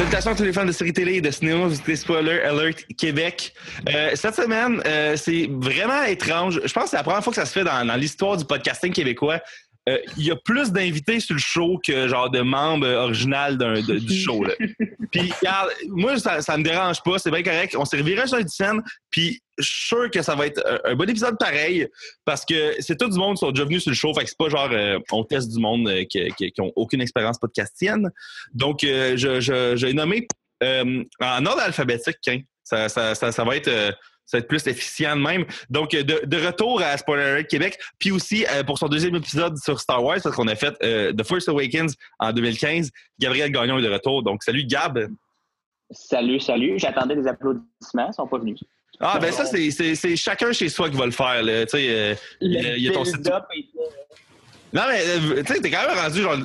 Salutations à tous les fans de séries télé et de cinéma, vous Spoiler Alert Québec. Euh, cette semaine, euh, c'est vraiment étrange. Je pense que c'est la première fois que ça se fait dans l'histoire du podcasting québécois. Euh, Il y a plus d'invités sur le show que genre de membres d'un- de- du show. Là. Puis, regarde, moi, ça, ça me dérange pas, c'est bien correct. On s'est reviré sur une scène, puis je suis sûr que ça va être un, un bon épisode pareil, parce que c'est tout du monde qui sont déjà venus sur le show, fait que c'est pas genre euh, on teste du monde euh, qui, qui, qui ont aucune expérience podcastienne. Donc, euh, je, je, j'ai nommé euh, en ordre alphabétique, hein. ça, ça, ça, ça va être. Ça va être plus efficient de même. Donc, euh, de, de retour à Spoiler Alert Québec, puis aussi euh, pour son deuxième épisode sur Star Wars, parce qu'on a fait euh, The Force Awakens en 2015, Gabriel Gagnon est de retour. Donc, salut Gab. Salut, salut. J'attendais des applaudissements, ils sont pas venus. Ah, ben ça, c'est- chacun chez soi qui va le faire. Là. Tu sais, euh, il y a- il y a ton site- Non, mais tu sais, t'es quand même rendu genre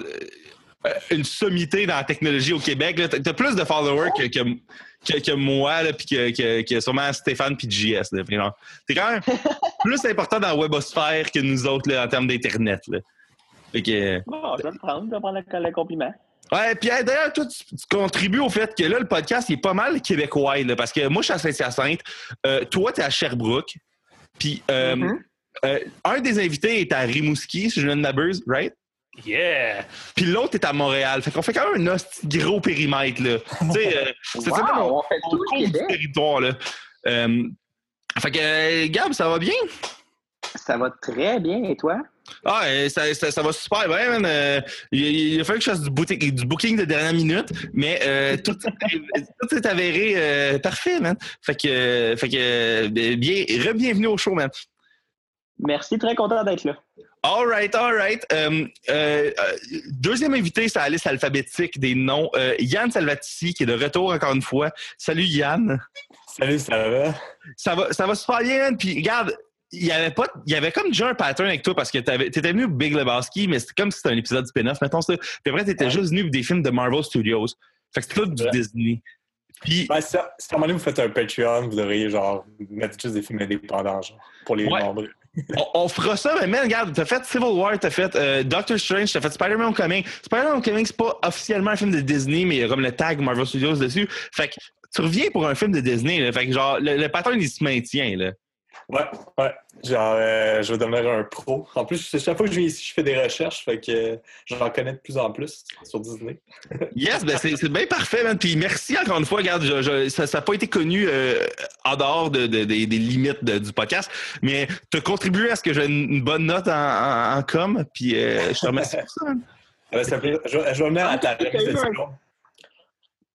une sommité dans la technologie au Québec. t'as plus de followers que, que, que, que moi, là, puis que, que, que sûrement Stéphane puis JS. T'es quand même plus important dans la webosphère que nous autres là, en termes d'Internet. que, Bon, je vais le prendre, je vais prendre le, le compliment. Ouais, puis d'ailleurs, toi, tu, tu contribues au fait que là, le podcast, il est pas mal québécois, là, parce que moi, je suis à Saint-Hyacinthe, euh, toi, t'es à Sherbrooke, puis euh, Mhm. euh, un des invités est à Rimouski, si je ne m'abuse, right? Yeah! Puis l'autre est à Montréal. Fait qu'on fait quand même un gros périmètre, là. tu sais, euh, c'est Wow, ça, on, on fait tout le Québec. territoire, là. Euh, fait que, euh, Gab, ça va bien? Ça va très bien, et toi? Ah, ça, ça, ça va super bien, man. Euh, il, il a fallu que je fasse du, booting- du booking de dernière minute, mais euh, tout, tout est avéré euh, parfait, man. Fait que, fait que euh, bien, re-bienvenue au show, man. Merci, très content d'être là. All right, all right. Euh, euh, euh, deuxième invité sur la liste alphabétique des noms, euh, Yann Salvatici, qui est de retour encore une fois. Salut, Yann. Salut, ça va? Ça va, ça va super bien. Puis, regarde, il y avait pas, il y avait comme déjà un pattern avec toi parce que t'avais- t'étais venu Big Lebowski, mais c'était comme si c'était un épisode spin-off, mettons ça. Puis après, t'étais Ouais. juste venu des films de Marvel Studios. Fait que c'était tout du Ouais. Disney. Puis, si, à un moment donné, vous faites un Patreon, vous devriez genre mettre juste des films indépendants, genre, pour les membres. On, on fera ça, mais man, regarde, t'as fait Civil War, t'as fait euh, Doctor Strange, t'as fait Spider-Man Homecoming. Spider-Man Homecoming, c'est pas officiellement un film de Disney, mais il y a comme le tag Marvel Studios dessus. Fait que tu reviens pour un film de Disney, là. Fait que genre, le, le pattern, il se maintient, là. Ouais, ouais. Genre, euh, je vais devenir un pro. En plus, chaque fois que je viens ici, je fais des recherches, fait que j'en connais de plus en plus sur Disney. Yes, ben c'est c'est bien parfait, man. Puis merci encore une fois. Regarde, je- je- ça n'a pas été connu euh, en dehors de, de- des- des limites de- du podcast, mais tu as contribué à ce que j'ai une, une bonne note en, en, en com. Puis euh, je te remercie pour ça, man. Ça fait- je, vais- je vais venir à ta Ah, t'as.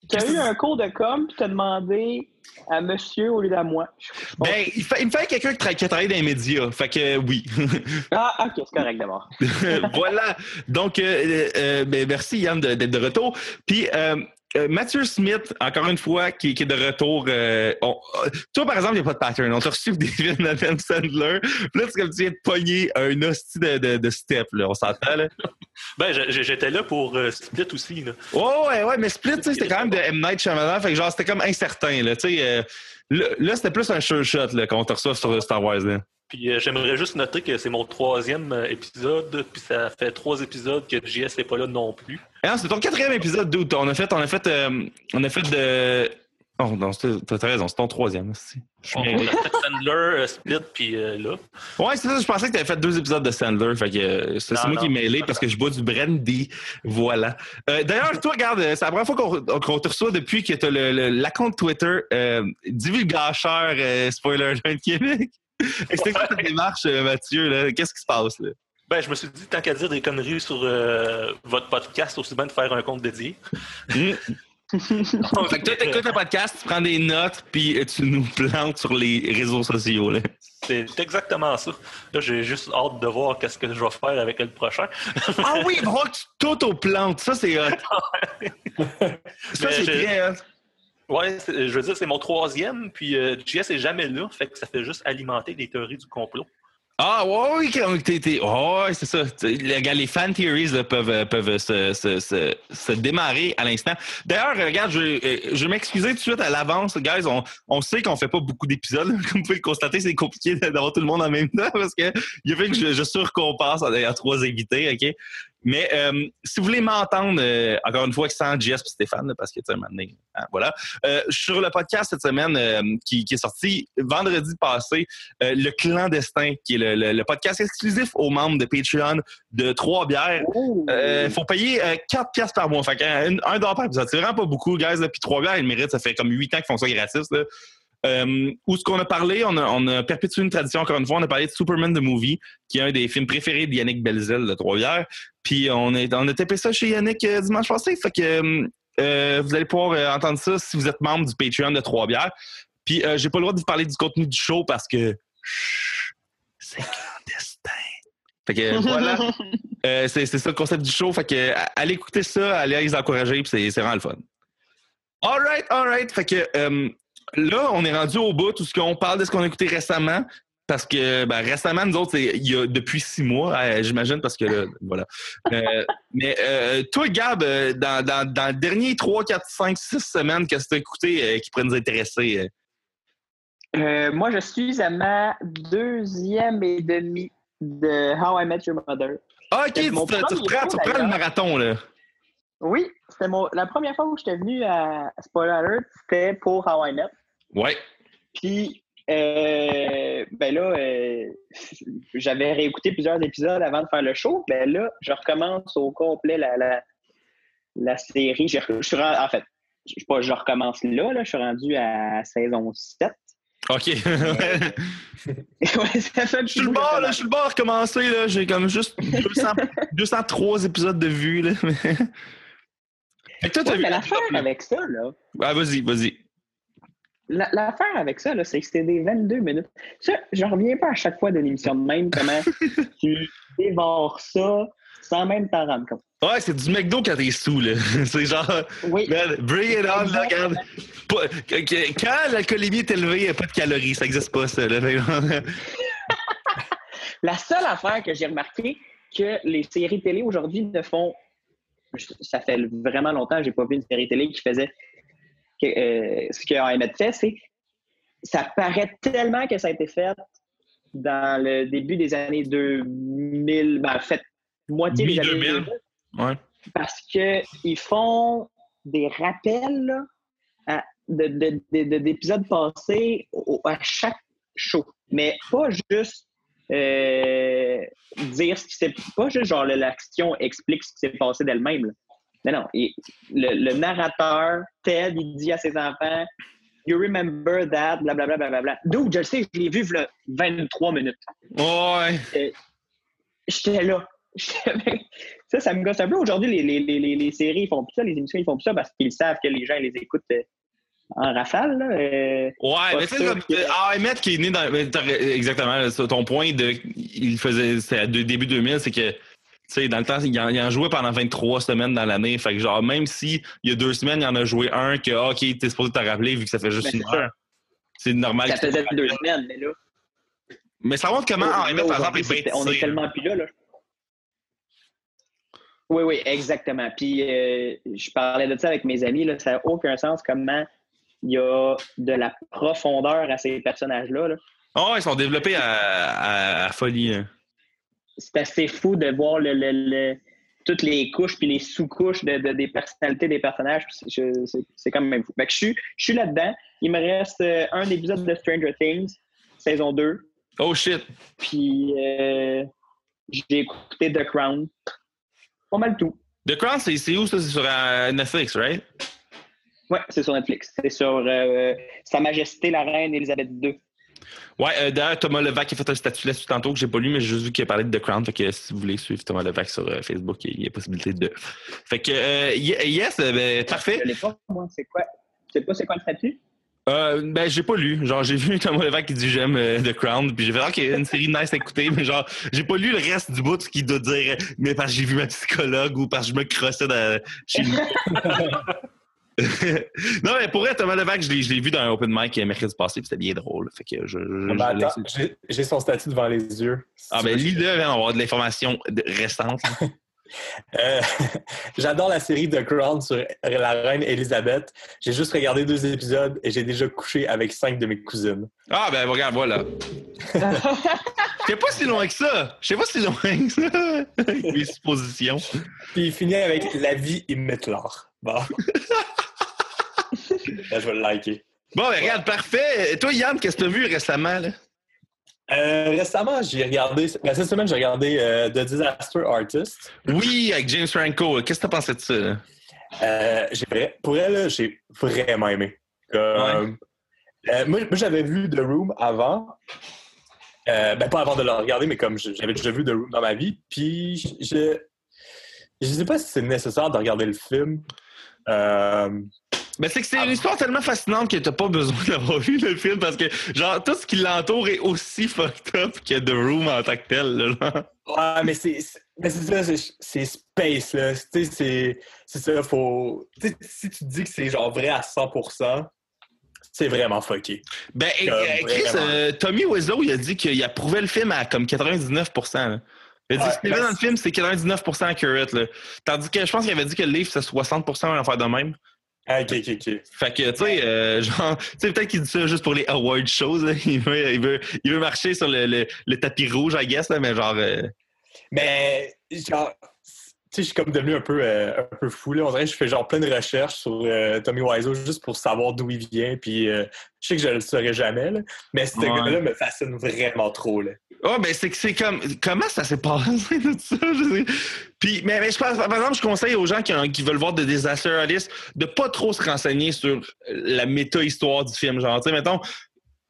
Tu as eu un cours de com, puis tu as demandé à monsieur au lieu d'à moi. Ben, il, fa- il me fallait quelqu'un qui, tra- qui a travaillé dans les médias. Fait que euh, oui. Ah, ok, c'est correct d'abord. voilà. Donc, euh, euh, ben, merci Yann de- d'être de, retour. Puis, euh, Mathieu Smith, encore une fois, qui, qui est de retour. euh, on- euh, toi, par exemple, il n'y a pas de pattern. On t'a reçu des films d'Adam Sandler. Puis là, c'est comme tu viens de pogner un hostie de, de, de step. Là. On s'entend, là? Ben, j'étais là pour euh, Split aussi. Là. Ouais, ouais, ouais. Mais Split, c'était quand même de M. Night Shyamalan. Fait que genre, c'était comme incertain. Là, là, là, c'était plus un sure shot là, qu'on te reçoit sur Star Wars. Là. Puis euh, j'aimerais juste noter que c'est mon troisième euh, épisode, puis ça fait trois épisodes que JS n'est pas là non plus. Ah, c'est ton quatrième épisode, dude. On a fait, on a fait, euh, on a fait de. Oh non, t'as raison, c'est ton troisième. aussi. On a fait Sandler, Split, puis là. Ouais, c'est ça. Je pensais que t'avais fait deux épisodes de Sandler. Fait que c'est moi non. qui m'ai mêlé parce que je bois du brandy. Voilà. D'ailleurs, toi, regarde, c'est la première fois qu'on te reçoit depuis que t'as le, le, la compte Twitter divulgacheur euh, spoiler alert Québec. Explique ta démarche, euh, Mathieu. Qu'est-ce qui se passe là? Ben, je me suis dit, tant qu'à dire des conneries sur euh, votre podcast, aussi bien de faire un compte dédié. Hmm. fait que toi, t'écoutes un podcast, tu prends des notes, puis euh, tu nous plantes sur les réseaux sociaux. C'est exactement ça. Là, j'ai juste hâte de voir qu'est-ce que je vais faire avec le prochain. Ah oui, falloir que tu t'auto-plantes. Ça, c'est hot. Ça, c'est très hot. Ouais, c'est- je veux dire, c'est mon troisième, puis euh, JS est jamais là, fait que ça fait juste alimenter les théories du complot. Ah, oui, ouais, c'est ça. Les, fan theories peuvent, euh, peuvent se, se, se, se démarrer à l'instant. D'ailleurs, euh, regarde, je, euh, vais m'excuser tout de suite à l'avance. Guys, on, on sait qu'on fait pas beaucoup d'épisodes. Comme vous pouvez le constater, c'est compliqué d'avoir tout le monde en même temps parce que il fait que je, je surcompense en ayant trois invités, OK? Mais euh, si vous voulez m'entendre, euh, encore une fois, sans Jess et Stéphane, là, parce que, tu sais, un donné, hein, voilà. Euh, sur le podcast cette semaine qui, qui est sorti vendredi passé, Le Clandestin, qui est le, le- le podcast exclusif aux membres de Patreon de Trois Bières. Oh. Il faut payer euh, 4 piastres par mois. Fait qu'un un dollar par épisode. C'est vraiment pas beaucoup, guys. Puis Trois Bières, ils méritent. Ça fait comme 8 ans qu'ils font ça gratis. Là. Euh, où ce qu'on a parlé, on a, on a perpétué une tradition encore une fois. On a parlé de Superman the Movie, qui est un des films préférés de Yannick Belzil de Trois-Bières. Puis on, est, on a tapé ça chez Yannick euh, dimanche passé. Fait que euh, euh, vous allez pouvoir entendre ça si vous êtes membre du Patreon de Trois-Bières. Puis j'ai pas le droit de vous parler du contenu du show parce que c'est clandestin. Fait que voilà. C'est ça le concept du show. Fait que allez écouter ça, allez les encourager, puis c'est c'est vraiment le fun. All right, all right. Fait que là, on est rendu au bout, tout ce qu'on parle de ce qu'on a écouté récemment. Parce que ben, récemment, nous autres, c'est il y a depuis six mois, euh, j'imagine, parce que là, voilà. Euh, mais euh, toi, Gab, euh, dans, dans, dans les derniers 3, 4, 5, 6 semaines, qu'est-ce que tu as écouté euh, qui pourrait nous intéresser? euh? Euh, moi, je suis à ma deuxième et demie de How I Met Your Mother. Ah, ok, tu, mon te- tu premier reprends, tu show, reprends le marathon, là. Oui, c'était mon- la première fois où j'étais venu à Spoiler Alert, c'était pour How I Met. Ouais. Puis, euh, ben là, euh, j'avais réécouté plusieurs épisodes avant de faire le show. Ben là, je recommence au complet la, la, la série. Je, je suis ren- en fait, je, pas, je recommence là, là, je suis rendu à saison 7. OK. ouais, ça fait Je suis le bord, là, je suis le bord à recommencer, là. J'ai comme juste 200, 203 épisodes de vues, là. fait que toi, t'as Ouais, vu. mais l'affaire avec ça, là, Ah, vas-y, vas-y. La- l'affaire avec ça, c'est que c'était des 22 minutes. Ça, je reviens pas à chaque fois de l'émission de même, comment tu dévores ça sans même t'en rendre compte. Ouais, c'est du McDo quand t'es sous, là. C'est genre, Oui. man, bring it on, là, regarde. Quand l'alcoolémie est élevée, il n'y a pas de calories. Ça n'existe pas, ça, là. La seule affaire que j'ai remarqué que les séries télé aujourd'hui ne font. Ça fait vraiment longtemps que j'ai pas vu une série télé qui faisait euh, ce que AMF fait, c'est ça paraît tellement que ça a été fait dans le début des années 2000, ben, en fait, moitié des années Mi-2000. 2000, Ouais. parce qu'ils font des rappels à- de- de- de- de- d'épisodes passés au- à chaque show. Mais pas juste euh, dire ce qui s'est pas juste genre l'action explique ce qui s'est passé d'elle-même. Mais non, et le, le narrateur, Ted, il dit à ses enfants You remember that, blablabla, blablabla. D'où, je le sais, je l'ai vu v'là 23 minutes. Ouais. J'étais là. Ça, ça me gosse un peu. Aujourd'hui, les, les, les, les, séries, ils font plus ça, les émissions, ils font plus ça parce qu'ils savent que les gens les écoutent euh, en rafale. Là. Euh, Ouais, mais tu sais, que- euh, Ahmed qui est né dans. Exactement, ton point de. Il faisait. À deux- début 2000, c'est que. Tu sais, dans le temps, il en, il en jouait pendant 23 semaines dans l'année. Fait que, genre, même si il y a deux semaines, il en a joué un que, ah, OK, t'es supposé te rappeler vu que ça fait juste Ben, une heure. C'est normal. ça faisait deux semaines, mais là. Mais ça montre comment par exemple, on est tellement plus là. là. Oui, oui, exactement. Puis, euh, je parlais de ça avec mes amis. Là, ça n'a aucun sens comment il y a de la profondeur à ces personnages-là. là. Ah, ils sont développés à, à- à folie. hein. C'est assez fou de voir le, le- le- toutes les couches puis les sous-couches de, de- des personnalités des personnages. C'est quand même fou. Fait que je suis, je suis là-dedans. Il me reste euh, un épisode de Stranger Things, saison 2. Oh shit. Puis euh, j'ai écouté The Crown. Pas mal tout. The Crown, c'est où ça? C'est sur euh, Netflix, right? Ouais, c'est sur Netflix. C'est sur euh, Sa Majesté la Reine Elisabeth II. Ouais, euh, d'ailleurs, Thomas Levac a fait un statut là-dessus tantôt que j'ai pas lu, mais j'ai juste vu qu'il a parlé de The Crown. Fait que si vous voulez suivre Thomas Levac sur euh, Facebook, il y a possibilité de. Fait que, euh, ye- yes, ben, parfait. Je l'ai pas, moi. C'est quoi? Tu sais pas c'est quoi le statut? Euh, ben, j'ai pas lu. Genre, j'ai vu Thomas Levac qui dit j'aime euh, The Crown, puis j'ai fait, OK, une série nice à écouter, mais genre, j'ai pas lu le reste du bout, ce qui doit dire, mais parce que j'ai vu ma psychologue ou parce que je me crossais dans, chez nous. non, mais pour être Thomas Levac, je l'ai, je l'ai vu dans un open mic mercredi passé, puis c'était bien drôle. Fait que je, je- Ah, ben, je j'ai- son statut devant les yeux. Ah, ben, lis-le, on va avoir de l'information restante. là. Euh, J'adore la série The Crown sur la reine Elisabeth. J'ai juste regardé deux épisodes et j'ai déjà couché avec cinq de mes cousines. Ah, ben, regarde, voilà. Je sais pas si loin que ça. Je sais pas si loin que ça. avec Mes suppositions. Puis il finit avec La vie imite l'art. Bon. Là, je vais le liker. Bon, ben, regarde, parfait. Toi, Yann, qu'est-ce que t'as vu récemment, là? Euh, récemment, j'ai regardé. ben, cette semaine, j'ai regardé euh, The Disaster Artist. Oui, avec James Franco. Qu'est-ce que t'as pensé de ça, là? Euh, vrai- pour elle, j'ai vraiment aimé. Comme- moi, moi, j'avais vu The Room avant. Ben, pas avant de le regarder, mais comme j'avais déjà vu The Room dans ma vie. Puis, je je sais pas si c'est nécessaire de regarder le film. Euh, Ben, c'est que c'est une histoire tellement fascinante que t'as pas besoin d'avoir vu le film parce que, genre, tout ce qui l'entoure est aussi fucked up que The Room en tant que tel, là. genre. Ouais, mais c'est mais ça, c'est- space, là. Tu sais, c'est ça, faut... tu sais, si tu te dis que c'est genre vrai à 100%, c'est vraiment fucké. Ben, euh, Chris, euh, Tommy Wiseau, il a dit qu'il approuvait le film à comme 99 là. Il a dit que dans le film, c'est 99% accurate, là. Tandis que je pense qu'il avait dit que le livre, c'est 60% une affaire de même. Ah, ok, ok, ok. Fait que, tu sais, euh, genre, tu sais, peut-être qu'il dit ça juste pour les award shows, là. Il veut, il veut, il veut marcher sur le, le, le tapis rouge, I guess, là, mais genre, euh, Mais, genre, tu sais, je suis comme devenu un peu, euh, un peu fou, là. On dirait que je fais genre plein de recherches sur euh, Tommy Wiseau juste pour savoir d'où il vient, puis euh, je sais que je le saurais jamais, là. Mais ce Ouais. gars-là me fascine vraiment trop, là. Oh, ben, c'est que c'est comme. Comment ça s'est passé, tout ça? Je sais. Puis, mais, mais je pense, par exemple, je conseille aux gens qui, qui veulent voir de Disaster Artist de pas trop se renseigner sur la méta-histoire du film. Genre, tu sais, mettons,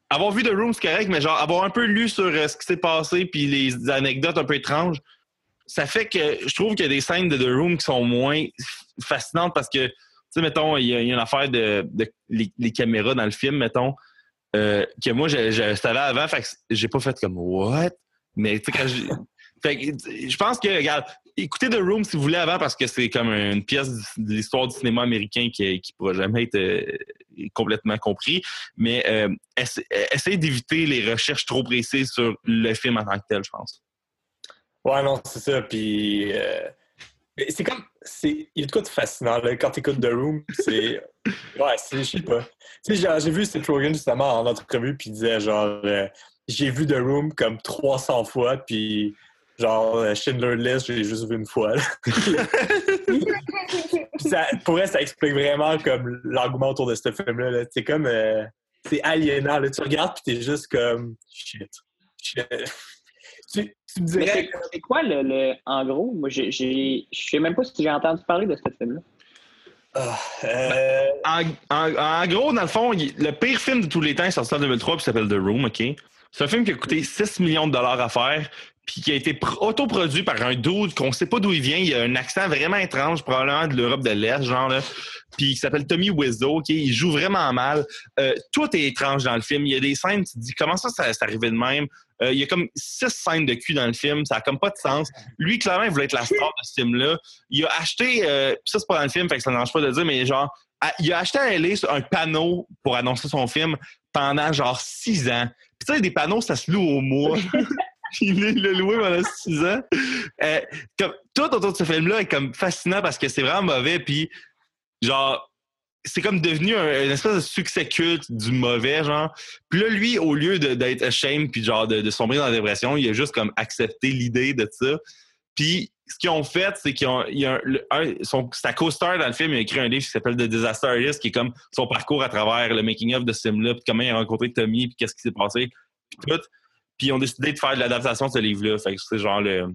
avoir vu The Room, c'est correct, mais genre, avoir un peu lu sur ce qui s'est passé puis les anecdotes un peu étranges, ça fait que je trouve qu'il y a des scènes de The Room qui sont moins fascinantes parce que, tu sais, mettons, il y, a une affaire de, les, caméras dans le film, mettons, euh, que moi, je, je avant, fait que j'ai pas fait comme what? Mais tu sais, quand je. Fait que, je pense que, regarde, écoutez The Room si vous voulez avant parce que c'est comme une pièce de l'histoire du cinéma américain qui, qui pourra jamais être euh, complètement compris. Mais euh, essa- essayez d'éviter les recherches trop précises sur le film en tant que tel, je pense. Ouais, non, c'est ça. Puis, euh, c'est comme. c'est- Il y a de quoi de fascinant, là. Quand t'écoutes The Room, c'est. Ouais, c'est. Je sais pas. Tu sais, genre, j'ai vu Seth Rogen justement en entrevue, puis il disait genre. euh, j'ai vu The Room comme 300 fois, puis. Genre, euh, Schindler List, j'ai juste vu une fois. ça, pour elle, ça explique vraiment comme l'engouement autour de ce film-là. là. C'est comme. euh, c'est aliénant. Là. Tu regardes, puis t'es juste comme. Shit. Shit. Tu, tu me dirais. c'est quoi le, le- En gros, moi, je sais même pas si j'ai entendu parler de ce film-là. Ah, euh, En, en- en gros, dans le fond, le pire film de tous les temps est sorti en 2003 puis s'appelle The Room, OK? C'est un film qui a coûté 6 millions de dollars à faire puis qui a été pr- autoproduit par un dude qu'on sait pas d'où il vient. Il a un accent vraiment étrange, probablement de l'Europe de l'Est, genre là. Puis il s'appelle Tommy Wiseau, OK? Il joue vraiment mal. Euh, tout est étrange dans le film. Il y a des scènes, tu te dis, comment ça, ça arrivé de même? Euh, il y a comme six scènes de cul dans le film. Ça a comme pas de sens. Lui, clairement, il voulait être la star de ce film-là. Il a acheté, euh, ça, c'est pas dans le film, fait que ça ne dérange pas de dire, mais genre, il a acheté à LA un panneau pour annoncer son film pendant genre six ans. Puis tu sais, des panneaux, ça se loue au mois. il l'a- loué pendant six ans. Euh, comme, tout autour de ce film-là est comme fascinant parce que c'est vraiment mauvais. Puis, genre, c'est comme devenu un, une espèce de succès culte du mauvais, genre. Puis là, lui, au lieu d'être ashamed puis genre de, sombrer dans la dépression, il a juste comme accepté l'idée de ça. Puis ce qu'ils ont fait, c'est qu'ils ont, il a un- son, sa co-star dans le film, il a écrit un livre qui s'appelle The Disaster Artist, qui est comme son parcours à travers le making-of de ce film-là, puis comment il a rencontré Tommy, puis qu'est-ce qui s'est passé, puis tout. Puis ils ont décidé de faire de l'adaptation de ce livre-là. Fait que c'est genre le,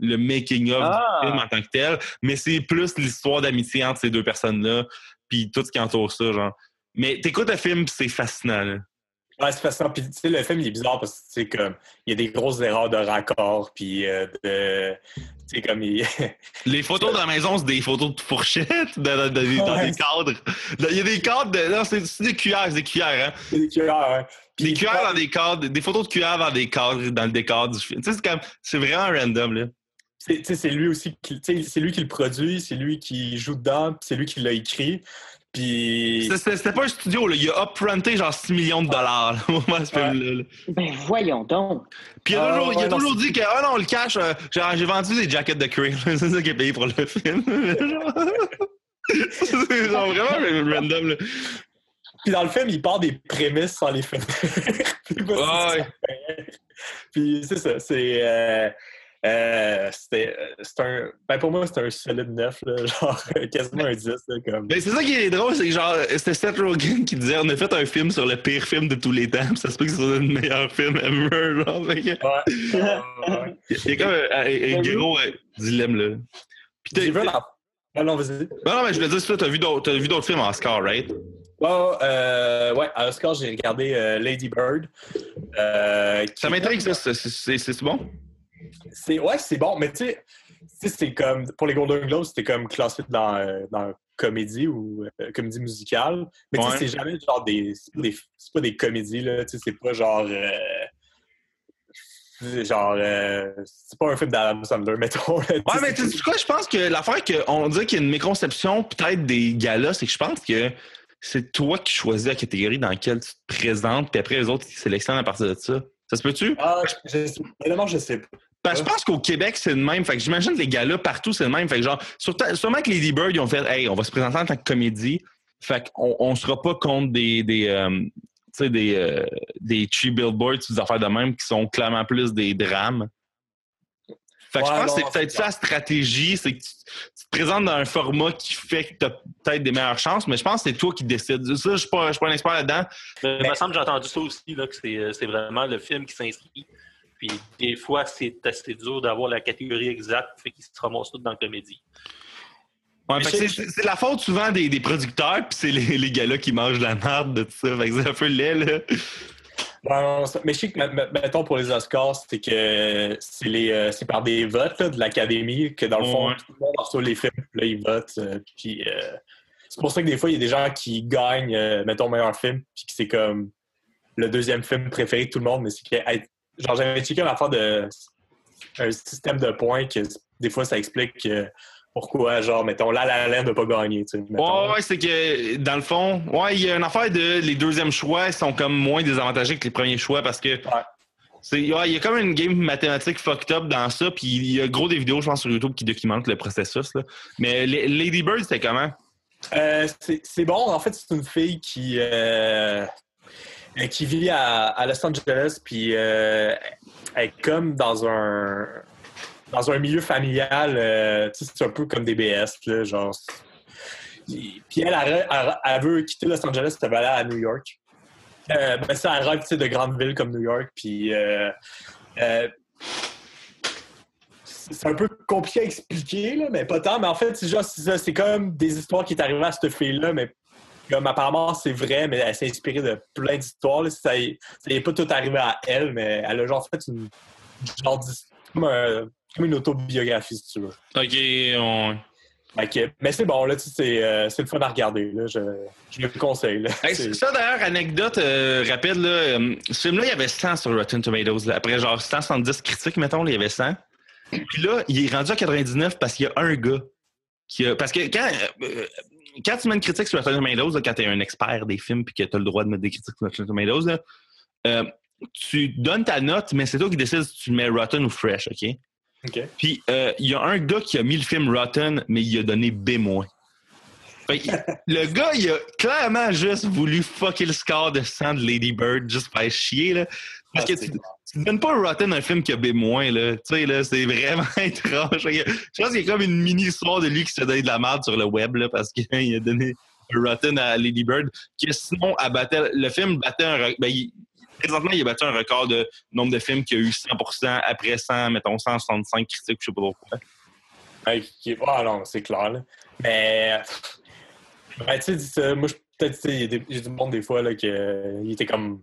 le making-of Ah! du film en tant que tel, mais c'est plus l'histoire d'amitié entre ces deux personnes-là, puis tout ce qui entoure ça, genre. Mais t'écoutes le film, c'est fascinant, là. Ouais, c'est fascinant. Puis, tu sais, le film, il est bizarre parce que, tu sais, comme, il y a des grosses erreurs de raccord, puis euh, de... Tu sais, comme, il... Les photos de la maison, c'est des photos de fourchettes dans, dans- dans- dans Ouais. des cadres. Il y a des cadres de. Non, c'est c'est des cuillères, c'est des cuillères, hein. a des cuillères, hein. Des cuillères dans des cadres, des photos de cuillères dans des cadres, dans le décor du film. Tu sais, c'est comme. C'est vraiment random, là. c'est- tu sais, c'est lui aussi, qui, tu sais, c'est lui qui le produit, c'est lui qui joue dedans, c'est lui qui l'a écrit. Puis. C'était pas un studio, là. il a upfronté genre 6 millions de dollars là, au moment de ce Ouais. film-là. là. Ben voyons donc. Puis il a toujours, il a ouais, non, toujours dit que, ah non, le cash, euh, genre, j'ai vendu des jackets de Crave. c'est ça qu'il a payé pour le film. c'est genre vraiment random. Là. Puis dans le film, il part des prémices sans les finir. Puis c'est ça, c'est. Euh, c'était euh, c'est un. Ben pour moi, c'est un solide 9, là, genre quasiment un 10. Là, comme. Ben, c'est ça qui est drôle, c'est que genre, c'était Seth Rogen qui disait on a fait un film sur le pire film de tous les temps, ça se peut que ce soit le meilleur film ever. Genre, que- Ouais. il y a comme un, un- un gros euh, dilemme là. J'ai vu un. Ah non, vas-y. Non, non, mais je voulais dire, ça, t'as vu d'autres t'as vu d'autres films en Oscar, right? Ouais, euh, ouais, à Oscar, j'ai regardé euh, Lady Bird. euh, qui- Ça m'intrigue, ça. C'est bon? C'est ouais, c'est bon, mais tu sais, c'est comme pour les Golden Globes, c'était comme classé dans, euh, dans comédie ou euh, comédie musicale. Mais tu sais, Ouais. c'est jamais genre des c'est pas des, c'est pas des comédies là, tu sais, c'est pas genre euh, genre euh, c'est pas un film d'Adam Sandler, mettons. là, Ouais, mais tu sais quoi, je pense que l'affaire qu'on dirait qu'il y a une méconception peut-être des gars-là, c'est que je pense que c'est toi qui choisis la catégorie dans laquelle tu te présentes, puis après les autres, ils sélectionnent à partir de ça. Ça se peut-tu? Ah, je, je, évidemment, je sais pas. Parce que je pense qu'au Québec, c'est le même. Fait que j'imagine que les gars-là, partout, c'est le même. Fait que genre, surtout- sûrement que Lady Bird, ils ont fait Hey, on va se présenter en tant que comédie. Fait qu'on on sera pas contre des des, euh, tu sais, des, euh, des tree billboards des affaires de même qui sont clairement plus des drames. Fait que je pense que c'est peut-être ça la stratégie, c'est que tu, tu te présentes dans un format qui fait que tu as peut-être des meilleures chances, mais je pense que c'est toi qui décides. Ça, je suis pas, je suis pas un expert là-dedans. Mais il me semble que j'ai entendu ça aussi, là, que c'est euh, c'est vraiment le film qui s'inscrit. Puis des fois, c'est assez dur d'avoir la catégorie exacte, fait qu'il se ramasse tout dans la comédie. Ouais, c'est- c'est c'est la faute souvent des, des producteurs, puis c'est les, les gars-là qui mangent la merde de tout ça. Fait que c'est un peu laid, là. Ouais, non, ça- mais je sais que, me- me- mettons, pour les Oscars, c'est que c'est les euh, c'est par des votes là, de l'Académie que, dans le fond, Ouais. tout le monde reçoit les films, puis là, ils votent. euh, puis euh, c'est pour ça que des fois, il y a des gens qui gagnent, euh, mettons, meilleur film, puis que c'est comme le deuxième film préféré de tout le monde, mais c'est que, hey, genre, j'avais checké une affaire de un système de points que des fois, ça explique euh, pourquoi, genre, mettons, La La Land n'a pas gagné, tu sais. Ouais, ouais, c'est que dans le fond, ouais, il y a une affaire de les deuxièmes choix sont comme moins désavantagés que les premiers choix parce que ouais, il y a comme une game mathématique fucked up dans ça, puis il y a gros des vidéos, je pense, sur YouTube qui documentent le processus. Là. Mais Lady Bird, c'était comment? Euh, c'est bon. En fait, c'est une fille qui, euh, qui vit à, Los Angeles, puis euh, elle est comme dans un dans un milieu familial. euh, c'est un peu comme des BS, là, genre. Puis elle, elle, elle- veut quitter Los Angeles, elle veut aller à New York. Euh, ben ça, elle rêve de grandes villes comme New York, puis euh, euh, c'est un peu compliqué à expliquer, là, mais pas tant. Mais en fait, c'est c'est comme des histoires qui est arrivées à cette fille-là, mais comme apparemment c'est vrai, mais elle s'est inspirée de plein d'histoires. Ça n'est pas tout arrivé à elle, mais elle a genre fait une genre comme, un- comme une autobiographie, si tu veux. Ok, on... Que- mais c'est bon, là, tu sais, c'est euh, c'est le fun à regarder. Là, je, je le conseille. Là. Hey, C'est- ça d'ailleurs, anecdote euh, rapide, là, euh, ce film-là, il y avait 100 sur Rotten Tomatoes. là. Après genre 170 critiques, mettons, là, il y avait 100. Puis là, il est rendu à 99 parce qu'il y a un gars qui a. Parce que quand, euh, quand tu mets une critique sur Rotten Tomatoes, là, quand tu es un expert des films puis que tu as le droit de mettre des critiques sur Rotten Tomatoes, là, euh, tu donnes ta note, mais c'est toi qui décides si tu le mets Rotten ou Fresh, OK? Puis euh, il y a un gars qui a mis le film Rotten, mais il a donné B-. Fait le gars, il a clairement juste voulu fucker le score de 100 de Lady Bird juste pour chier. Là. Parce Ah, que tu donnes pas Rotten un film qui a B-. Tu sais, là, c'est vraiment étrange. Je pense qu'il y a comme une mini-histoire de lui qui se donne de la merde sur le web là, parce qu'il a donné Rotten à Lady Bird. Qui sinon, le film battait un. Ben, il- présentement, il a battu un record de nombre de films qui a eu 100% après 100, mettons 165 critiques, je sais pas trop quoi. Ouais, qui- ah non, c'est clair. Là. Mais, ben, tu sais, moi, peut-être, il y a du monde des fois, là, que, il était comme,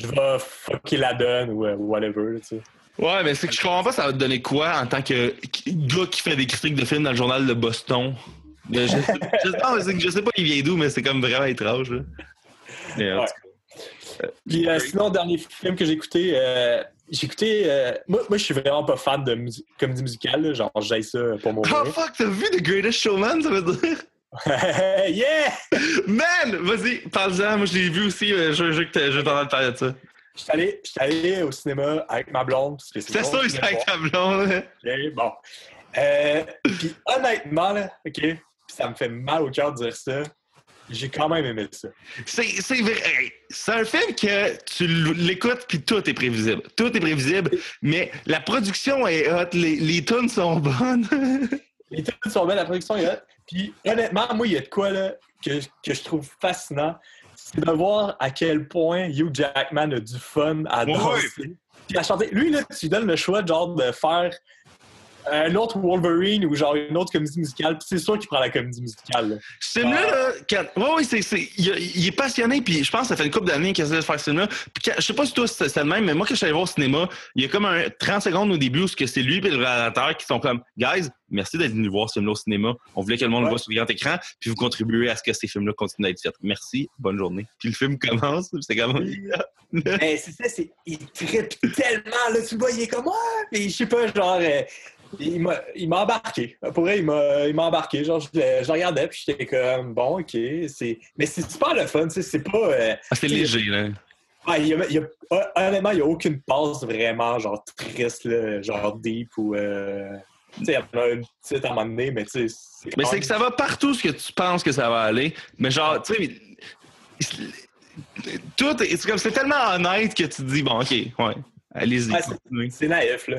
je vais fucker la donne ou euh, whatever, tu sais. Ouais, mais c'est que je comprends pas, ça va te donner quoi en tant que gars qui fait des critiques de films dans le journal de Boston? Je, sais, je sais que je sais pas il vient d'où, mais c'est comme vraiment étrange. Mais, Ouais. tout Puis euh, sinon, dernier film que j'ai écouté, euh, j'ai écouté. euh, moi, moi, je suis vraiment pas fan de comédie musicale, là, genre, j'aille ça pour mon Oh fuck, t'as vu The Greatest Showman, ça veut dire? yeah! Man! Vas-y, parle-en. Moi, je l'ai vu aussi. euh, Je je veux que je t'entendre parler de ça. J'étais allé, j'étais allé au cinéma avec ma blonde. C'est je c'est voulais avec ta blonde. hein? voir. Ok, bon. Euh, puis honnêtement, là, OK, ça me fait mal au cœur de dire ça. J'ai quand même aimé ça. C'est vrai. C'est un film que tu l'écoutes puis tout est prévisible. Tout est prévisible, mais la production est hot, les, les tunes sont bonnes. Les tunes sont belles, la production est hot. Puis honnêtement, moi, il y a de quoi là, que, que je trouve fascinant. C'est de voir à quel point Hugh Jackman a du fun à danser. Puis à chanter. Lui, là, tu lui donnes le choix genre de faire un autre Wolverine ou genre une autre comédie musicale. C'est sûr qu'il prend la comédie musicale. là. Ce film-là, là, quand- ouais, ouais, c'est, c'est, il, il est passionné, puis je pense que ça fait une couple d'années qu'il essaie de faire ce film-là. Puis quand- je sais pas si toi c'est, c'est le même, mais moi, quand je suis allé voir au cinéma, il y a comme un 30 secondes au début où c'est que c'est lui et le réalisateur qui sont comme Guys, merci d'être venu voir ce film-là au cinéma. On voulait que le monde le voit sur le grand écran, puis vous contribuez à ce que ces films-là continuent d'être faits. Merci, bonne journée. Puis le film commence, puis c'est comme. Mais c'est ça, c'est, il trippe tellement, là, tu le vois, il est comme, ouais, puis je sais pas, genre, euh, il m'a, embarqué. Pour vrai, il m'a, embarqué. Genre, je, je le regardais, puis j'étais comme, bon, ok, mais c'est super le fun, tu sais, c'est pas, euh, Ah, c'est léger, là. ah, il y a, il y a- honnêtement, il y a aucune passe vraiment, genre, triste, là, genre, deep ou, euh, tu sais, il y en a une petite à un moment donné, mais tu sais, Mais c'est que ça va partout ce que tu penses que ça va aller. Mais genre, tu sais, tout est, c'est comme c'est tellement honnête que tu te dis bon, ok, ouais, allez-y. Ouais, c'est naïf, là.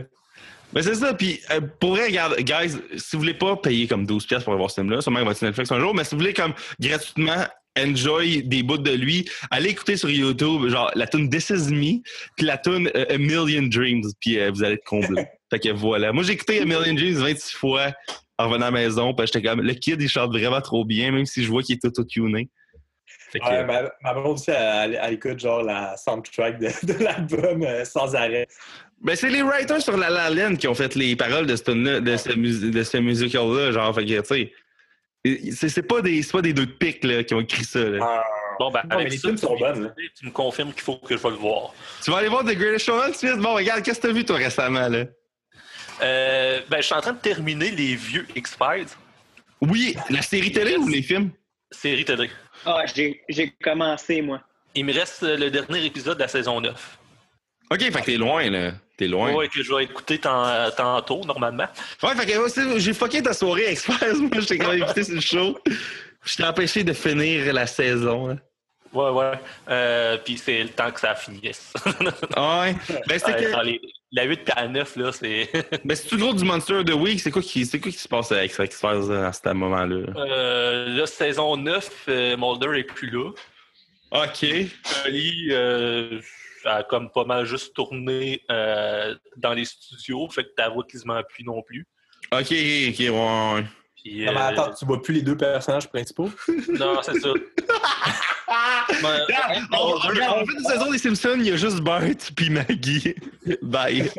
Mais c'est ça, puis euh, pour vrai, regarde, guys, si vous voulez pas payer comme 12 pièces pour aller voir ce film-là, sûrement il va être Netflix un jour, mais si vous voulez comme gratuitement enjoy des bouts de lui, allez écouter sur YouTube, genre la tune This Is Me, puis la tune euh, A Million Dreams, puis euh, vous allez être comblé. fait que voilà. Moi, j'ai écouté A Million Dreams 26 fois en revenant à la maison, puis j'étais comme, le kid, il chante vraiment trop bien, même si je vois qu'il est auto-tuné. Que, Ouais, ma, ma blonde aussi, elle, elle écoute genre la soundtrack de, de l'album euh, sans arrêt. Ben, c'est les writers sur La La Land qui ont fait les paroles de ce, de ce, mus- de ce musical-là, genre, fait que, tu sais, c'est, c'est pas des, c'est pas des deux de pique, là, qui ont écrit ça, là. Bon, ben, Non, avec les ça, films sont bonnes, là. Tu me confirmes qu'il faut que je vais le voir. Tu vas aller voir The Greatest Showman, tu Bon, regarde, qu'est-ce que t'as vu, toi, récemment, là? Euh, ben, je suis en train de terminer les vieux X-Files, Oui, la série télé ou les films? série télé. Ah, j'ai j'ai commencé, moi. Il me reste le dernier épisode de la saison 9. OK, fait que t'es loin, là. T'es loin. Ouais, que je vais écouter tant- tantôt, normalement. Ouais, fait que c'est- j'ai fucké ta soirée Express. Moi, j'étais quand même invité sur le show. Je t'ai empêché de finir la saison. hein. Ouais, ouais. Euh, Puis c'est le temps que ça finisse. Ah Ouais? Ben, c'était Ouais, que. les- la 8 et la 9, là, c'est. Ben, c'est tout gros du Monster of the Week? C'est quoi qui, c'est quoi qui se passe avec X-Files à ce moment-là? Euh, là, saison 9, euh, Mulder est plus là. OK. Scully euh, a comme pas mal juste tourné euh, dans les studios, fait que ta voix quasiment plus non plus. OK, OK, ouais, ouais. Puis, Non, mais euh, attends, tu vois plus les deux personnages principaux? non, c'est ça. Ben, on, on fait une saison des Simpsons, il y a juste Bart puis Maggie. Bye.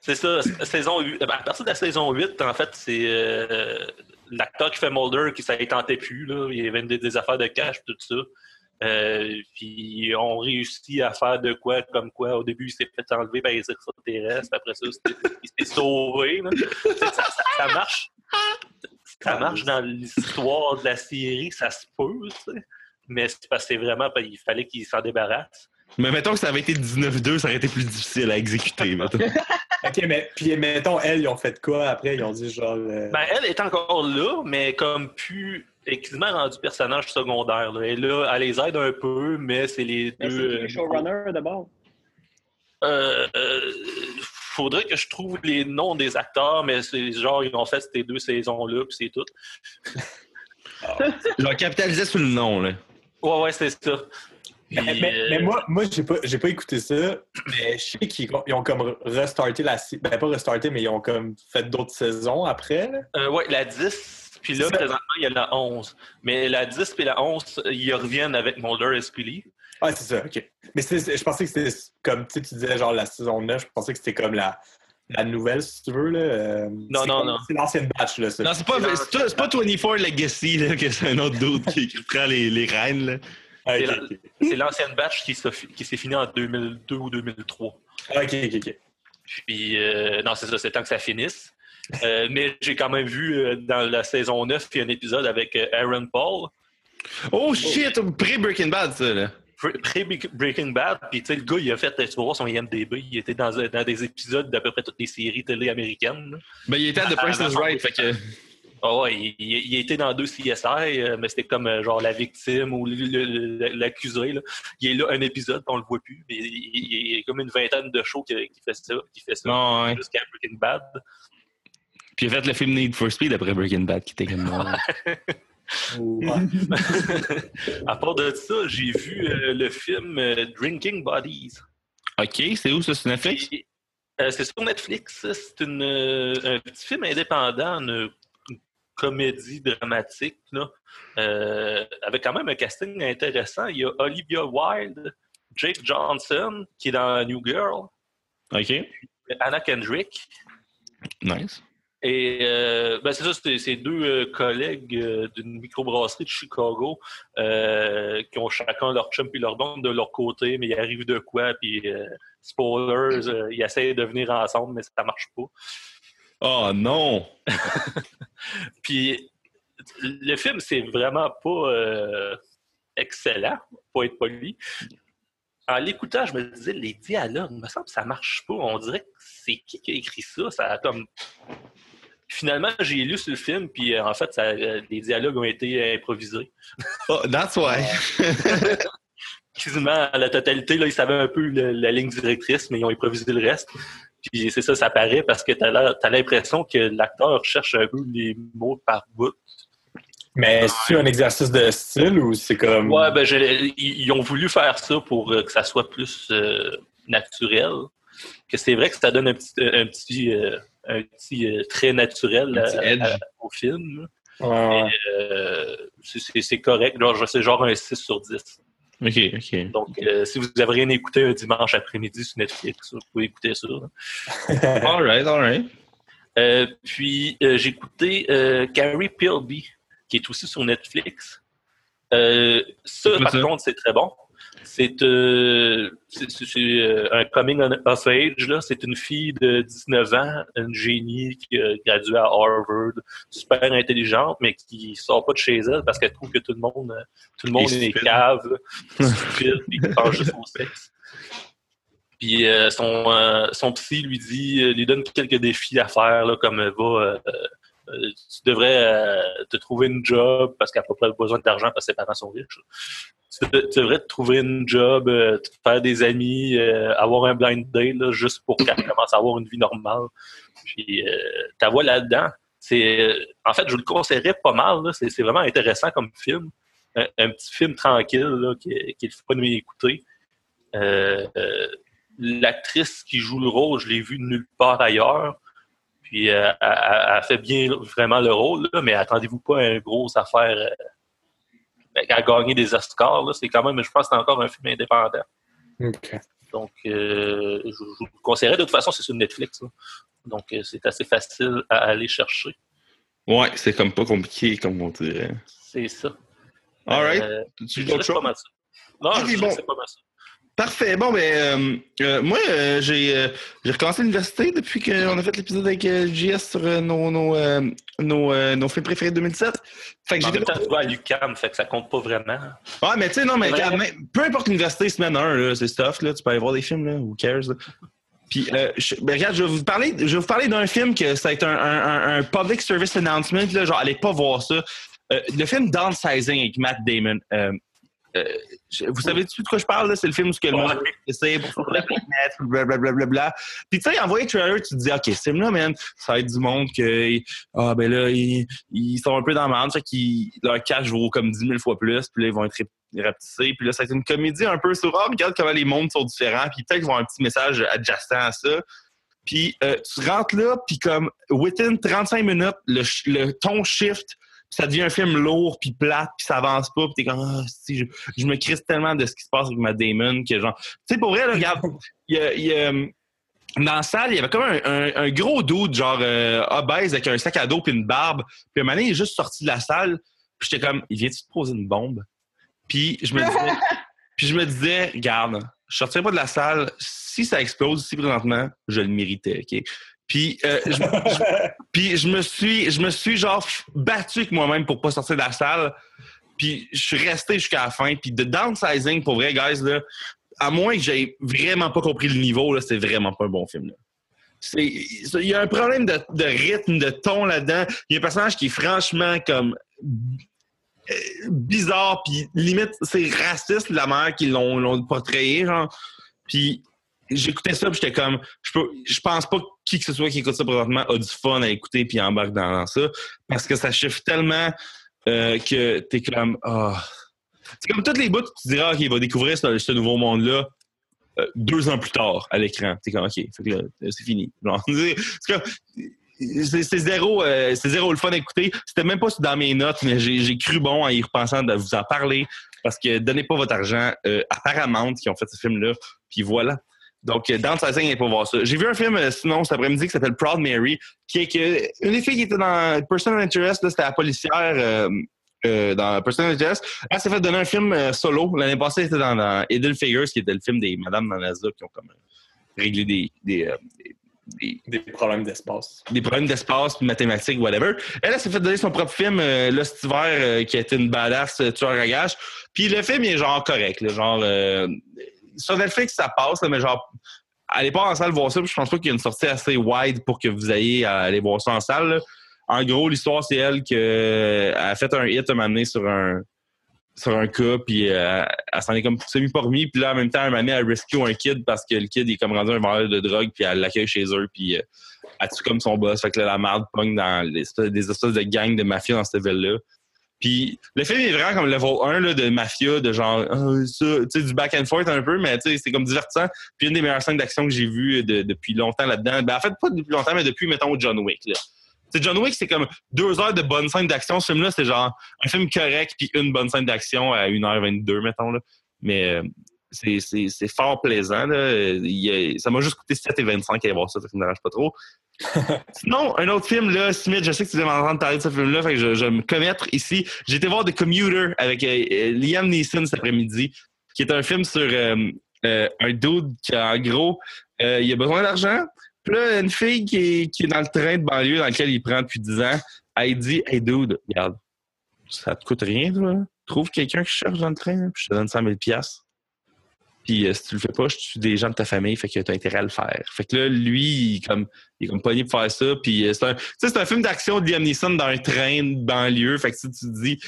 C'est ça, saison 8. ben, à partir de la saison 8, en fait, c'est euh, l'acteur qui fait Mulder qui ça ne tentait plus. Là. Il y avait des, des affaires de cash, tout ça. Euh, puis on réussit à faire de quoi comme quoi. Au début, il s'est fait enlever par les extraterrestres. Après ça, c'était- il s'est sauvé. Ça, ça- ça marche. Ça marche dans l'histoire de la série, ça se peut, tu sais. Mais c'est parce que c'est vraiment, ben, il fallait qu'il s'en débarrasse. Mais mettons que ça avait été 19-2, ça aurait été plus difficile à exécuter. Ok, mais puis mettons, elles, ils ont fait quoi après? Ils ont dit genre. euh, Ben, elle est encore là, mais comme plus. Est quasiment rendue personnage secondaire. Là. Est là, elle les aide un peu, mais c'est les Mais c'est deux. qui le showrunner d'abord? Euh, euh, faudrait que je trouve les noms des acteurs, mais c'est genre, ils ont fait ces deux saisons-là, puis c'est tout. Genre, capitaliser sur le nom, là. Ouais, ouais, c'est ça. Puis, mais, mais- euh, mais moi, moi j'ai pas, j'ai pas écouté ça, mais je sais qu'ils ont, ils ont comme restarté la série. Ben, pas restarté, mais ils ont comme fait d'autres saisons après. là. euh, ouais, la 10, puis là, présentement, il y a la 11. Mais la 10 puis la 11, ils reviennent avec Mulder et Scully. Ah, c'est ça, ok. Mais je pensais que c'était comme, tu sais, tu disais genre la saison 9, je pensais que c'était comme la, la nouvelle, si tu veux. Là. Euh, Non, non, comme- non. C'est l'ancienne batch, là, ça. Non, c'est pas, c'est pas, c'est pas 24 Legacy, là, que c'est un autre doute qui, qui prend les, les rênes, là. Ah, C'est l'ancienne batch qui s'est fi- qui s'est finie en 2002 ou 2003. Ah, ok, ok, ok. Puis, euh, non, c'est ça, c'est temps que ça finisse. Euh, mais j'ai quand même vu euh, dans la saison 9, il y a un épisode avec euh, Aaron Paul. Oh shit, pré-Breaking Bad, ça, là. Pré-Breaking Bad, puis tu sais, le gars, il a fait, tu voir son IMDB, il était dans, dans des épisodes d'à peu près toutes les séries télé américaines. là. Ben, il était à The Price is Right, fait que. Ah ouais, il, il- était dans deux CSI, mais c'était comme genre la victime ou l'accusé. là. Il est là un épisode, on le voit plus. Mais il, il- il y a comme une vingtaine de shows qui, qui fait ça, qui fait ça ouais. jusqu'à Breaking Bad. Puis il a fait le film Need for Speed après Breaking Bad, qui était comme. à part de ça, j'ai vu euh, le film euh, Drinking Bodies. ok, c'est où ça, c'est Netflix? Euh, c'est sur Netflix. C'est une, euh, un petit film indépendant, une, une comédie dramatique, là, euh, avec quand même un casting intéressant. Il y a Olivia Wilde, Jake Johnson, qui est dans New Girl, Ok, Anna Kendrick. nice. Et euh, ben c'est ça, c'est deux euh, collègues euh, d'une microbrasserie de Chicago euh, qui ont chacun leur chum puis leur blonde de leur côté, mais il arrive de quoi, puis euh, spoilers, ils essayent de venir ensemble, mais ça marche pas. Oh non! Puis le film, c'est vraiment pas excellent, pour être poli. En l'écoutant, je me disais, les dialogues, il me semble que ça marche pas. On dirait que c'est qui qui a écrit ça? Ça a comme. Finalement, j'ai lu sur le film, puis euh, en fait, ça, euh, les dialogues ont été improvisés. Oh, that's why. Quasiment à la totalité, là, ils savaient un peu le- la ligne directrice, mais ils ont improvisé le reste. Puis c'est ça, ça paraît parce que t'as l'air- t'as l'impression que l'acteur cherche un peu les mots par bout. Mais c'est un exercice de style ou c'est comme. Ouais, ben, je- ils, ils ont voulu faire ça pour euh, que ça soit plus euh, naturel. Que c'est vrai que ça donne un petit, un petit, euh, un petit euh, trait naturel Un petit à- edge. à- au film. Ouais. Euh, c'est- correct. C'est genre un 6 sur 10. Ok, ok. Donc, euh, si vous avez rien écouté un dimanche après-midi sur Netflix, vous pouvez écouter ça. Alright, alright. Euh, puis, euh, j'ai écouté euh, Carrie Pilby, qui est aussi sur Netflix. Euh, ça, par ça? contre, c'est très bon. C'est euh, euh, un coming of age. là. C'est une fille de 19 ans, une génie qui a gradué à Harvard, super intelligente, mais qui sort pas de chez elle parce qu'elle trouve que tout le monde, tout le monde Et est cave, stupide, puis qui pense juste au sexe. Puis euh, son, euh, son psy lui dit, lui donne quelques défis à faire, là, comme va, tu devrais euh, te trouver une job parce qu'elle n'a pas besoin d'argent parce que ses parents sont riches. Tu, de- devrais te trouver une job, euh, te faire des amis, euh, avoir un blind date là, juste pour qu'elle commence à avoir une vie normale. Puis euh, ta voix là-dedans, c'est euh, en fait je le conseillerais pas mal. C'est vraiment intéressant comme film. Un, un petit film tranquille là, qui, qui est le fun à écouter. Euh, euh, L'actrice qui joue le rôle, je l'ai vue nulle part ailleurs. Puis euh, elle, fait bien vraiment le rôle, là, mais attendez-vous pas à une grosse affaire. Euh, ben, à gagner des Oscars, là, c'est quand même, je pense que c'est encore un film indépendant. Ok. Donc, euh, je, je vous le conseillerais. De toute façon, c'est sur Netflix. là. Donc, euh, c'est assez facile à aller chercher. Ouais, c'est comme pas compliqué, comme on dirait. C'est ça. Alright. Euh, tu pas choses? mal ça. Non, Ok, je bon. pas mal ça. Parfait. Bon, ben, euh, euh, moi, euh, j'ai j'ai recommencé l'université depuis qu'on a fait l'épisode avec JS sur nos, nos, nos, nos films préférés de 2007. Fait que à l'UQAM, fait que ça compte pas vraiment. Ouais, mais tu sais, non, mais mais peu importe l'université, semaine 1, là, c'est stuff, là, tu peux aller voir des films, là, who cares, là. Puis, euh, je, ben, regarde, je vais vous parler, je vais vous parler d'un film que ça a été un, un, un- un public service announcement, là, genre, allez pas voir ça. Le film Downsizing avec Matt Damon. Euh, je- vous savez-tu de quoi je parle, là? C'est le film où ce que le monde essaie pour faire la planète, blablabla. Bla, bla. Puis, tu sais, en voyant le trailer, tu te dis, OK, ce film-là, man, ça va être du monde que, ah, ben là, ils, ils sont un peu dans la merde, fait qu'ils, leur cash vaut comme 10 000 fois plus, puis là, ils vont être rapetissés. Puis là, ça va être une comédie un peu sur, ah, regarde comment les mondes sont différents, puis peut-être qu'ils vont avoir un petit message adjacent à ça. Puis euh, tu rentres là, puis comme, within 35 minutes, le, le ton shift, ça devient un film lourd, puis plate, puis ça avance pas, puis t'es comme, ah, si, je, je me crisse tellement de ce qui se passe avec Matt Damon, que genre, tu sais, pour vrai, là, regarde, il y a- il y a, dans la salle, il y avait comme un, un- un gros dude, genre euh, obèse, avec un sac à dos puis une barbe. Puis un moment donné, il est juste sorti de la salle. Puis j'étais comme, il vient-tu te poser une bombe? Puis je me disais, puis je me disais, regarde, je sortirai pas de la salle. Si ça explose ici présentement, je le méritais, OK? Puis, euh, je, je- puis je me suis, je me suis genre battu avec moi-même pour pas sortir de la salle. Puis je suis resté jusqu'à la fin. Puis de downsizing, pour vrai, guys, là, à moins que j'ai vraiment pas compris le niveau, là, c'est vraiment pas un bon film. Là. Il y a un problème de, de rythme, de ton là-dedans. Il y a un personnage qui est franchement comme euh, bizarre, puis limite, c'est raciste la manière qu'ils l'ont l'ont portrayé, genre. Puis j'écoutais ça, puis j'étais comme, je peux, je pense pas que qui que ce soit qui écoute ça présentement a du fun à écouter puis embarque dans, ça, parce que ça chiffre tellement euh, que t'es comme, ah. C'est comme toutes les bouts, tu diras, OK, il va découvrir ce, nouveau monde-là euh, deux ans plus tard à l'écran. T'es comme, OK, c'est fini. C'est zéro, euh, c'est zéro le fun à écouter. C'était même pas dans mes notes, mais j'ai cru bon en y repensant de vous en parler parce que donnez pas votre argent à Paramount qui ont fait ce film-là. Puis voilà. Donc, euh, dans le il pour voir ça. J'ai vu un film, euh, sinon, cet après-midi, qui s'appelle Proud Mary, qui est que une des filles qui était dans Personal Interest, là, c'était la policière euh, euh, dans Personal Interest. Elle s'est fait donner un film euh, solo. L'année passée, elle était dans, dans Idle Figures, qui était le film des Madame dans NASA qui ont comme réglé des, des, des- problèmes d'espace. des problèmes d'espace, mathématiques, whatever. Elle, elle s'est fait donner son propre film, euh, là, cet hiver, euh, qui a été une badass euh, tueur à gage. Puis le film, il est genre correct. là, genre, sur Netflix, ça passe, là, mais genre, allez pas en salle voir ça. puis Je pense pas qu'il y a une sortie assez wide pour que vous ayez à aller voir ça en salle. En gros, l'histoire, c'est elle qui a fait un hit moment donné sur un sur un cas, puis euh, elle s'en est comme semi-pas remis. Puis là, en même temps, elle rescue un kid parce que le kid est comme rendu un vendeur de drogue, puis elle l'accueille chez eux, puis euh, elle tue comme son boss. Fait que là, la merde pogne dans des espèces de gangs de mafia dans cette ville-là. Puis le film est vraiment comme level 1 là, de mafia, de genre, ça, tu sais, du back and forth un peu, mais tu sais, c'est comme divertissant. Puis une des meilleures scènes d'action que j'ai vues de- depuis longtemps là-dedans. Ben, en fait, pas depuis longtemps, mais depuis, mettons, John Wick. Là. John Wick, c'est comme deux heures de bonnes scènes d'action. Ce film-là, c'est genre un film correct, puis une bonne scène d'action à 1h22, mettons. Là. Mais euh, c'est- fort plaisant. Là. Il ça m'a juste coûté 7,25 à voir ça, ça ne me dérange pas trop. Sinon, un autre film, là, Smith, je sais que tu devais m'entendre parler de ce film-là, fait que je, je vais me commettre ici. J'ai été voir The Commuter avec euh, euh, Liam Neeson cet après-midi, qui est un film sur euh, euh, un dude qui, en gros, il a besoin d'argent. Puis là, une fille qui est, qui est dans le train de banlieue dans lequel il prend depuis 10 ans, elle dit Hey dude, regarde, ça te coûte rien, toi. Trouve quelqu'un qui cherche dans le train, puis je te donne 100 000 piastres. Puis euh, si tu le fais pas, je tue des gens de ta famille, fait que tu as intérêt à le faire. Fait que là, lui, il, est comme, il est comme pogné pour faire ça. Puis euh, c'est un, c'est un film d'action de Liam Neeson dans un train de banlieue. Fait que tu te dis,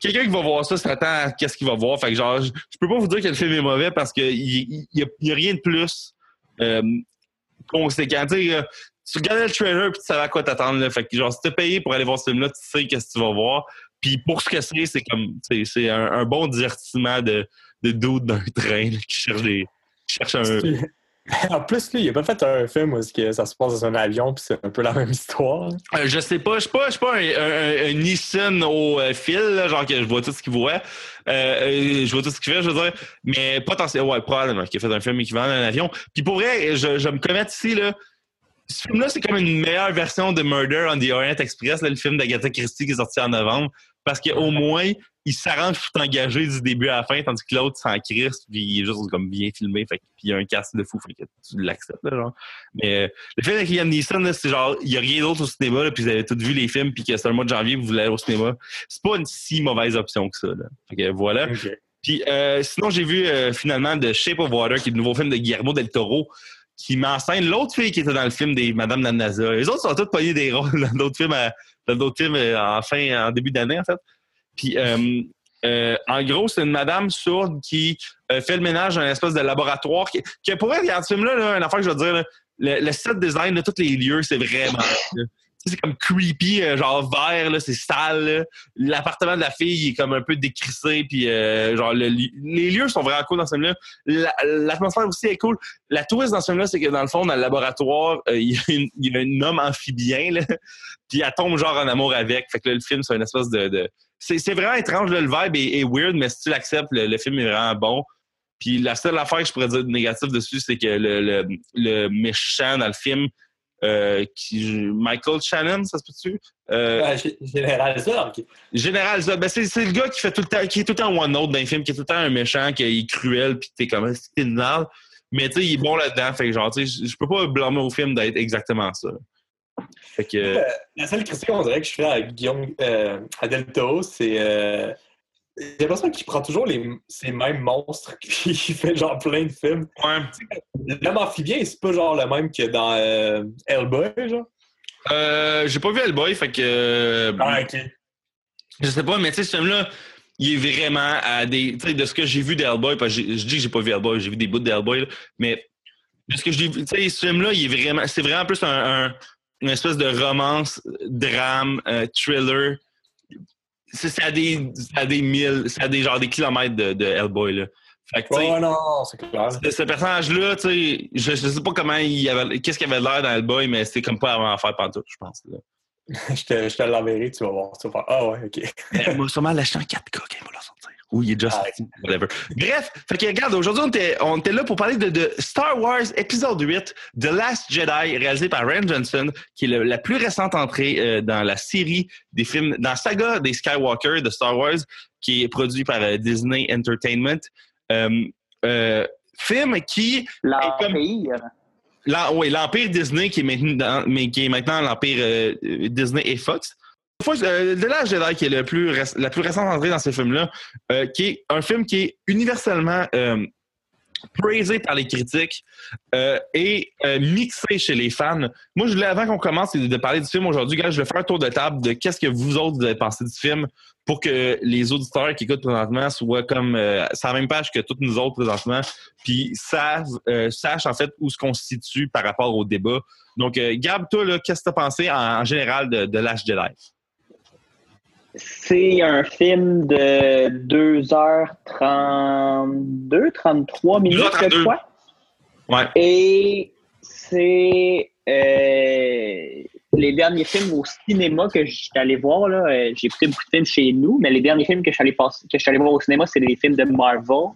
quelqu'un qui va voir ça s'attend à qu'est-ce qu'il va voir. Fait que genre, je, peux pas vous dire que le film est mauvais parce qu'il il, y a, rien de plus euh, conséquent. Euh, tu regardais le trailer puis tu savais à quoi t'attendre. Fait que genre, si t'es payé pour aller voir ce film-là, tu sais qu'est-ce que tu vas voir. Puis pour ce que c'est, c'est comme, c'est un bon divertissement de, de dude dans un train là, qui cherche des, qui cherche un. En plus, lui, il a pas fait un film où que ça se passe dans un avion, puis c'est un peu la même histoire. Euh, je sais pas, je suis pas, pas un, un, un Nissan au euh, fil, là, genre que je vois tout ce qu'il voit. Euh, euh, je vois tout ce qu'il fait, je veux dire. Mais potentiellement, ouais, probablement qu'il a fait un film équivalent d'un avion. Puis pour vrai, je, je me commets ici, là. Ce film-là, c'est comme une meilleure version de Murder on the Orient Express, là, le film d'Agatha Christie qui est sorti en novembre. Parce qu'au moins, il s'arrange tout engagé du début à la fin, tandis que l'autre s'en crisse, puis il est juste comme bien filmé, fait, puis il y a un casque de fou, fait que tu l'acceptes, genre. Mais euh, le film avec Liam Neeson, c'est genre, il y a rien d'autre au cinéma, là, puis vous avez tous vu les films, puis que c'est le mois de janvier, vous voulez aller au cinéma. C'est pas une si mauvaise option que ça, là. Fait que voilà. Puis euh, sinon, j'ai vu euh, finalement The Shape of Water, qui est le nouveau film de Guillermo del Toro, qui m'enseigne l'autre fille qui était dans le film des Madame la NASA. Les autres sont tous pognés des rôles dans d'autres films, à- dans d'autres films euh, en fin, en début d'année, en fait. Puis euh, euh, en gros, c'est une madame sourde qui euh, fait le ménage dans une espèce de laboratoire. Qui, qui pourrait regarder ce film-là, là, une affaire que je veux dire, le, le set design de tous les lieux, c'est vraiment. C'est comme creepy, euh, genre vert, c'est sale. L'appartement de la fille il est comme un peu décrissé, puis euh, genre le les lieux sont vraiment cool dans ce film-là. La- L'atmosphère aussi est cool. La twist dans ce film-là, c'est que dans le fond, dans le laboratoire, euh, il y, a un homme amphibien, puis elle tombe genre en amour avec. Fait que là, le film, c'est une espèce de. C'est vraiment étrange, le vibe est, weird, mais si tu l'acceptes, le, film est vraiment bon. Puis la seule affaire que je pourrais dire de négatif dessus, c'est que le méchant dans le film, euh, qui, Michael Shannon, ça se peut-tu? Euh, gé- Général Zorg. Général Zod, ben c'est, le gars qui fait tout le temps, qui est tout le temps one note dans les films, qui est tout le temps un méchant, qui est cruel, puis t'es comme c'est une. Mais tu sais, il est bon là-dedans. Fait que genre, tu sais, je peux pas blâmer au film d'être exactement ça. Fait que. Euh, la seule critique qu'on dirait que je fais à Guillaume euh, à Del Toro, c'est. J'ai l'impression qu'il prend toujours les, ces mêmes monstres puis il fait genre plein de films. Ouais. L'homme amphibien, c'est pas genre le même que dans euh, Hellboy, genre? Euh, j'ai pas vu Hellboy, fait que. euh, Ah, ok. Je sais pas, mais tu sais, ce film-là, il est vraiment à des. Tu sais, de ce que j'ai vu d'Hellboy, parce que je dis que j'ai pas vu Hellboy, j'ai vu des bouts d'Hellboy, mais de ce que j'ai vu, tu sais, ce film-là, il est vraiment. C'est vraiment plus un, un- une espèce de romance, drame, euh, thriller. C'est à des, à des milles, c'est à des genre des kilomètres de, de Hellboy, là. Fait que, Oh non, c'est clair. ce, ce personnage-là, tu sais, je, je sais pas comment il avait. Qu'est-ce qu'il avait l'air dans Hellboy, mais c'était comme pas avant à faire pantoute, je pense. là. je te, je te l'enverrai, tu vas voir. Tu vas faire Ah ouais, ok. Elle m'a sûrement l'acheter en 4K quand il va le sortir. Ou il est déjà Ah. Whatever. Bref, fait que regarde, aujourd'hui, on était, on était là pour parler de, de Star Wars épisode 8, The Last Jedi, réalisé par Ryan Johnson, qui est le- la plus récente entrée euh, dans la série des films, dans la saga des Skywalker de Star Wars, qui est produit par euh, Disney Entertainment. Euh, film qui L'Empire. L'en- oui, l'Empire Disney qui est maintenant, mais qui est maintenant l'Empire Disney et Fox. Fois, euh, Last Jedi, qui est le plus la plus récente entrée dans ce film-là, euh, qui est un film qui est universellement euh, praisé par les critiques euh, et euh, mixé chez les fans. Moi, je voulais, avant qu'on commence de parler du film aujourd'hui, je vais faire un tour de table de qu'est-ce que vous autres avez pensé du film pour que les auditeurs qui écoutent présentement soient comme sur la même page que toutes nous autres présentement, puis savent, sachent en fait où se constitue par rapport au débat. Donc, Gab, toi, qu'est-ce que tu as pensé en, général de, de Last Jedi? C'est un film de 2h32, 33 minutes, 2h32. je crois. Ouais. Et c'est euh, les derniers films au cinéma que je suis allé voir. là, euh, J'ai écouté beaucoup de films chez nous, mais les derniers films que je suis allé, passer- que je suis allé voir au cinéma, c'est des films de Marvel.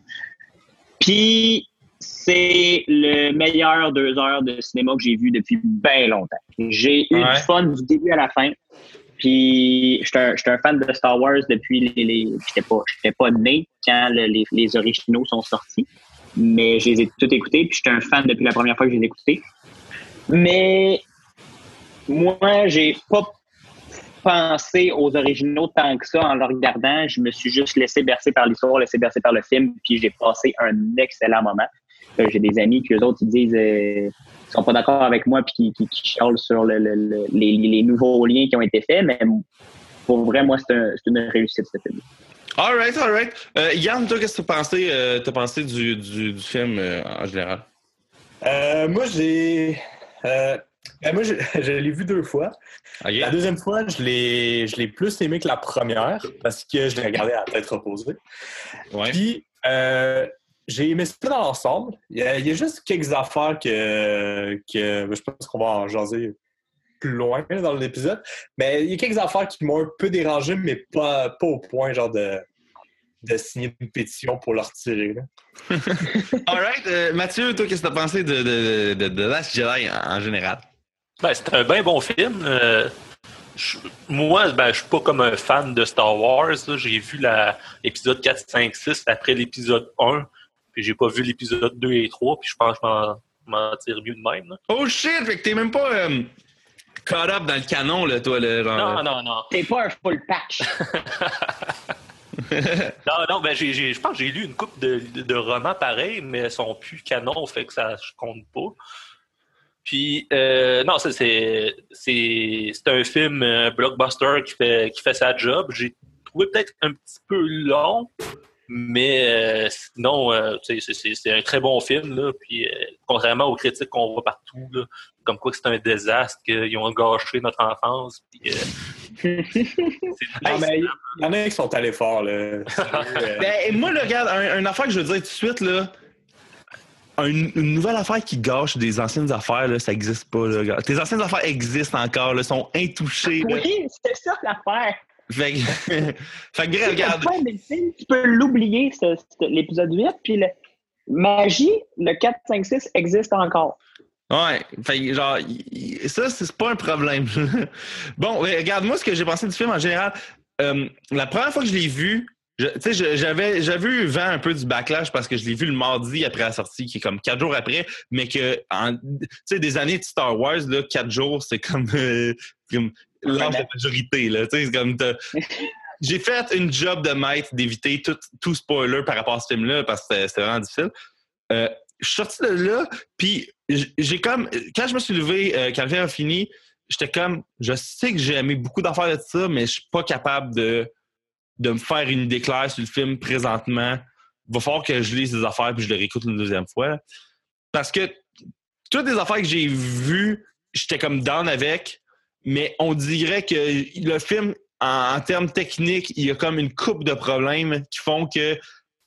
Puis c'est le meilleur deux heures de cinéma que j'ai vu depuis bien longtemps. J'ai eu Ouais. du fun du début à la fin. Puis j'étais un, un fan de Star Wars depuis les. les j'étais pas, pas né quand le- les, les originaux sont sortis, mais je les ai tous écoutés. Puis j'étais un fan depuis la première fois que je les ai écoutés. Mais moi, j'ai pas pensé aux originaux tant que ça en le regardant. Je me suis juste laissé bercer par l'histoire, laissé bercer par le film, puis j'ai passé un excellent moment. Euh, j'ai des amis qui eux autres ils disent euh, ils sont pas d'accord avec moi puis qui, qui, qui chialent sur le, le- le- les, les nouveaux liens qui ont été faits, mais pour vrai, moi, c'est un- c'est une réussite ce film. All right, all right. Euh, Yann, toi, qu'est-ce que tu as pensé, euh, t'as pensé du, du, du film euh, en général? Euh, moi, j'ai. euh, ben, moi, je, je l'ai vu deux fois. OK. La deuxième fois, je l'ai, je l'ai plus aimé que la première parce que je l'ai regardé à la tête reposée. Ouais. Puis, euh, j'ai aimé ça dans l'ensemble. Il y, a, il y a juste quelques affaires que, que ben, je pense qu'on va en jaser plus loin dans l'épisode. Mais il y a quelques affaires qui m'ont un peu dérangé, mais pas, pas au point genre de, de signer une pétition pour le retirer. là. All right. euh, Mathieu, toi, qu'est-ce que tu as pensé de, de, de, de Last Jedi en, en général? Ben, c'est un bien bon film. Euh, je- moi, ben, je suis pas comme un fan de Star Wars. J'ai vu l'épisode 4, 5, 6 après l'épisode 1. Puis j'ai pas vu l'épisode 2 et 3. Puis je pense que je m'en- tire mieux de même. là. Oh shit! Fait que t'es même pas euh, caught up dans le canon, là, toi, là, genre. Non, non, non. T'es pas un full patch. Non, non, ben j'ai, j'ai- je pense que j'ai lu une coupe de, de, de romans pareils, mais elles sont plus canon, fait que ça je compte pas. Puis, euh, non, ça, c'est, c'est, c'est un film euh, blockbuster qui fait, qui fait sa job. J'ai trouvé peut-être un petit peu long, mais euh, sinon, euh, c'est, un très bon film. Là, puis, euh, contrairement aux critiques qu'on voit partout, là, comme quoi c'est un désastre, qu'ils ont gâché notre enfance. Puis, euh, c'est Ah, mais il y en a qui sont allés fort. Là. Euh, Ben, moi, là, regarde, un, une affaire que je veux dire tout de suite, là. un- une nouvelle affaire qui gâche des anciennes affaires, là, ça n'existe pas. Là. Tes anciennes affaires existent encore, là, sont intouchées. là. Oui, c'est ça l'affaire. Fait que, fait regarde. tu peux l'oublier, l'épisode 8, puis le magie, le 4, 5, 6 existe encore. Ouais, fait que, genre, ça, c'est pas un problème. bon, regarde, moi, ce que j'ai pensé du film en général, euh, la première fois que je l'ai vu, Tu sais, j'avais eu vent un peu du backlash parce que je l'ai vu le mardi après la sortie, qui est comme quatre jours après, mais que, tu sais, des années de Star Wars, là, quatre jours, c'est comme, euh, comme l'âge de majorité, là. Tu sais, c'est comme, j'ai fait une job de maître d'éviter tout, tout spoiler par rapport à ce film-là parce que c'était- vraiment difficile. Euh, je suis sorti de là, puis j'ai comme, quand je me suis levé, euh, quand le film a fini, j'étais comme, je sais que j'ai aimé beaucoup d'affaires de ça, mais je suis pas capable de de me faire une idée claire sur le film présentement. Il va falloir que je lise des affaires puis je le réécoute une deuxième fois. Parce que toutes les affaires que j'ai vues, j'étais comme down avec, mais on dirait que le film, en, termes techniques, il y a comme une coupe de problèmes qui font que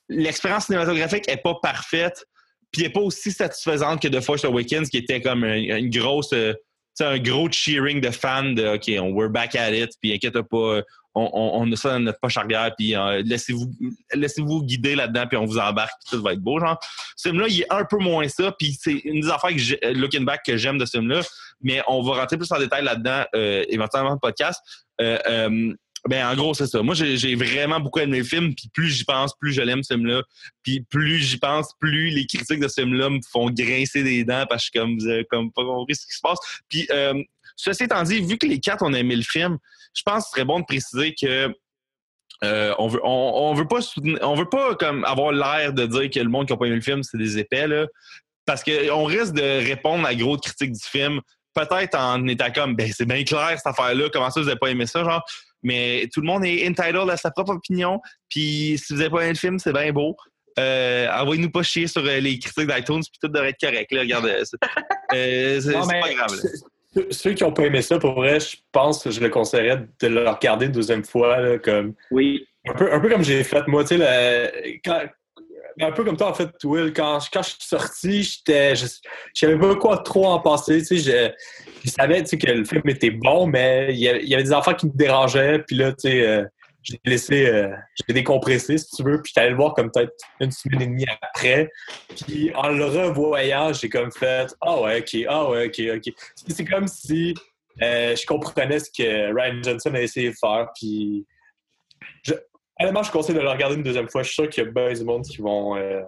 l'expérience cinématographique est pas parfaite, puis n'est pas aussi satisfaisante que The Force Awakens, qui était comme une, grosse, euh, un gros cheering de fans de OK, on we're back at it, puis inquiète pas, on, on, on a ça dans notre poche arrière, puis euh, laissez-vous laissez-vous guider là-dedans, puis on vous embarque, puis tout va être beau, genre. Ce film-là, il est un peu moins ça, puis c'est une des affaires que euh, looking back que j'aime de ce film-là, mais on va rentrer plus en détail là-dedans euh, éventuellement dans le podcast. Euh, ben, en gros, c'est ça. Moi, j'ai vraiment beaucoup aimé le film, puis plus j'y pense, plus je l'aime, ce film-là. Puis plus j'y pense, plus les critiques de ce film-là me font grincer des dents, parce que comme, vous avez comme pas compris ce qui se passe. Puis, ceci étant dit, vu que les quatre ont aimé le film, je pense que ce serait bon de préciser que euh, on veut on, on veut pas soutenir- on veut pas comme avoir l'air de dire que le monde qui n'a pas aimé le film c'est des épais là. Parce qu'on risque de répondre à gros critiques du film peut-être en étant comme ben c'est bien clair cette affaire là comment ça vous avez pas aimé ça genre. Mais tout le monde est entitled à sa propre opinion puis si vous avez pas aimé le film c'est bien beau. Euh, envoyez-nous pas chier sur euh, les critiques d'iTunes puis tout devrait être correct là regarde euh, c'est euh, pas grave là. Ceux, qui n'ont pas aimé ça, pour vrai, je pense que je le conseillerais de le regarder une deuxième fois, là, comme Oui. un peu, un peu comme j'ai fait moi, tu sais, quand- un peu comme toi en fait, Will, quand, je- quand je suis sorti, j'étais, je, savais pas quoi trop en penser, tu sais, je, je savais, tu sais, que le film était bon, mais il y avait, il y avait des enfants qui me dérangeaient, puis là, tu sais, euh, j'ai laissé, euh, j'ai décompressé, si tu veux, puis j'allais le voir comme peut-être une semaine et demie après, puis en le revoyant, j'ai comme fait, ah ouais, ok, ah ouais, ok, ok. C'est comme si euh, je comprenais ce que Ryan Johnson a essayé de faire, puis je, honnêtement, je conseille de le regarder une deuxième fois. Je suis sûr qu'il y a bien du monde qui vont, euh,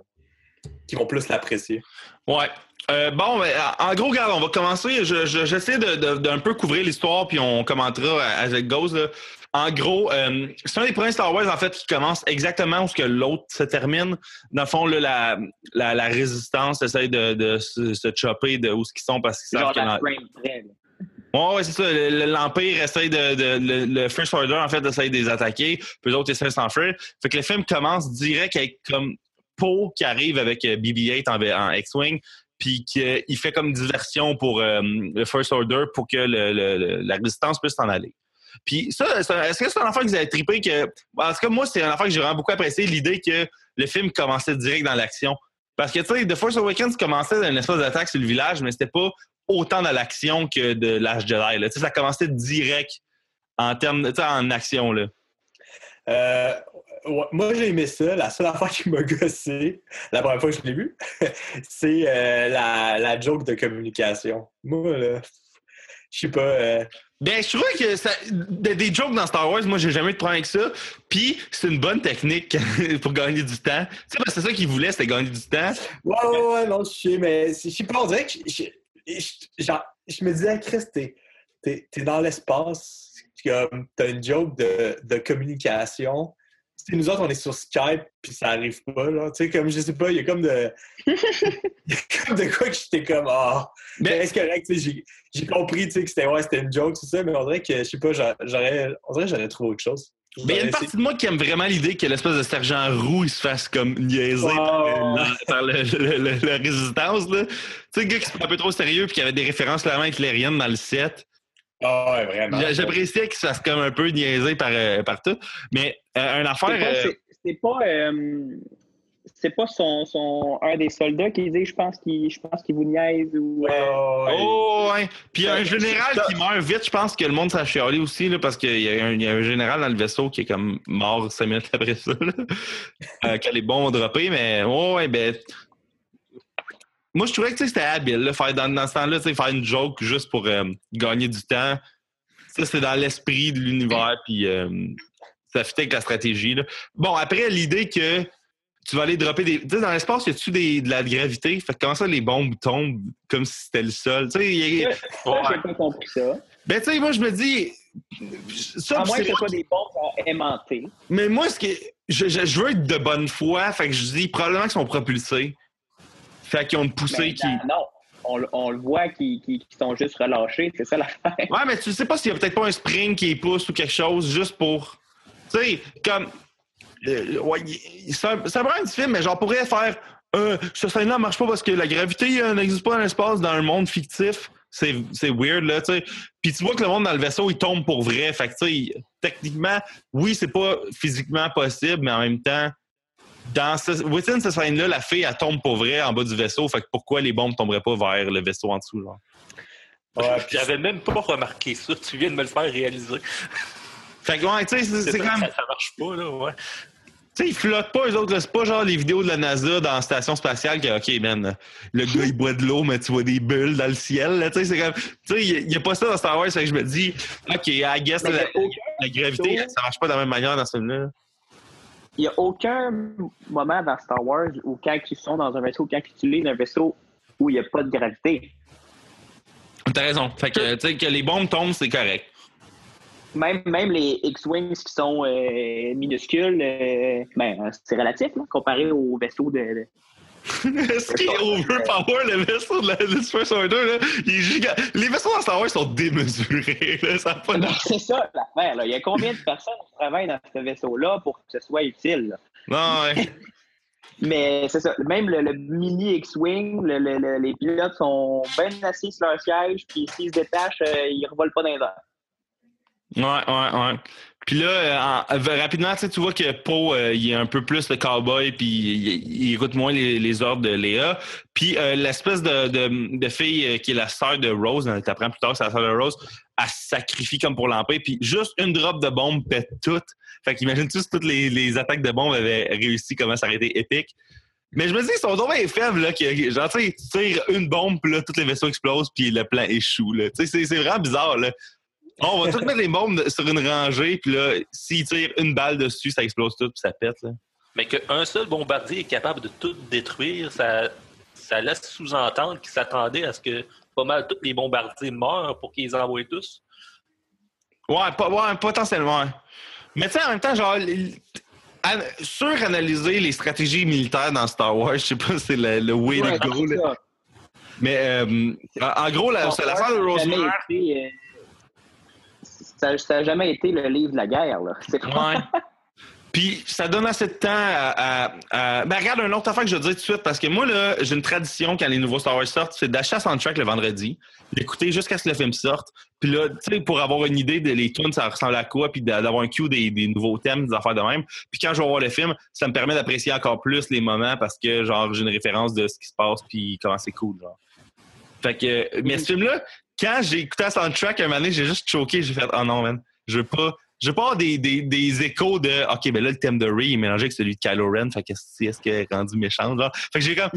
qui vont plus l'apprécier. Ouais. Euh, bon, ben, en gros, regarde, on va commencer. Je- je- J'essaie de, d'un peu couvrir l'histoire, puis on commentera goes. là. En gros, euh, c'est un des premiers Star Wars, en fait, qui commence exactement où ce que l'autre se termine. Dans le fond, là, la, la, la résistance essaie de, de se, se chopper de où ce qu'ils sont parce qu'ils savent que la. Ouais, ouais, c'est ça. Le- le- L'Empire essaie de, de- le, le First Order, en fait, essaie de les attaquer. Puis eux autres essaient de s'enfuir. Fait que le film commence direct avec comme Poe qui arrive avec euh, BB-8 en, en X-Wing. Puis qu'il fait comme diversion pour euh, le First Order pour que le- le- le- la résistance puisse s'en aller. Puis ça, est-ce que c'est un affaire que vous avez trippé que. En tout cas, moi, c'est un affaire que j'ai vraiment beaucoup apprécié, l'idée que le film commençait direct dans l'action. Parce que, tu sais, The Force Awakens commençait dans une espèce d'attaque sur le village, mais c'était pas autant dans l'action que de l'âge. Tu sais, Ça commençait direct en termes de, en action. Là. Euh, moi, j'ai aimé ça. La seule affaire qui m'a gossé, la première fois que je l'ai vu, c'est euh, la, la joke de communication. Moi, là, je sais pas. euh, Ben, je trouvais que ça, des, jokes dans Star Wars, moi, j'ai jamais eu de problème avec ça. Puis, c'est une bonne technique pour gagner du temps. Tu sais, parce que c'est ça qu'ils voulaient, c'était gagner du temps. Ouais, ouais, ouais, non, je sais, mais je sais pas, on dirait que je, je- me disais, Chris, t'es, t'es- t'es dans l'espace, comme t'as une joke de, de communication. Sais, nous autres, on est sur Skype, puis ça arrive pas, là. Tu sais, comme, je sais pas, il y a comme de... Il y a comme de quoi que j'étais comme, ah... Mais- Mais est-ce correct, tu sais, j'ai, j'ai compris, tu sais, que c'était, ouais, c'était une joke, c'est ça, mais on dirait que, je sais pas, j'a- j'aurais... On dirait que j'aurais trouvé autre chose. Mais il y a une partie de moi qui aime vraiment l'idée que l'espèce de sergent roux, il se fasse comme niaiser par, le- ouais. par le- le- le- la résistance. Là. Tu sais, le gars qui se prend un peu trop sérieux puis qui avait des références clairement hitlériennes dans le set. Ah ouais, vraiment. J'a- J'appréciais qu'il se fasse comme un peu niaiser par, euh, par tout. Mais euh, une affaire. C'est pas, euh, c'est- pas, euh, c'est pas son, son, un des soldats qui dit je pense qu'il je pense qu'il vous niaise ou. Euh, ouais, ouais. Oh, ouais. Puis il y a un général qui meurt vite. Je pense que le monde s'est chialé aussi, là, parce qu'il y, a un- il y a un général dans le vaisseau qui est comme mort cinq minutes après ça. Là. Euh, quand les bombes ont droppé. Mais oh, ouais, ben. Moi, je trouvais que c'était habile, là, faire dans, dans ce temps-là, faire une joke juste pour euh, gagner du temps. Ça, c'est dans l'esprit de l'univers, puis euh, ça fit avec la stratégie. Là. Bon, après, l'idée que tu vas aller dropper des. Tu sais, dans l'espace, y a-tu des, de la gravité? Fait que comment ça, les bombes tombent comme si c'était le sol? Tu sais, y a- Ça, j'ai pas compris ça. Ben, tu sais, moi, je me dis. Ça, À moins que ce soit des bombes aimantées. Mais moi, ce que je, je, je veux être de bonne foi, fait que je dis probablement qu'ils sont propulsés. Fait qu'ils ont une poussée qui. dans- Non, on, le- on le voit qu'ils sont juste relâchés, c'est ça l'affaire. Ouais, mais tu sais pas s'il y a peut-être pas un spring qui les pousse ou quelque chose juste pour. Tu sais, comme. euh, ouais, il- c'est un, du film, mais genre, pourrait faire. Euh, ce scène-là marche pas parce que la gravité euh, n'existe pas dans l'espace, dans un monde fictif. C'est c'est weird, là, tu sais. Puis tu vois que le monde dans le vaisseau, il tombe pour vrai. Fait que, tu sais, techniquement, oui, c'est pas physiquement possible, mais en même temps, dans ce, within cette scène-là, la fille, elle tombe pour vrai en bas du vaisseau. Fait que pourquoi les bombes tomberaient pas vers le vaisseau en dessous, genre? Ouais, J'avais même pas remarqué ça. Tu viens de me le faire réaliser. Fait que, ouais, tu sais, c'est ça, comme. ça, ça marche pas, là, ouais. Tu sais, ils flottent pas, eux autres. là. C'est pas genre les vidéos de la NASA dans la station spatiale que, OK, man, le gars, il boit de l'eau, mais tu vois des bulles dans le ciel. là. Tu sais, c'est comme. Tu sais, il n'y a, pas ça dans Star Wars. Fait que je me dis, OK, I guess la, la gravité, ça marche pas de la même manière dans ce film-là. Il n'y a aucun moment dans Star Wars où quand ils sont dans un vaisseau, quand ils utilisent un vaisseau où il n'y a pas de gravité. T'as raison. Fait que, tu sais, que les bombes tombent, c'est correct. Même, même les X-Wings qui sont euh, minuscules, euh, ben, c'est relatif là, comparé aux vaisseaux de. de- Ce qui est overpower, le vaisseau de la de First Order, là, il est giga... Les vaisseaux dans Star Wars sont démesurés. Là, ça pas Ben, c'est ça l'affaire. là. Il y a combien de personnes qui travaillent dans ce vaisseau-là pour que ce soit utile? Non, ouais. Mais c'est ça. Même le, le mini X-Wing, le- le- le- les pilotes sont bien assis sur leur siège, puis s'ils se détachent, euh, ils ne revolent pas dans les airs. Ouais, ouais, ouais. Puis là, euh, en- rapidement, tu vois que Poe, euh, il est un peu plus le cowboy, puis il, écoute moins les, ordres de Léa. Puis euh, l'espèce de, fille qui est la sœur de Rose, tu apprends plus tard, c'est la sœur de Rose, elle sacrifie comme pour l'empêcher, puis juste une drop de bombe pète tout. Fait qu'imagine-tu si toutes les, attaques de bombe avaient réussi, comment ça aurait été épique. Mais je me dis, ils sont bien faibles, là, que, genre, tu tires une bombe, puis là, tous les vaisseaux explosent, puis le plan échoue, là. Tu sais, c'est vraiment bizarre, là. On va tous mettre les bombes sur une rangée, puis là, s'ils tirent une balle dessus, ça explose tout, puis ça pète, là. Mais qu'un seul bombardier est capable de tout détruire, ça, ça laisse sous-entendre qu'il s'attendait à ce que pas mal tous les bombardiers meurent pour qu'ils les envoient tous. Ouais, pas, ouais, potentiellement. Mais tu sais, en même temps, genre, les- an- suranalyser les stratégies militaires dans Star Wars, je sais pas si c'est le, le way Ouais, to go, c'est là. ça. Mais euh, en gros, la, c'est la sœur de Rosemary. Ça ça a jamais été le livre de la guerre. Là. C'est Ouais. Puis ça donne assez de temps à, à- à- Ben regarde, une autre affaire que je veux dire tout de suite, parce que moi, là, j'ai une tradition quand les nouveaux Star Wars sortent, c'est d'acheter un soundtrack le vendredi, d'écouter jusqu'à ce que le film sorte. Puis là, tu sais, pour avoir une idée de les tunes, ça ressemble à quoi, puis d'a- d'avoir un cue des, des nouveaux thèmes, des affaires de même. Puis quand je vais voir le film, ça me permet d'apprécier encore plus les moments parce que, genre, j'ai une référence de ce qui se passe, puis comment c'est cool, genre. Fait que, mais ce film-là, quand j'ai écouté un soundtrack un moment j'ai juste choqué, j'ai fait, oh non, man, je veux pas. Je veux pas avoir des, des, des échos de OK, ben là, le thème de Ray est mélangé avec celui de Kylo Ren. Fait que est-ce qu'elle est rendue méchante? Genre? Fait que j'ai comme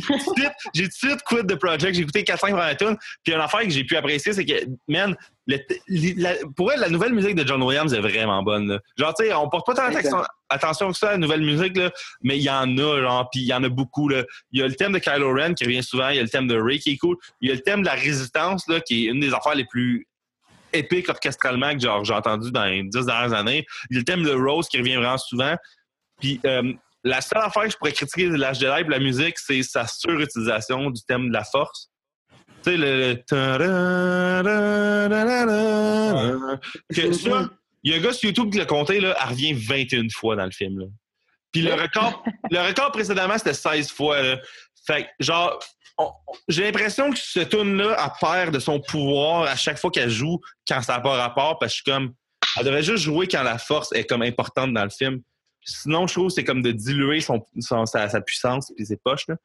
j'ai tout de suite quit the project. J'ai écouté 4-5 premières tunes. Puis une affaire que j'ai pu apprécier, c'est que, man, le- la- pour elle, la nouvelle musique de John Williams est vraiment bonne. là. Genre, tu sais, on porte pas tant attention, attention que ça à la nouvelle musique, là, mais il y en a, genre, puis il y en a beaucoup. Là. Il y a le thème de Kylo Ren qui revient souvent, il y a le thème de Ray qui est cool, il y a le thème de la résistance, là, qui est une des affaires les plus épiques orchestralement que j'ai entendu dans les dix dernières années. Il y a le thème de Rose qui revient vraiment souvent. Puis euh, la seule affaire que je pourrais critiquer de l'âge de la musique, c'est sa surutilisation du thème de la force. Tu sais, le... Que ça, il y a un gars sur YouTube qui l'a compté, là, elle revient 21 fois dans le film. Là. Puis le record, le record précédemment, c'était 16 fois. Là. Fait que, genre, j'ai l'impression que ce tune-là, elle perd de son pouvoir à chaque fois qu'elle joue quand ça n'a pas rapport, parce que je suis comme. Elle devrait juste jouer quand la force est comme importante dans le film. Sinon, je trouve que c'est comme de diluer son, son- sa, sa puissance et ses poches. Là.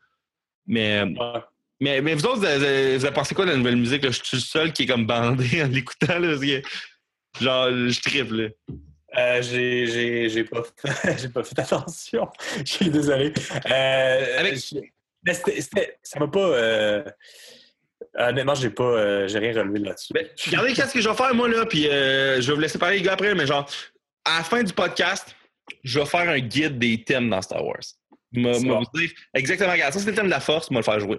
Mais, Ouais. Mais, mais vous autres, vous avez, vous avez pensé quoi de la nouvelle musique? Là? Je suis le seul qui est comme bandé en l'écoutant. là, parce que, Genre, je triple. là. Euh, j'ai, j'ai, j'ai pas, j'ai pas fait attention. Je suis désolé. Euh, Avec- mais c'était, c'était- ça m'a pas. euh, honnêtement, j'ai pas, euh, j'ai rien relevé là-dessus. Ben, regardez qu'est-ce que je vais faire, moi, là, puis euh, je vais vous laisser parler, les gars, après, mais genre, à la fin du podcast, je vais faire un guide des thèmes dans Star Wars. M'a- C'est m'a bon. vous dire, exactement, regarde, ça c'est le thème de la force, moi le faire jouer.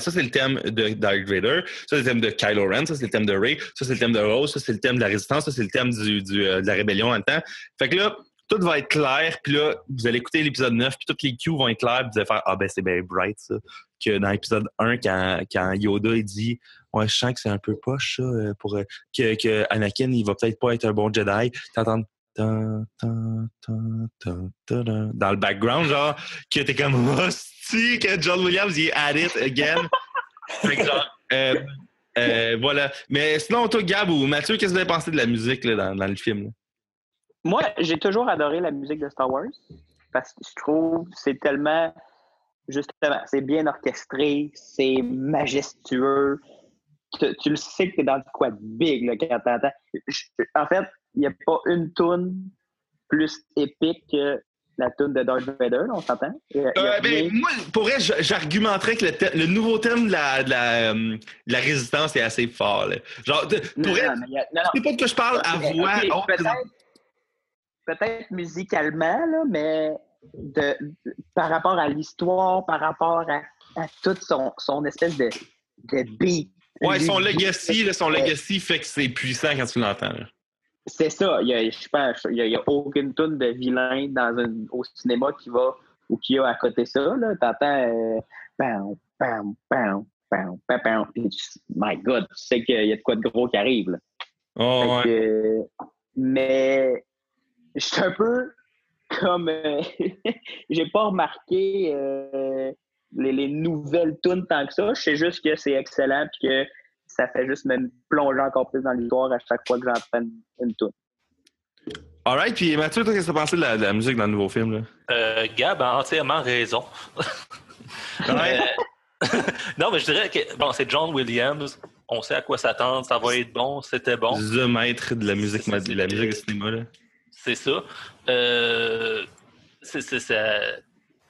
Ça c'est le thème de Darth Vader, ça c'est le thème de Kylo Ren, ça c'est le thème de Rey, ça c'est le thème de Rose, ça c'est le thème de la résistance, ça c'est le thème du, du, euh, de la rébellion en même temps. Fait que là, tout va être clair, puis là, vous allez écouter l'épisode 9, puis toutes les cues vont être claires, puis vous allez faire Ah ben c'est bien bright ça. Que dans l'épisode 1, quand, quand Yoda il dit Ouais, je sens que c'est un peu poche ça, euh, pour euh, que, que Anakin il va peut-être pas être un bon Jedi. T'entends dans le background, genre, que t'es comme hostie que John Williams il est at it again. Fait euh, euh, voilà. Mais sinon, toi, Gab ou Mathieu, qu'est-ce que vous avez pensé de la musique dans, le film? Moi, j'ai toujours adoré la musique de Star Wars parce que je trouve c'est tellement, justement, c'est bien orchestré, c'est majestueux. Tu, le sais que t'es dans quoi de big là, quand t'entends. En fait, n'y a pas une tune plus épique que la tune de Darth Vader, on s'entend? Euh, ben, moi, pour vrai, j'argumenterais que le, thème- le nouveau thème de la, de la, euh, de la résistance est assez fort. là. Genre, de- Non, pour non, non, non. c'est pas quoi je parle à voix. peut-être, peut-être musicalement, là, mais de, par rapport à l'histoire, par rapport à, à toute son, son espèce de, de beat. Ouais, son legacy, là, son legacy fait que c'est puissant quand tu l'entends. là. C'est ça. Il y a, je pense, il y a, il y a aucune tune de vilain dans un, au cinéma qui va ou qui a à côté ça. Là. T'entends euh, pam, pam, pam, pam, pam, pam. Puis tu- my God, tu sais qu'il y a de quoi de gros qui arrive. Là. Oh, Fait ouais. que, mais je suis un peu comme. euh, J'ai pas remarqué euh, les, les nouvelles tunes tant que ça. Je sais juste que c'est excellent et que ça fait juste me plonger encore plus dans l'histoire à chaque fois que j'entends une, une tune. Alright, puis Mathieu, toi, qu'est-ce que t'as pensé de la, de la musique dans le nouveau film? Là? Euh, Gab a entièrement raison. Euh, non, mais je dirais que bon, c'est John Williams. On sait à quoi s'attendre. Ça va être bon. C'était bon. The maître de la musique, de la musique de cinéma. Là. C'est ça. Euh, c'est- ça.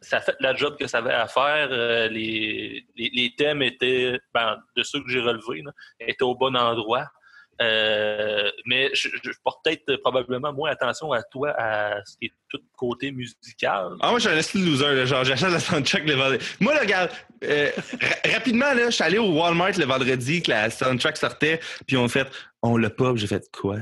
Ça fait la job que ça avait à faire. Euh, les, les, les thèmes étaient, ben, de ceux que j'ai relevés, étaient au bon endroit. Euh, mais je, porte peut-être probablement moins attention à toi, à ce qui est tout côté musical. Ah, moi, je suis un style loser. Genre, j'achète la soundtrack le vendredi. Moi, là, regarde, euh, ra- rapidement, là, je suis allé au Walmart le vendredi que la soundtrack sortait, puis on fait, on l'a pas, j'ai fait quoi?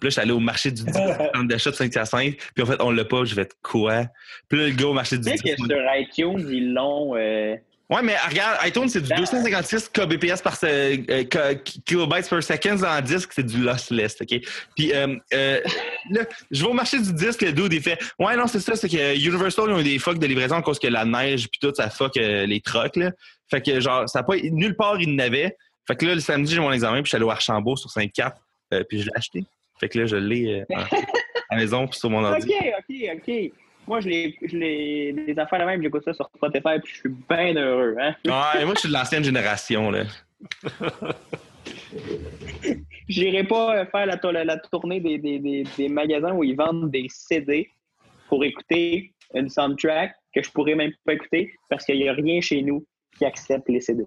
Puis là, je suis allé au marché du 10, centre d'achat de Saint-Hyacinthe, puis en fait, on l'a pas, j'ai fait quoi? Puis là, le gars au marché du Tu 10. sais que sur iTunes, ils l'ont. euh, Ouais, mais regarde, iTunes, c'est du Ben, 256 kbps par se- euh, k- kilobytes per second en disque, c'est du lossless, OK? Puis euh, euh, là, je vais au marché du disque, le dude, il fait « Ouais, non, c'est ça, c'est que Universal, ils ont eu des fucks de livraison à cause que la neige puis tout, ça fuck euh, les trucks, là. Fait que, genre, ça a pas... Nulle part, ils n'avaient. Fait que là, le samedi, j'ai mon examen, puis je suis allé au Archambault sur 5-4, euh, puis je l'ai acheté. Fait que là, je l'ai euh, à la maison puis sur mon ordi. OK, OK, OK. Moi, je les, je les, les affaires la même, j'écoute ça sur Spotify, puis je suis bien heureux. Hein? Ouais, moi, je suis de l'ancienne génération, là. J'irai pas euh, faire la, la tournée des, des, des, des magasins où ils vendent des CD pour écouter une soundtrack que je pourrais même pas écouter parce qu'il n'y a rien chez nous qui accepte les CD.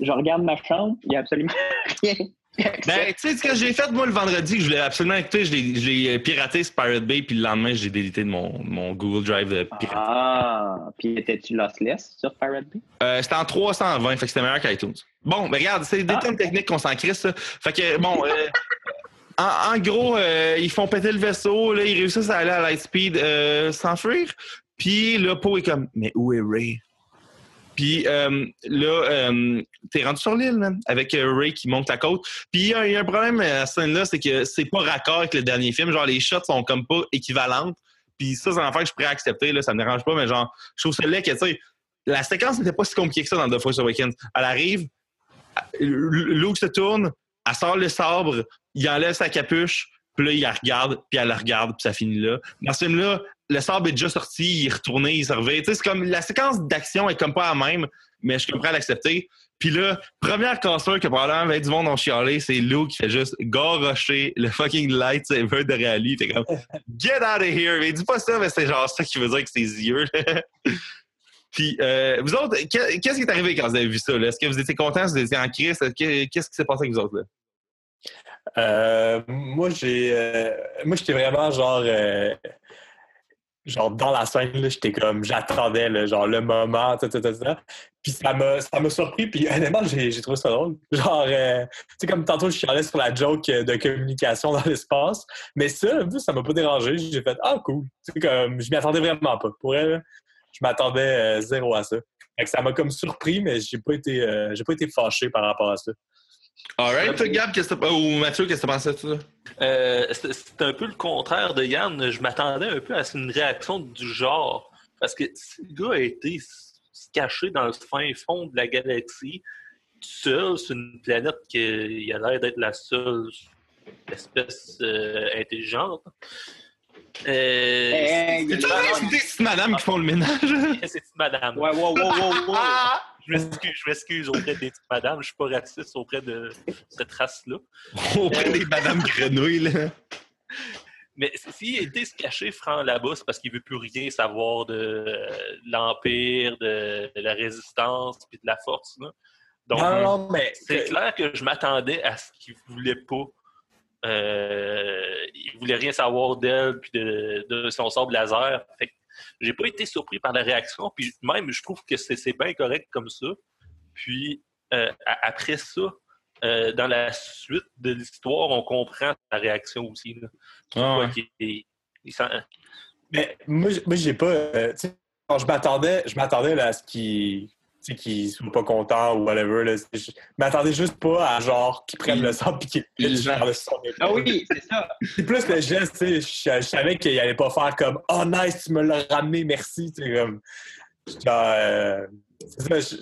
Je regarde ma chambre, il n'y a absolument rien. Ben, tu sais ce que j'ai fait, moi, le vendredi, que je voulais absolument écouter, je l'ai- euh, piraté sur Pirate Bay, puis le lendemain, j'ai délité de mon, mon Google Drive de pirate. Ah, puis étais-tu lossless sur Pirate Bay? Euh, c'était en 320, fait que c'était meilleur qu'iTunes. Bon, ben regarde, c'est des Ah. thèmes techniques qu'on s'en crisse, ça. Fait que, bon, euh, en, en gros, euh, ils font péter le vaisseau, là, ils réussissent à aller à Lightspeed euh, s'enfuir, puis là, Poe est comme, mais où est Ray? Puis euh, là, euh, t'es rendu sur l'île, man, avec euh, Ray qui monte la côte. Puis il y, a un problème à cette scène-là, c'est que c'est pas raccord avec le dernier film. Genre, les shots sont comme pas équivalentes. Puis ça, c'est un affaire que je pourrais accepter, là, ça me dérange pas, mais genre, je trouve ça laid que, tu sais, la séquence n'était pas si compliquée que ça dans The Force Awakens. Elle arrive, Luke se tourne, elle sort le sabre, il enlève sa capuche, puis là, il la regarde, puis elle la regarde, puis ça finit là. Dans ce film-là, le sabre est déjà sorti, il est retourné, il servi. Tu sais, c'est comme la séquence d'action est comme pas la même, mais je suis prêt à l'accepter. Puis là, première cassure que probablement avec du monde ont chialé, c'est Luke qui fait juste garrocher le fucking lightsaber de Rally. T'es comme, get out of here! Mais dis pas ça, mais c'est genre ça qui veut dire que c'est ses yeux. Puis, euh, vous autres, que- qu'est-ce qui est arrivé quand vous avez vu ça? là? Est-ce que vous étiez contents? Vous étiez en crise? Est-ce que- Qu'est-ce qui s'est passé avec vous autres? Là? Euh, moi, j'ai. euh, moi, j'étais vraiment genre. euh, genre dans la scène, j'étais comme, j'attendais le, genre le moment, tout. Puis ça m'a, ça m'a surpris, puis honnêtement, j'ai, trouvé ça drôle. Genre, tu sais, comme tantôt, je suis allé sur la joke de communication dans l'espace, mais ça, ça m'a pas dérangé. J'ai fait, ah, cool. Tu comme, je m'y attendais vraiment pas. Pour elle, je m'attendais zéro à ça. Ça m'a comme surpris, mais j'ai pas été, j'ai pas été fâché par rapport à ça. Alright, toi, Gab, qu'est-ce que t'as- ou Mathieu, qu'est-ce que tu pensais de ça? Euh, c'est c'est un peu le contraire de Yann. Je m'attendais un peu à une réaction du genre. Parce que si le gars a été caché dans le fin fond de la galaxie, seul sur une planète qui a l'air d'être la seule espèce euh, intelligente. Euh, Hey, C'est des petites madames qui font le ménage? c'est madame. Ouais, wow, wow, wow, wow. Je m'excuse, je m'excuse auprès des petites madames. Je suis pas raciste auprès de cette race-là. Auprès des madames grenouilles, là. Mais s'il était se cacher franc là-bas, c'est parce qu'il veut plus rien savoir de euh, l'Empire, de, de la résistance puis de la force. là. Donc, non, non, mais c'est clair que je m'attendais à ce qu'il voulait pas. Euh, il voulait rien savoir d'elle puis de, de son sable laser. Fait que j'ai pas été surpris par la réaction. Puis même, je trouve que c'est c'est bien correct comme ça. Puis euh, après ça, euh, dans la suite de l'histoire, on comprend la réaction aussi. là. Ah ouais. qu'il- il- il sent- Mais moi, moi j'ai pas. euh, tu sais, quand je m'attendais, je m'attendais là, à ce qu'ils tu sais, qu'ils soient pas contents ou whatever. Là, je m'attendais juste pas à genre qu'ils prennent le sang puis qu'ils Il- pitchent par le son. Ah oui, c'est ça. C'est plus le geste, tu sais. Je, je savais qu'il allait pas faire comme Oh nice, tu me l'as ramené, merci. Tu sais, comme. Genre, euh, c'est ça,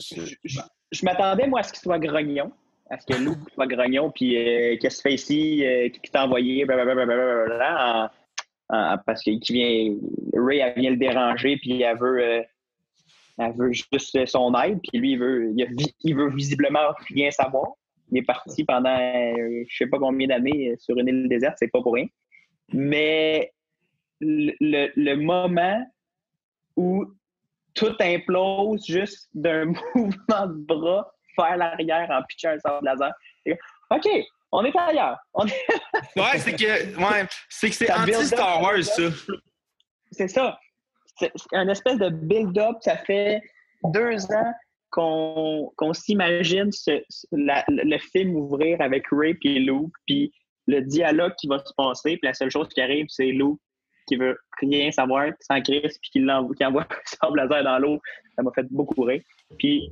je- m'attendais, moi, à ce qu'il soit grognon. À ce que Luke soit grognon, puis euh, qu'est-ce qu'il fait ici, euh, qui t'a envoyé, blablabla, blablabla, en- en- parce qu'il qui vient, Ray, elle vient le déranger, puis elle veut, euh, elle veut juste son aide, puis lui, il veut, il, a vi- il veut visiblement rien savoir. Il est parti pendant, euh, je sais pas combien d'années, euh, sur une île déserte, c'est pas pour rien. Mais le, le- le moment où tout implose juste d'un mouvement de bras faire l'arrière en pitchant un sable laser. Et, OK, on est ailleurs. On est- Ouais, c'est que, ouais, c'est que c'est anti-Star Wars, ça C'est ça. C'est un espèce de build-up. Ça fait deux ans qu'on s'imagine le film ouvrir avec Ray et Luke, puis le dialogue qui va se passer, puis la seule chose qui arrive, c'est Luke qui veut rien savoir, qui s'en crisse, puis qui, envoie un sable laser dans l'eau. Ça m'a fait beaucoup rire. Puis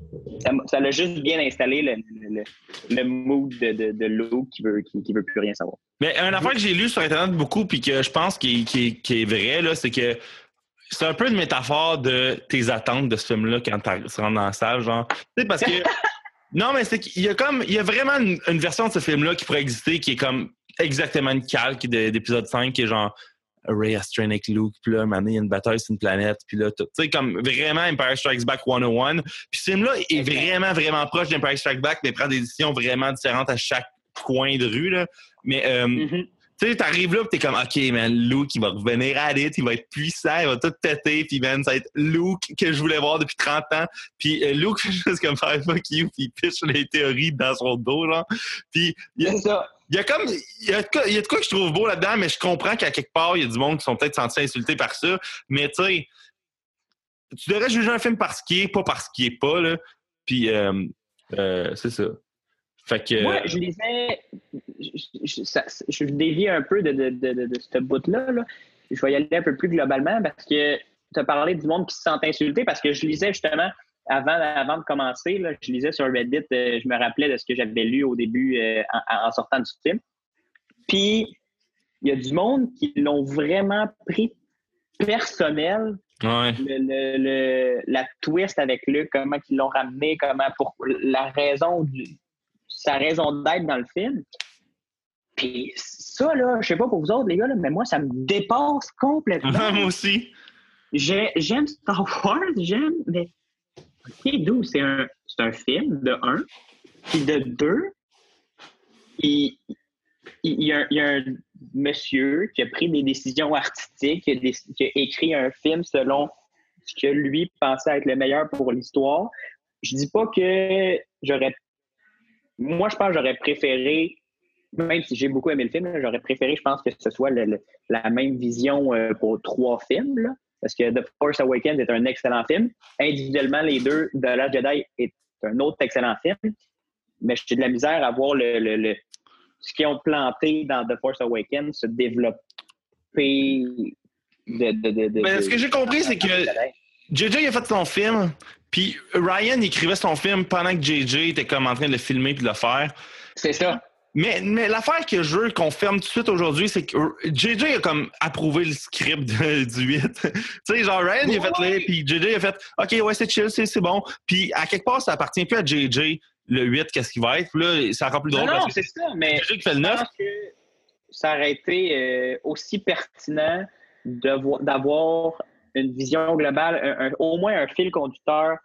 ça l'a juste bien installé le, le, le- mood de, de, Luke qui veut, qui, veut plus rien savoir. Mais un affaire que j'ai lu sur Internet beaucoup, puis que je pense qui, est vrai, c'est que c'est un peu une métaphore de tes attentes de ce film-là quand tu rentres dans la salle, genre. Tu sais, parce que. non, mais c'est qu'il y a comme. Il y a vraiment une, une version de ce film-là qui pourrait exister qui est comme exactement une calque de- d'épisode 5 qui est genre. Ray a strain avec Luke, puis là, maintenant, il y a une bataille sur une planète, puis là, tout- tu sais, comme vraiment Empire Strikes Back 101. Puis ce film-là est vraiment, vraiment proche d'Empire Strikes Back, mais prend des décisions vraiment différentes à chaque coin de rue, là. Mais, euh, Mm-hmm. Tu sais, t'arrives là, pis t'es comme, OK, man, Luke, il va revenir à it, il va être puissant, il va tout péter, puis man, ça va être Luke que je voulais voir depuis 30 ans. Puis euh, Luke fait juste comme faire fuck you, puis il pitch les théories dans son dos, genre. Puis il y a, C'est ça. il y a comme, il y a, il y a de quoi que je trouve beau là-dedans, mais je comprends qu'à quelque part, il y a du monde qui sont peut-être sentis insultés par ça. Mais tu sais, tu devrais juger un film parce qu'il est, pas parce qu'il est pas, là. Puis euh, euh, c'est ça. Fait que. Moi, je lisais. Je, je, ça- je dévie un peu de, de, de, de, de ce bout-là. là. Je vais y aller un peu plus globalement parce que tu as parlé du monde qui se sent insulté parce que je lisais justement avant, avant de commencer, là, je lisais sur Reddit, euh, je me rappelais de ce que j'avais lu au début euh, en, en sortant du film. Puis, il y a du monde qui l'ont vraiment pris personnel Ouais. le, le- le- la twist avec Luke, comment ils l'ont ramené, comment pour la raison du, sa raison d'être dans le film. Puis ça, là, je sais pas pour vous autres, les gars, là, mais moi, ça me dépasse complètement. Moi aussi. J'ai- J'aime Star Wars, j'aime, mais OK, d'où? C'est un, c'est un film, de un. Puis de deux, il, il, il y a, il y a un monsieur qui a pris des décisions artistiques, qui a, des- qui a écrit un film selon ce que lui pensait être le meilleur pour l'histoire. Je dis pas que j'aurais. Moi, je pense que j'aurais préféré, même si j'ai beaucoup aimé le film, j'aurais préféré, je pense, que ce soit le- le- la même vision euh, pour trois films. là. parce que The Force Awakens est un excellent film. Individuellement, les deux, The Last Jedi est un autre excellent film. Mais j'ai de la misère à voir le, ce qu'ils ont planté dans The Force Awakens se développer de, de, de, de Mais ce que j'ai compris, c'est que JJ a fait son film, puis Ryan écrivait son film pendant que JJ était comme en train de le filmer puis de le faire. C'est ça. Mais, mais l'affaire que je veux qu'on ferme tout de suite aujourd'hui, c'est que JJ a comme approuvé le script de- du 8. tu sais, genre Ryan, il a fait lire, puis JJ a fait OK, ouais, c'est chill, c'est bon. Puis à quelque part, ça appartient plus à JJ, le 8, qu'est-ce qu'il va être. Puis là, c'est encore plus Non, drôle non, parce que c'est ça, mais JJ qui fait le je 9. pense que ça aurait été euh, aussi pertinent d'avoir une vision globale, un- un- au moins un fil conducteur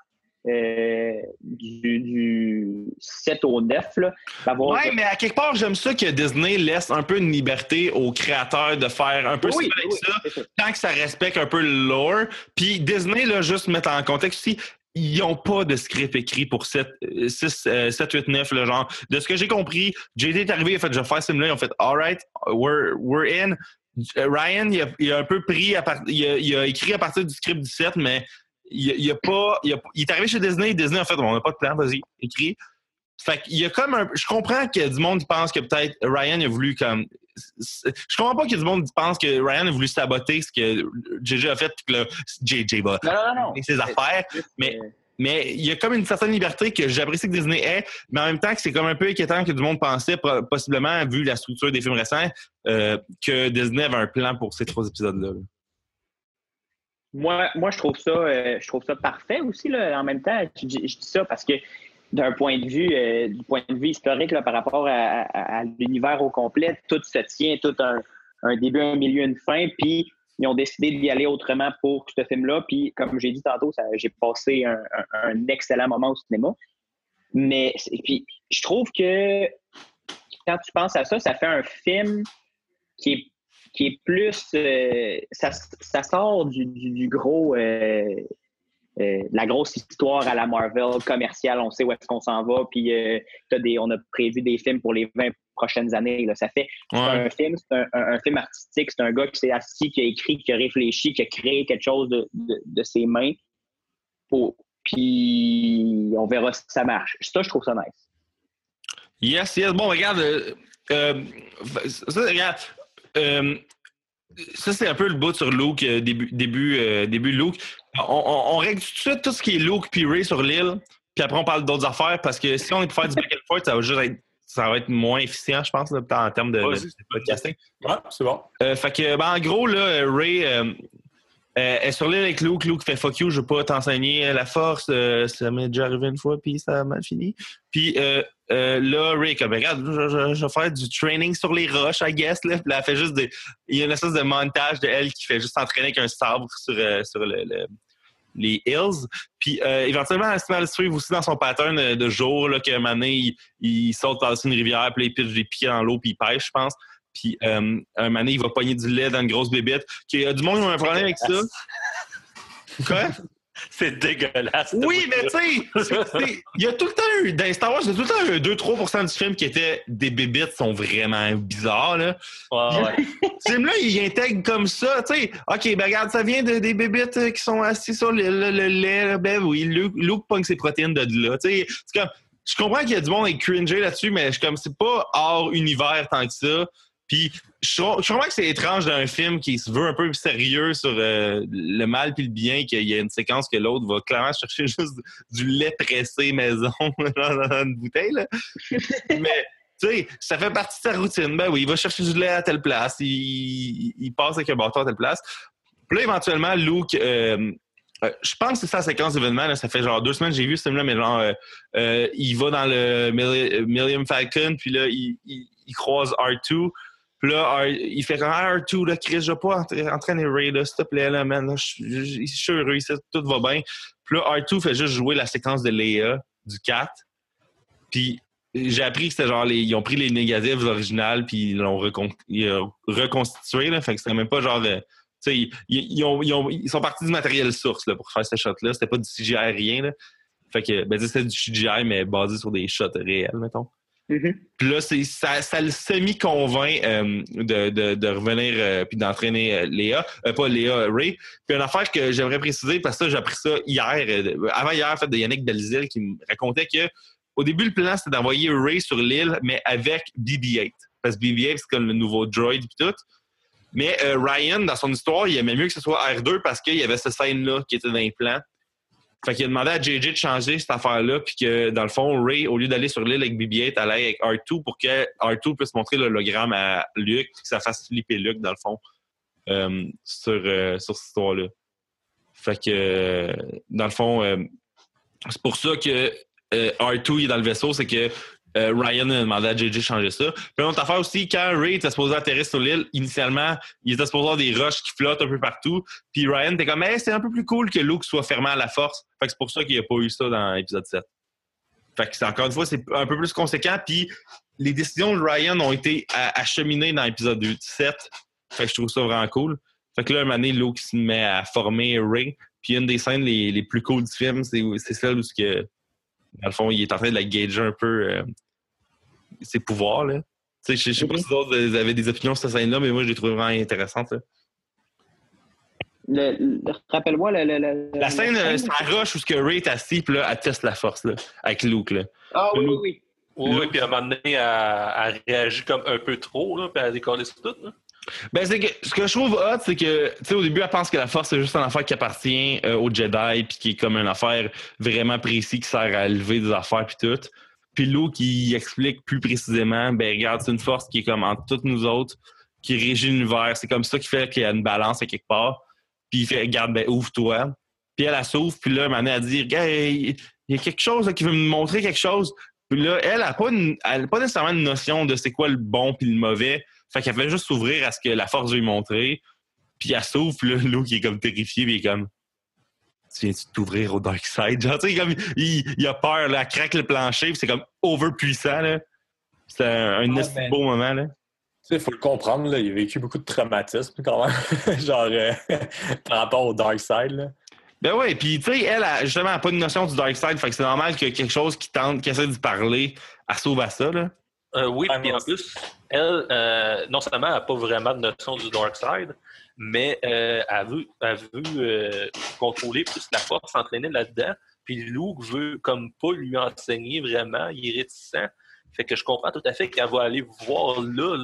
euh, du, du 7 au 9. Là, Ouais, mais à quelque part, j'aime ça que Disney laisse un peu une liberté aux créateurs de faire un peu Oui, oui, ça. tant que ça respecte un peu le lore. Puis Disney, là, juste mettre en contexte aussi, ils n'ont pas de script écrit pour 7, euh, 6, euh, 7 8, 9, le genre. De ce que j'ai compris, JD est arrivé, il a fait, je vais faire ils ont fait, all right, we're, we're in. Euh, Ryan, il a, il a un peu pris, à part- il, a, il a écrit à partir du script du 7, mais il, il a pas, il, a- il est arrivé chez Disney, Disney a fait, on n'a pas de plan, vas-y, écrit. Fait qu'il y a comme un. Je comprends a du monde pense que peut-être Ryan a voulu comme. Je comprends pas qu'il y a du monde qui pense que Ryan a voulu saboter ce que JJ a fait que JJ va Non, non, non. faire ses affaires. Mais- Mais il y a comme une certaine liberté que j'apprécie que Disney ait, mais en même temps que c'est comme un peu inquiétant que du monde pensait, possiblement, vu la structure des films récents, euh, que Disney avait un plan pour ces trois épisodes-là. Moi, moi je trouve ça, euh, je trouve ça parfait aussi. Là, en même temps, je, dis- je dis ça parce que d'un point de vue, euh, du point de vue historique, là, par rapport à, l'univers au complet, tout se tient, tout un, un début, un milieu, une fin. Puis ils ont décidé d'y aller autrement pour ce film-là. Puis comme j'ai dit tantôt, j'ai passé un, excellent moment au cinéma. Mais puis je trouve que quand tu penses à ça, ça fait un film qui est qui est plus. euh, ça, ça sort du, du- du gros. euh, euh, la grosse histoire à la Marvel commerciale, on sait où est-ce qu'on s'en va, puis des, on a prévu des films pour les 20 prochaines années. Là. Ça fait Ouais. un film, c'est un, un- un film artistique, c'est un gars qui s'est assis, qui a écrit, qui a réfléchi, qui a créé quelque chose de, de- de ses mains. Pour, puis on verra si ça marche. Ça, je trouve ça nice. Yes, yes. Bon, regarde, euh, ça, regarde, euh, ça, c'est un peu le bout sur Luke, euh, début, début, euh, début Luke. On, on- on règle tout de suite tout ce qui est Luke puis Ray sur l'île, puis après on parle d'autres affaires parce que si on est pour faire du back and forth, ça va juste être, ça va être moins efficient, je pense, là, en termes de, de- Vas-y. de podcasting. Ouais, c'est bon. Euh, fait que, ben, en gros, là, Ray euh, sur l'île avec Luke. Luke fait fuck you, je veux pas t'enseigner la force. euh, ça m'est déjà arrivé une fois, puis ça a mal fini. Puis euh, euh, là, Ray, comme, regarde, je, je- je vais faire du training sur les roches, I guess. Là. Puis là, elle fait juste des. Il y a une espèce de montage de elle qui fait juste s'entraîner avec un sabre sur, euh, sur le- le- les hills. Puis euh, éventuellement, elle se met à le suivre aussi dans son pattern de jour, là, moment donné, il, il saute par-dessus une rivière, puis il pitche des pieds dans l'eau, puis il pêche, je pense. Puis euh, un donné, il va pogner du lait dans une grosse bébête. Il y a du monde qui a un problème avec ça. Quoi? C'est dégueulasse. Oui, mais tu sais, il y a tout le temps eu, dans Star Wars, il y a tout le temps eu 2-3% du film qui était des bébites sont vraiment bizarres, là. Ouais, ouais. Ce film-là, il intègre comme ça, tu sais. OK, ben regarde, ça vient de, des bébites euh, qui sont assis sur le, le- le lait, ben oui, Luke, Luke pogne ses protéines de là, tu sais. C'est comme, je comprends qu'il y a du monde qui est cringé là-dessus, mais je comme, c'est pas hors univers tant que ça. Puis, je trouve je que c'est étrange d'un film qui se veut un peu sérieux sur euh, le mal puis le bien, qu'il y a une séquence que l'autre va clairement chercher juste du lait pressé maison dans, une bouteille. Là. Mais, tu sais, ça fait partie de sa routine. Ben oui, il va chercher du lait à telle place, il, il- il passe avec un bâton à telle place. Puis là, éventuellement, Luke, euh, euh, je pense que c'est la séquence d'événements. Ça fait genre deux semaines que j'ai vu ce film-là, mais genre, il va dans le Millennium Falcon, puis là, il, il- il croise R2. Là, R- il fait comme ah, R2, là, Chris, je vais pas entra- entraîner Ray, là, s'il te plaît, là, man. là, je suis heureux, tout va bien. Puis là, R2 fait juste jouer la séquence de Leia du 4. Puis j'ai appris que c'était genre, les- ils ont pris les négatifs originales, puis ils l'ont reconstitué, là. Fait que c'était même pas genre. euh, tu sais, ils, ils- ils ont- ils ont- ils sont partis du matériel source là, pour faire ce shot-là. C'était pas du CGI rien. Là. Fait que ben, c'était du CGI, mais basé sur des shots réels, mettons. Mhm. Puis là, ça, le semi-convainc euh, de, revenir euh, puis d'entraîner euh, Léa. Euh, pas Léa, Ray. Puis une affaire que j'aimerais préciser, parce que j'ai appris ça hier, avant hier, en fait, de Yannick Belzil, qui me racontait que au début, le plan, c'était d'envoyer Ray sur l'île, mais avec BB-8. Parce que BB-8, c'est comme le nouveau droid et tout. Mais Ryan, dans son histoire, il aimait mieux que ce soit R2 parce qu'il y avait cette scène-là qui était dans les plans. Fait qu'il a demandé à JJ de changer cette affaire-là, puis que dans le fond, Ray, au lieu d'aller sur l'île avec BB-8, allait avec R2 pour que R2 puisse montrer l'hologramme à Luke, puis que ça fasse flipper Luke, dans le fond, euh, sur, euh, sur cette histoire-là. Fait que, euh, dans le fond, c'est pour ça que euh, R2 il est dans le vaisseau, c'est que euh, Ryan a demandé à JJ de changer ça. Puis une autre affaire aussi, quand Ray était supposé atterrir sur l'île, initialement, il était supposé avoir des roches qui flottent un peu partout. Puis Ryan était comme, hey, c'est un peu plus cool que Luke soit fermé à la force. Fait que c'est pour ça qu'il n'y a pas eu ça dans l'épisode 7. Fait que encore une fois, c'est un peu plus conséquent. Puis les décisions de Ryan ont été acheminées dans l'épisode 7. Fait que je trouve ça vraiment cool. Fait que là, un donné, Luke se met à former Ray. Puis une des scènes les, plus cool du film, c'est celle où, dans le fond, il est en train de la gager un peu euh, ses pouvoirs. Là. Tu sais, Je sais pas si d'autres vous avez des opinions sur cette scène-là, mais moi, je l'ai trouvé vraiment intéressante. là. Le- le- Rappelle-moi le, le- le- La scène, euh, c'est la roche où ce que Ray est assis, puis là, elle teste la force là, avec Luke. Là. Ah oui, oui, oui. Oui, Là- oui, puis à un moment donné, elle, elle réagit comme un peu trop, là, puis elle décolle sur tout. Là. Ben, c'est que ce que je trouve hot, c'est que, tu sais, au début, elle pense que la force, c'est juste une affaire qui appartient euh, aux Jedi, puis qui est comme une affaire vraiment précise qui sert à lever des affaires, puis tout. Puis Luke, qui explique plus précisément, ben, regarde, c'est une force qui est comme entre toutes nous autres, qui régit l'univers. C'est comme ça qui fait qu'il y a une balance à quelque part. Puis il fait, regarde, ben, ouvre-toi. Puis elle, elle s'ouvre, puis là, elle dit, regarde, il y a quelque chose qui veut me montrer quelque chose. Puis là, elle n'a pas, elle pas nécessairement une notion de c'est quoi le bon puis le mauvais. Fait qu'elle fait juste s'ouvrir à ce que la force veut lui montrer. Puis elle s'ouvre, puis là, Luke il est comme terrifié, puis est comme Tu viens-tu t'ouvrir au dark side? Genre, tu sais, comme il, il a peur, là, elle craque le plancher, puis c'est comme overpuissant, là. C'est un, beau moment, là. Tu sais, il faut le comprendre, là, il a vécu beaucoup de traumatisme quand même, genre euh, par rapport au Dark Side. Là. Ben ouais, puis tu sais, elle, a, justement, elle a pas de notion du dark side, fait que c'est normal qu'il y a quelque chose qui tente, qui essaie d'y parler, elle sauve à ça, là. Euh, oui, Ouais, puis en plus, elle, euh, non seulement elle n'a pas vraiment de notion du Dark Side, mais euh, elle veut, euh, contrôler plus la force, s'entraîner là-dedans. Puis Luke veut comme pas lui enseigner vraiment, il est réticent. Fait que je comprends tout à fait qu'elle va aller voir là,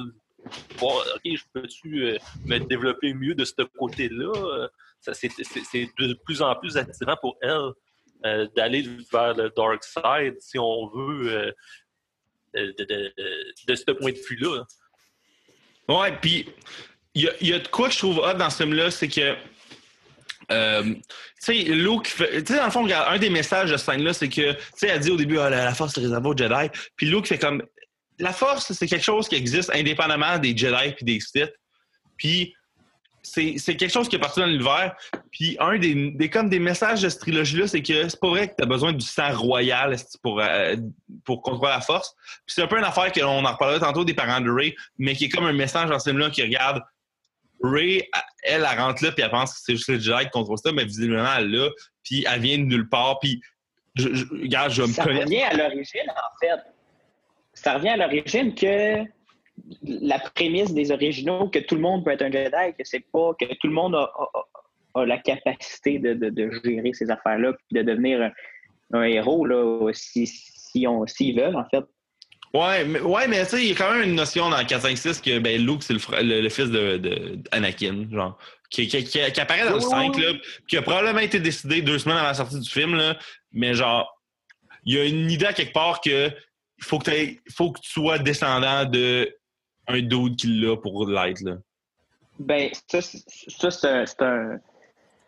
voir, OK, je peux-tu euh, me développer mieux de ce côté-là? C'est de plus en plus attirant pour elle euh, d'aller vers le Dark Side si on veut. de, de, de, de ce point de vue-là. Ouais, puis il y a, de quoi que je trouve hot dans ce film-là, c'est que. euh, tu sais, Luke, fait- tu sais, dans le fond, un des messages de cette scène-là, c'est que, tu sais, elle dit au début, Ah, la, force est réservée aux Jedi. Puis Luke fait comme, la force, c'est quelque chose qui existe indépendamment des Jedi puis des Sith. Puis c'est c'est quelque chose qui est parti dans l'univers. Puis un des, des, comme des messages de cette trilogie-là, c'est que c'est pas vrai que tu as besoin du sang royal pour, euh, pour contrôler la force. Puis c'est un peu une affaire qu'on en reparlera tantôt des parents de Ray, mais qui est comme un message dans ce film-là qui regarde Ray, elle, elle rentre là, puis elle pense que c'est juste le Jedi qui contrôle ça, mais visiblement, elle l'a, puis elle vient de nulle part, puis je, je, regarde, je me Ça revient à l'origine, en fait. Ça revient à l'origine que la prémisse des originaux, que tout le monde peut être un Jedi, que c'est pas que tout le monde a, a- a la capacité de, de- de gérer ces affaires-là, puis de devenir un, un héros là, si, si on s'ils veulent, en fait. Ouais, mais, ouais, mais tu sais, il y a quand même une notion dans 4-5-6 que ben, Luke, c'est le, le, le fils de, de Anakin, genre, qui, qui, qui- qui apparaît dans le Oui, 5, oui, là, qui a probablement été décidé deux semaines avant la sortie du film, là, mais genre, il y a une idée à quelque part que il faut que, faut que tu sois descendant de un dude qui l'a pour l'être, là. Ben, ça, c'est- ça c'est un, c'est un-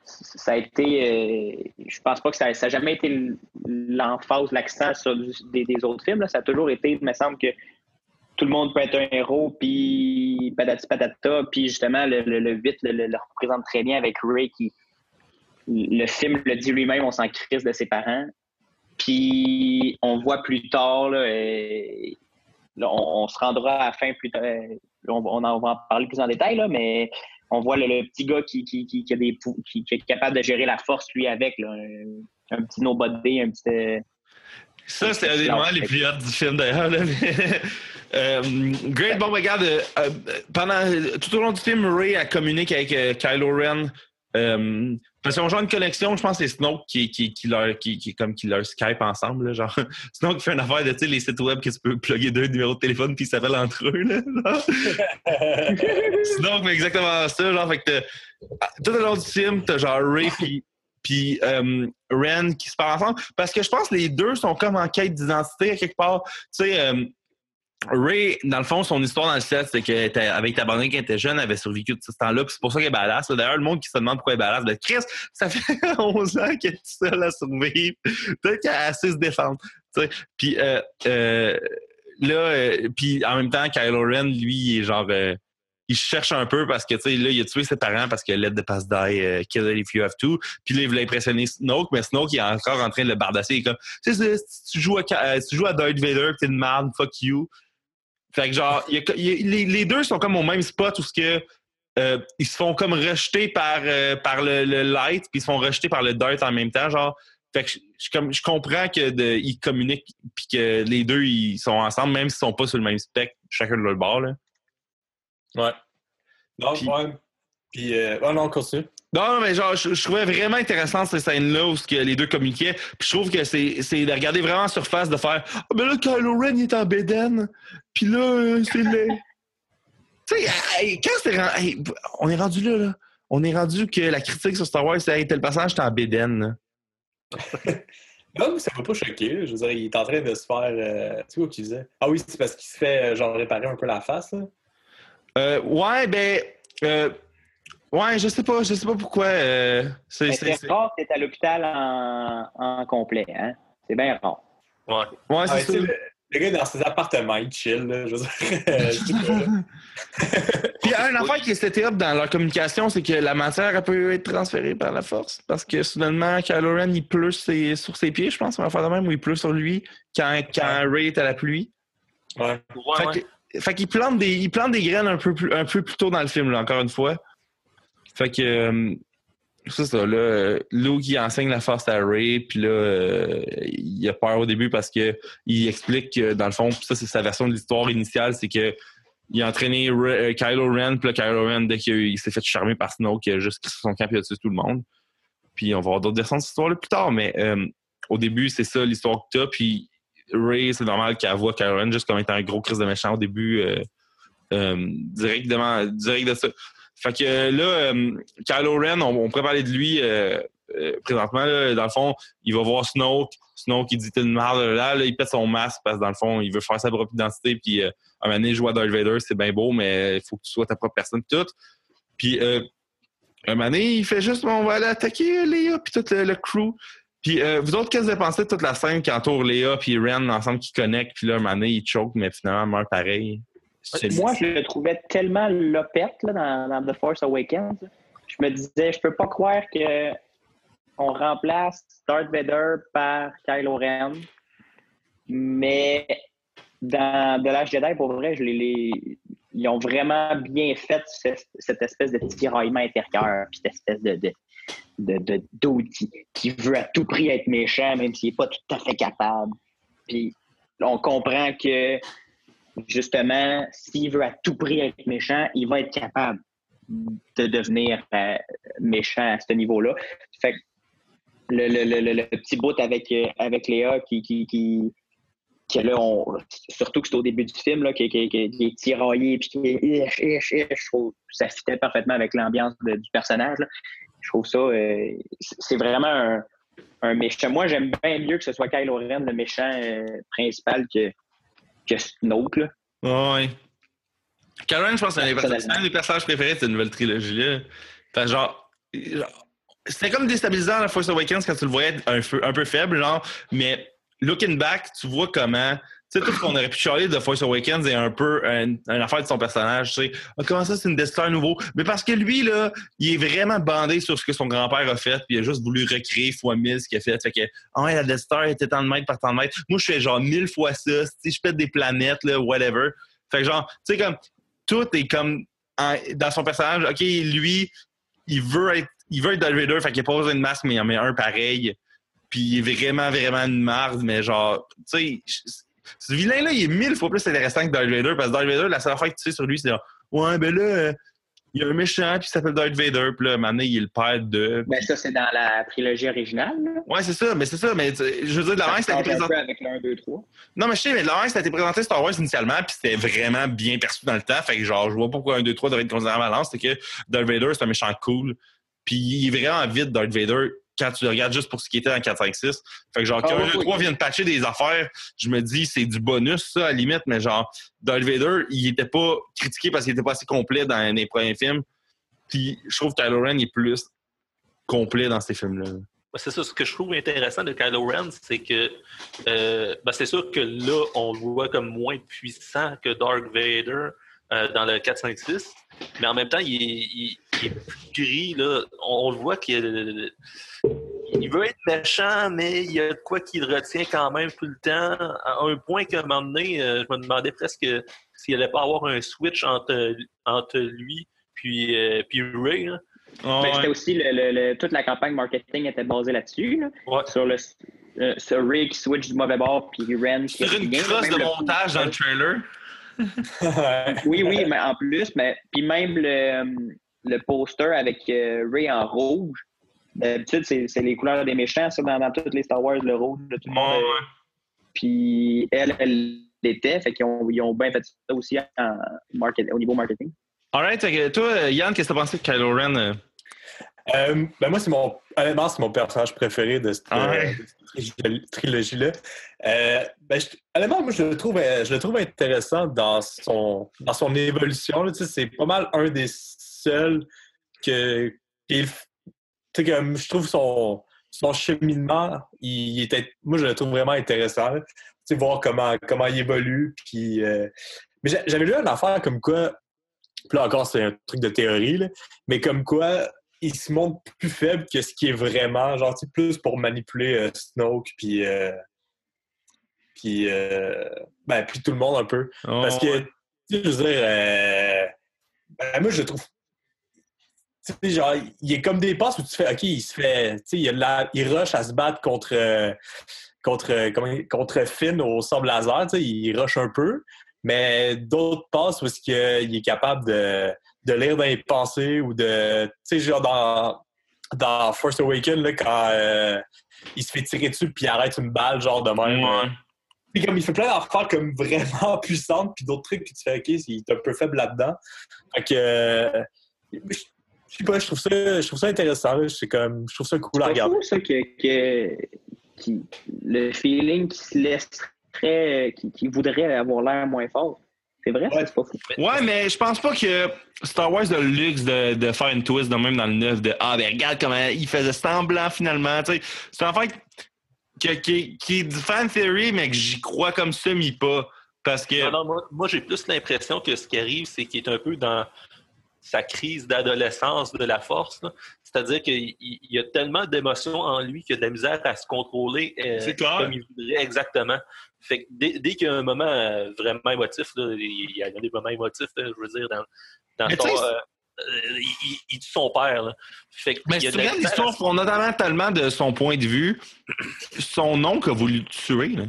Ça a été. euh, je pense pas que ça n'a jamais été l'emphase, l'accent sur des, autres films. Ça a toujours été, il me semble que tout le monde peut être un héros, puis patati patata, puis justement, le, le, le 8 le, représente très bien avec Ray qui. Le film le dit lui-même, on s'en crise de ses parents. Puis on voit plus tard, euh, on, se rendra à la fin plus tard. euh, on en va en parler plus en détail, là, mais on voit le, le petit gars qui, qui, qui, a des, qui, est capable de gérer la force, lui, avec là, un, un petit nobody, un petit. euh, Ça, c'est un des moments les plus hot du film, d'ailleurs. euh, great. Bon, regarde, euh, euh, pendant, tout au long du film, Ray a communiqué avec euh, Kylo Ren. Parce qu'ils ont genre une connexion, je pense que c'est Snoke qui, qui, qui, leur, qui, qui, comme qui leur Skype ensemble. Là, genre, Snoke fait une affaire de tu sais, les sites web que tu peux plugger deux numéros de téléphone puis ils s'appellent entre eux. Là. Snoke fait exactement ça. Genre, fait que t'as- tout au long du film, t'as genre Ray puis puis euh, Ren qui se parlent ensemble. Parce que je pense que les deux sont comme en quête d'identité à quelque part. Tu sais, euh, Ray, dans le fond, son histoire dans le set, c'est qu'avec ta bande quand elle était jeune, elle avait survécu tout ce temps-là. Puis c'est pour ça qu'elle est badass. D'ailleurs, le monde qui se demande pourquoi elle est badass, ben, Chris, ça fait 11 ans qu'elle est seule à survivre. Peut-être qu'elle a assez se défendre. tu sais. Puis euh, euh, là, euh, puis en même temps, Kylo Ren, lui, il est genre. il cherche un peu parce que, tu sais, là, il a tué ses parents parce que let the past die, kill it if you have to. Puis là, il voulait impressionner Snoke, mais Snoke, il est encore en train de le bardasser. Il est comme, tu sais, si tu joues à, euh, tu joues à Darth Vader, t'es une merde, fuck you. Fait que genre, il y a- il y a- les, les deux sont comme au même spot où ce que, euh, ils se font comme rejeter par, euh, par le, le light, puis ils se font rejeter par le dirt en même temps, genre. Fait que je, je- comme, je comprends que de- ils communiquent puis que les deux ils sont ensemble, même s'ils sont pas sur le même spectre, chacun de leur bord. Là. Ouais. Non, Puis- ouais. Puis, euh, oh non, continue. Non, non, mais genre, je, je trouvais vraiment intéressant ces scènes-là où ce que les deux communiquaient. Puis je trouve que c'est c'est de regarder vraiment en surface, de faire Ah, ben là, Kylo Ren, il est en bédaine. Puis là, euh, c'est le. tu sais, quand c'est ren- hey, on est rendu là, là. On est rendu que la critique sur Star Wars, c'est hey, tel personnage, t'es en là. Non, mais ça m'a pas choqué. Je veux dire, il est en train de se faire. euh, Tu sais quoi qu'il disait? Ah oui, c'est parce qu'il se fait, euh, genre, réparer un peu la face, là. Euh, ouais, ben. euh, ouais, je sais pas, je sais pas pourquoi. euh, c'est- rare que tu à l'hôpital en, en complet. Hein? C'est bien rare. Ouais. Ouais, Ah, c'est sais, le, le gars dans ses appartements, il chill, là. Je veux dire. Puis une affaire qui était up dans leur communication, c'est que la matière elle peut être transférée par la force. Parce que soudainement, Kylo Ren, il pleut ses- sur ses pieds, je pense, une affaire de même, où il pleut sur lui quand, quand Ray est à la pluie. Ouais. Ouais, fait ouais. que- fait qu'il plante des, il plante des graines un peu, plus, un peu plus tôt dans le film, là, encore une fois. Fait que euh, c'est ça, là, euh, Luke il enseigne la force à Ray, puis là, euh, il a peur au début parce que il explique que dans le fond, ça c'est sa version de l'histoire initiale, c'est que il a entraîné Kylo Ren, puis Kylo Ren, dès qu'il il s'est fait charmer par Snoke, il a juste son camp et tout le monde. Puis on va avoir d'autres versions de cette histoire-là plus tard, mais au début, c'est ça l'histoire que t'as, puis Ray, c'est normal qu'elle voit Kylo Ren juste comme étant un gros crise de méchant au début, euh, direct de ça. Fait que euh, là, euh, Kylo Ren, on, on pourrait parler de lui euh, présentement. là. dans le fond, il va voir Snoke. Snoke, il dit t'es une merde. Là, là, il pète son masque parce que dans le fond, il veut faire sa propre identité. Puis à un moment donné, jouer à Darth Vader, c'est bien beau, mais il faut que tu sois ta propre personne. Tout. Puis un moment donné, il fait juste on va aller attaquer Léa puis tout le, crew. Puis vous autres, qu'est-ce que vous pensé de toute la scène qui entoure Léa puis Ren ensemble qui connectent, puis là, un moment donné, ils choke, mais finalement, meurent pareil? C'est- Moi, je le trouvais tellement lopette là, dans, dans The Force Awakens. Je me disais, je peux pas croire que on remplace Darth Vader par Kylo Ren. Mais dans The Last Jedi, pour vrai, je les, les- ils ont vraiment bien fait ce- cette espèce de tiraillement intérieur, puis cette espèce de, de, de, de- dude qui, qui veut à tout prix être méchant, même s'il n'est pas tout à fait capable. Puis on comprend que justement, s'il veut à tout prix être méchant, il va être capable de devenir euh, méchant à ce niveau-là. Fait que le, le, le, le- petit bout avec, euh, avec Léa qui, qui, qui, qui, là, on- surtout que c'est au début du film, là, qui, qui, qui- est tiraillé puis qui est ich, ich, je trouve ça fitait parfaitement avec l'ambiance du personnage. Je trouve ça, euh, c'est vraiment un, un méchant. Moi, j'aime bien mieux que ce soit Kylo Ren, le méchant principal, que, que Snoke. Là. Ouais. Karen, je pense que c'est un des personnages préférés de cette nouvelle trilogie-là. Genre, genre, c'était comme déstabilisant la Force Awakens quand tu le voyais un, feu- un peu faible, genre, mais looking back, tu vois comment. Sais, tout ce qu'on aurait pu charler de Force Awakens est un peu un- une affaire de son personnage. Tu sais, Ah, comment ça, c'est une Star nouveau? Mais parce que lui, là, il est vraiment bandé sur ce que son grand-père a fait, puis il a juste voulu recréer fois mille ce qu'il a fait. Fait que, ouais, la Death était tant de mètres par tant de mètres. Moi, je fais genre mille fois ça. Sais, je pète des planètes, là, whatever. Fait que genre, tu sais, comme, tout est comme dans son personnage. OK, lui, il veut être, il veut être Darth fait qu'il a pas besoin de masque, mais il en met un pareil. puis il est vraiment, vraiment une marde, mais genre, tu sais, ce vilain-là, il est mille fois plus intéressant que Darth Vader, parce que Darth Vader, la seule affaire que tu sais sur lui, c'est ouais, ben là, il y a un méchant qui s'appelle Darth Vader, puis là, maintenant, il est le père de. Ben, ça, c'est dans la trilogie originale. Là. Ouais, c'est ça, mais c'est ça, mais je veux dire, de la ça a été présenté. avec le 1, 2, 3. Non, mais je sais, mais de la ça a été présenté Star Wars initialement, puis c'était vraiment bien perçu dans le temps. Fait que, genre, je vois pourquoi 1, 2, 3 devrait être considéré en balance, c'est que Darth Vader, c'est un méchant cool, puis il est vraiment vite, Darth Vader quand tu le regardes juste pour ce qui était dans 4, 5, 6. Fait que genre, quand ah, 1, 2, 3 viennent patcher des affaires, je me dis, c'est du bonus, ça, à la limite, mais genre, Darth Vader, il était pas critiqué parce qu'il était pas assez complet dans les premiers films. Puis je trouve que Kylo Ren est plus complet dans ces films-là. C'est ça, ce que je trouve intéressant de Kylo Ren, c'est que euh, ben, c'est sûr que là, on le voit comme moins puissant que Dark Vader euh, dans le 4, 5, 6, mais en même temps, il est, plus gris. Là. On, le voit qu'il il veut être méchant, mais il y a de quoi qu'il retient quand même tout le temps. À un point qu'à un moment donné, euh, je me demandais presque s'il allait pas avoir un switch entre, entre lui puis, euh, puis Ray. Mais c'était aussi le, toute la campagne marketing était basée là-dessus. Sur le euh, sur Ray qui switch du mauvais bord, puis Ren qui. Sur une crosse de montage dans le trailer. oui, oui, mais en plus, mais puis même le, le poster avec euh, Ray en rouge. D'habitude, c'est les couleurs des méchants, ça, dans, dans toutes les Star Wars, le rouge de tout le monde. Puis elle, elle l'était, fait qu'ils ont, ils ont bien fait ça aussi en market, au niveau marketing. Alright, toi, Yann, qu'est-ce que tu pensé de Kylo Ren? Euh? Euh, ben moi, c'est mon, honnêtement, c'est mon personnage préféré de cette, ah euh, trilogie-là. ben, honnêtement, moi, je le, trouve, je le trouve intéressant dans son, dans son évolution. Tu sais, c'est pas mal un des seuls que, tu sais, comme je trouve son, son cheminement, il, était, moi, je le trouve vraiment intéressant. Tu voir comment, comment il évolue. Puis, mais j'avais lu une affaire comme quoi puis là encore, c'est un truc de théorie, mais comme quoi, il se montre plus faible que ce qui est vraiment, genre, plus pour manipuler euh, Snoke, puis, euh, puis, euh, ben, puis tout le monde un peu. Oh, Parce que, je veux dire, ben, moi, je trouve. Sais, genre, il est comme des passes où tu fais, OK, il se fait. Tu sais, il, il rush à se battre contre. contre, contre Finn au sable laser, tu sais, il rush un peu, mais d'autres passes où est-ce qu'il est capable de, de, lire dans les pensées ou de. Tu sais, genre dans, dans Force Awakens, là, quand euh, il se fait tirer dessus puis il arrête une balle, genre de même. Puis comme il fait plein d'affaires comme vraiment puissantes, puis d'autres trucs, puis tu fais OK, il est un peu faible là-dedans. Fait que. Euh, je sais pas, je trouve ça, je trouve ça intéressant. C'est comme, je trouve ça cool à regarder. C'est ça que, que, qui, le feeling qui se laisse très. qui, voudrait avoir l'air moins fort. C'est vrai, ouais. c'est pas fou. Ouais, mais je pense pas que Star Wars a le luxe de, de, faire une twist de même dans le neuf de Ah, ben regarde comment il faisait semblant finalement. C'est un fait qui, qui, est du fan theory, mais que j'y crois comme ça, mais pas. Parce que. Non, non, moi, j'ai plus l'impression que ce qui arrive, c'est qu'il est un peu dans sa crise d'adolescence de la force. C'est-à-dire qu'il y a tellement d'émotions en lui qu'il a de la misère à se contrôler euh, comme il voudrait exactement. Fait que dès, qu'il y a un moment euh, vraiment émotif, il y a des moments émotifs, je veux dire, dans, dans euh, il, tue son père. Fait mais si tu regardes l'histoire fondamentalement de son point de vue, son oncle a voulu tuer. Là.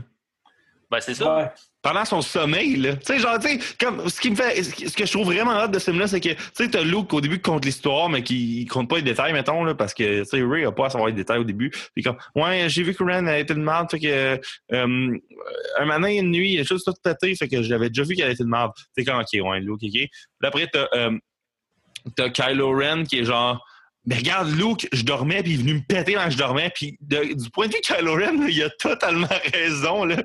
Ben, c'est ça pendant son sommeil, là. Tu sais, genre, tu sais, comme, ce qui me fait, ce que je trouve vraiment hâte de ce film-là, c'est que, tu sais, t'as Luke au début qui compte l'histoire, mais qui compte pas les détails, mettons, là, parce que, tu sais, Ray a pas à savoir les détails au début. Puis comme, ouais, j'ai vu que Ren a été de merde, fait que, euh, un matin, une nuit, il a juste tout tâté, fait que j'avais déjà vu qu'elle était de merde. C'est comme, ok, ouais, Luke, ok. Puis après, t'as, euh, t'as Kylo Ren qui est genre, mais regarde, Luke, je dormais, puis il est venu me péter quand je dormais. Puis du point de vue Kylo Ren, il a totalement raison. Là.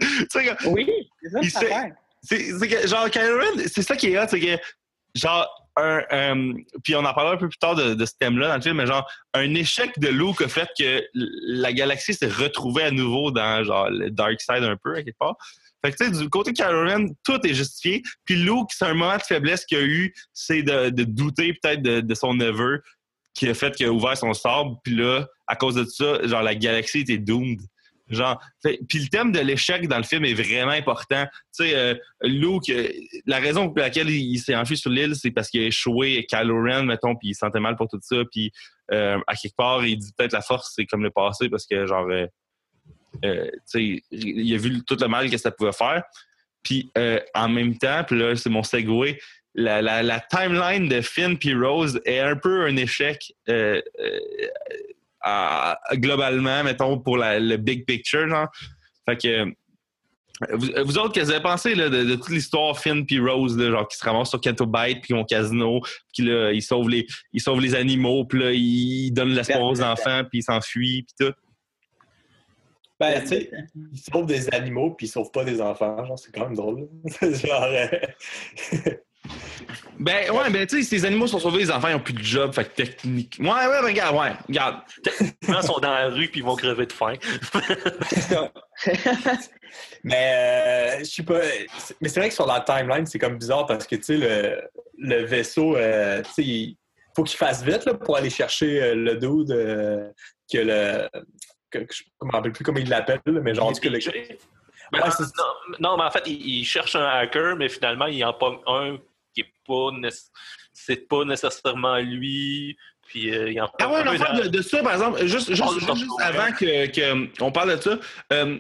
oui, c'est ça c'est que, genre, Kylo Ren, c'est ça qui est hot, c'est que, genre, un, puis on en parlera un peu plus tard de, ce thème-là dans le film, mais genre, un échec de Luke a fait que la galaxie s'est retrouvée à nouveau dans, genre, le dark side un peu, à quelque part. Fait que, tu sais, du côté de Kylo Ren, tout est justifié. Puis Luke, c'est un moment de faiblesse qu'il a eu, c'est de, douter peut-être de, de, son neveu qui a fait qu'il a ouvert son sabre, puis là, à cause de ça, genre la galaxie était doomed. Genre, puis le thème de l'échec dans le film est vraiment important. Tu sais, euh, Luke, la raison pour laquelle il, s'est enfui sur l'île, c'est parce qu'il a échoué Kylo Ren, mettons, puis il sentait mal pour tout ça. Puis euh, à quelque part, il dit peut-être la force, c'est comme le passé parce que genre euh, tu sais, il a vu tout le mal que ça pouvait faire. Puis en même temps, puis là, c'est mon segue, la, la, la timeline de Finn puis Rose est un peu un échec euh, euh, à- globalement, mettons, pour la- le big picture. Genre. Fait que vous, vous autres, qu'est-ce que vous avez pensé là, de, de toute l'histoire Finn puis Rose, là, genre qui se ramassent sur Canto Bite puis au casino, puis là, ils sauvent les, ils sauvent les animaux, puis là, ils donnent l'espoir aux enfants, puis ils s'enfuient, puis tout? Ben, tu sais, ils sauvent des animaux puis ils sauvent pas des enfants. Genre, c'est quand même drôle. genre, euh, Ben ouais, ben tu sais, ces animaux sont sauvés, les enfants ils ont plus de job, fait que technique. Ouais, ouais, ben, regarde, ouais, regarde. Ils sont dans la rue puis ils vont crever de faim. Mais euh, je sais pas. c'est- Mais c'est vrai que sur la timeline, c'est comme bizarre parce que tu sais, le, le vaisseau, euh, tu sais, il faut qu'il fasse vite là, pour aller chercher euh, le dude euh, que le. Que, que je ne me rappelle plus comment il l'appelle, mais genre cas, le- Ben, Ouais, non, non, mais en fait, il, il cherche un hacker, mais finalement, il en pogne un qui est pas c'est pas nécessairement lui. Puis euh, il en Ah ouais, l'affaire de, de ça, par exemple, juste, juste, juste, ouais. avant que, que on parle de ça, euh,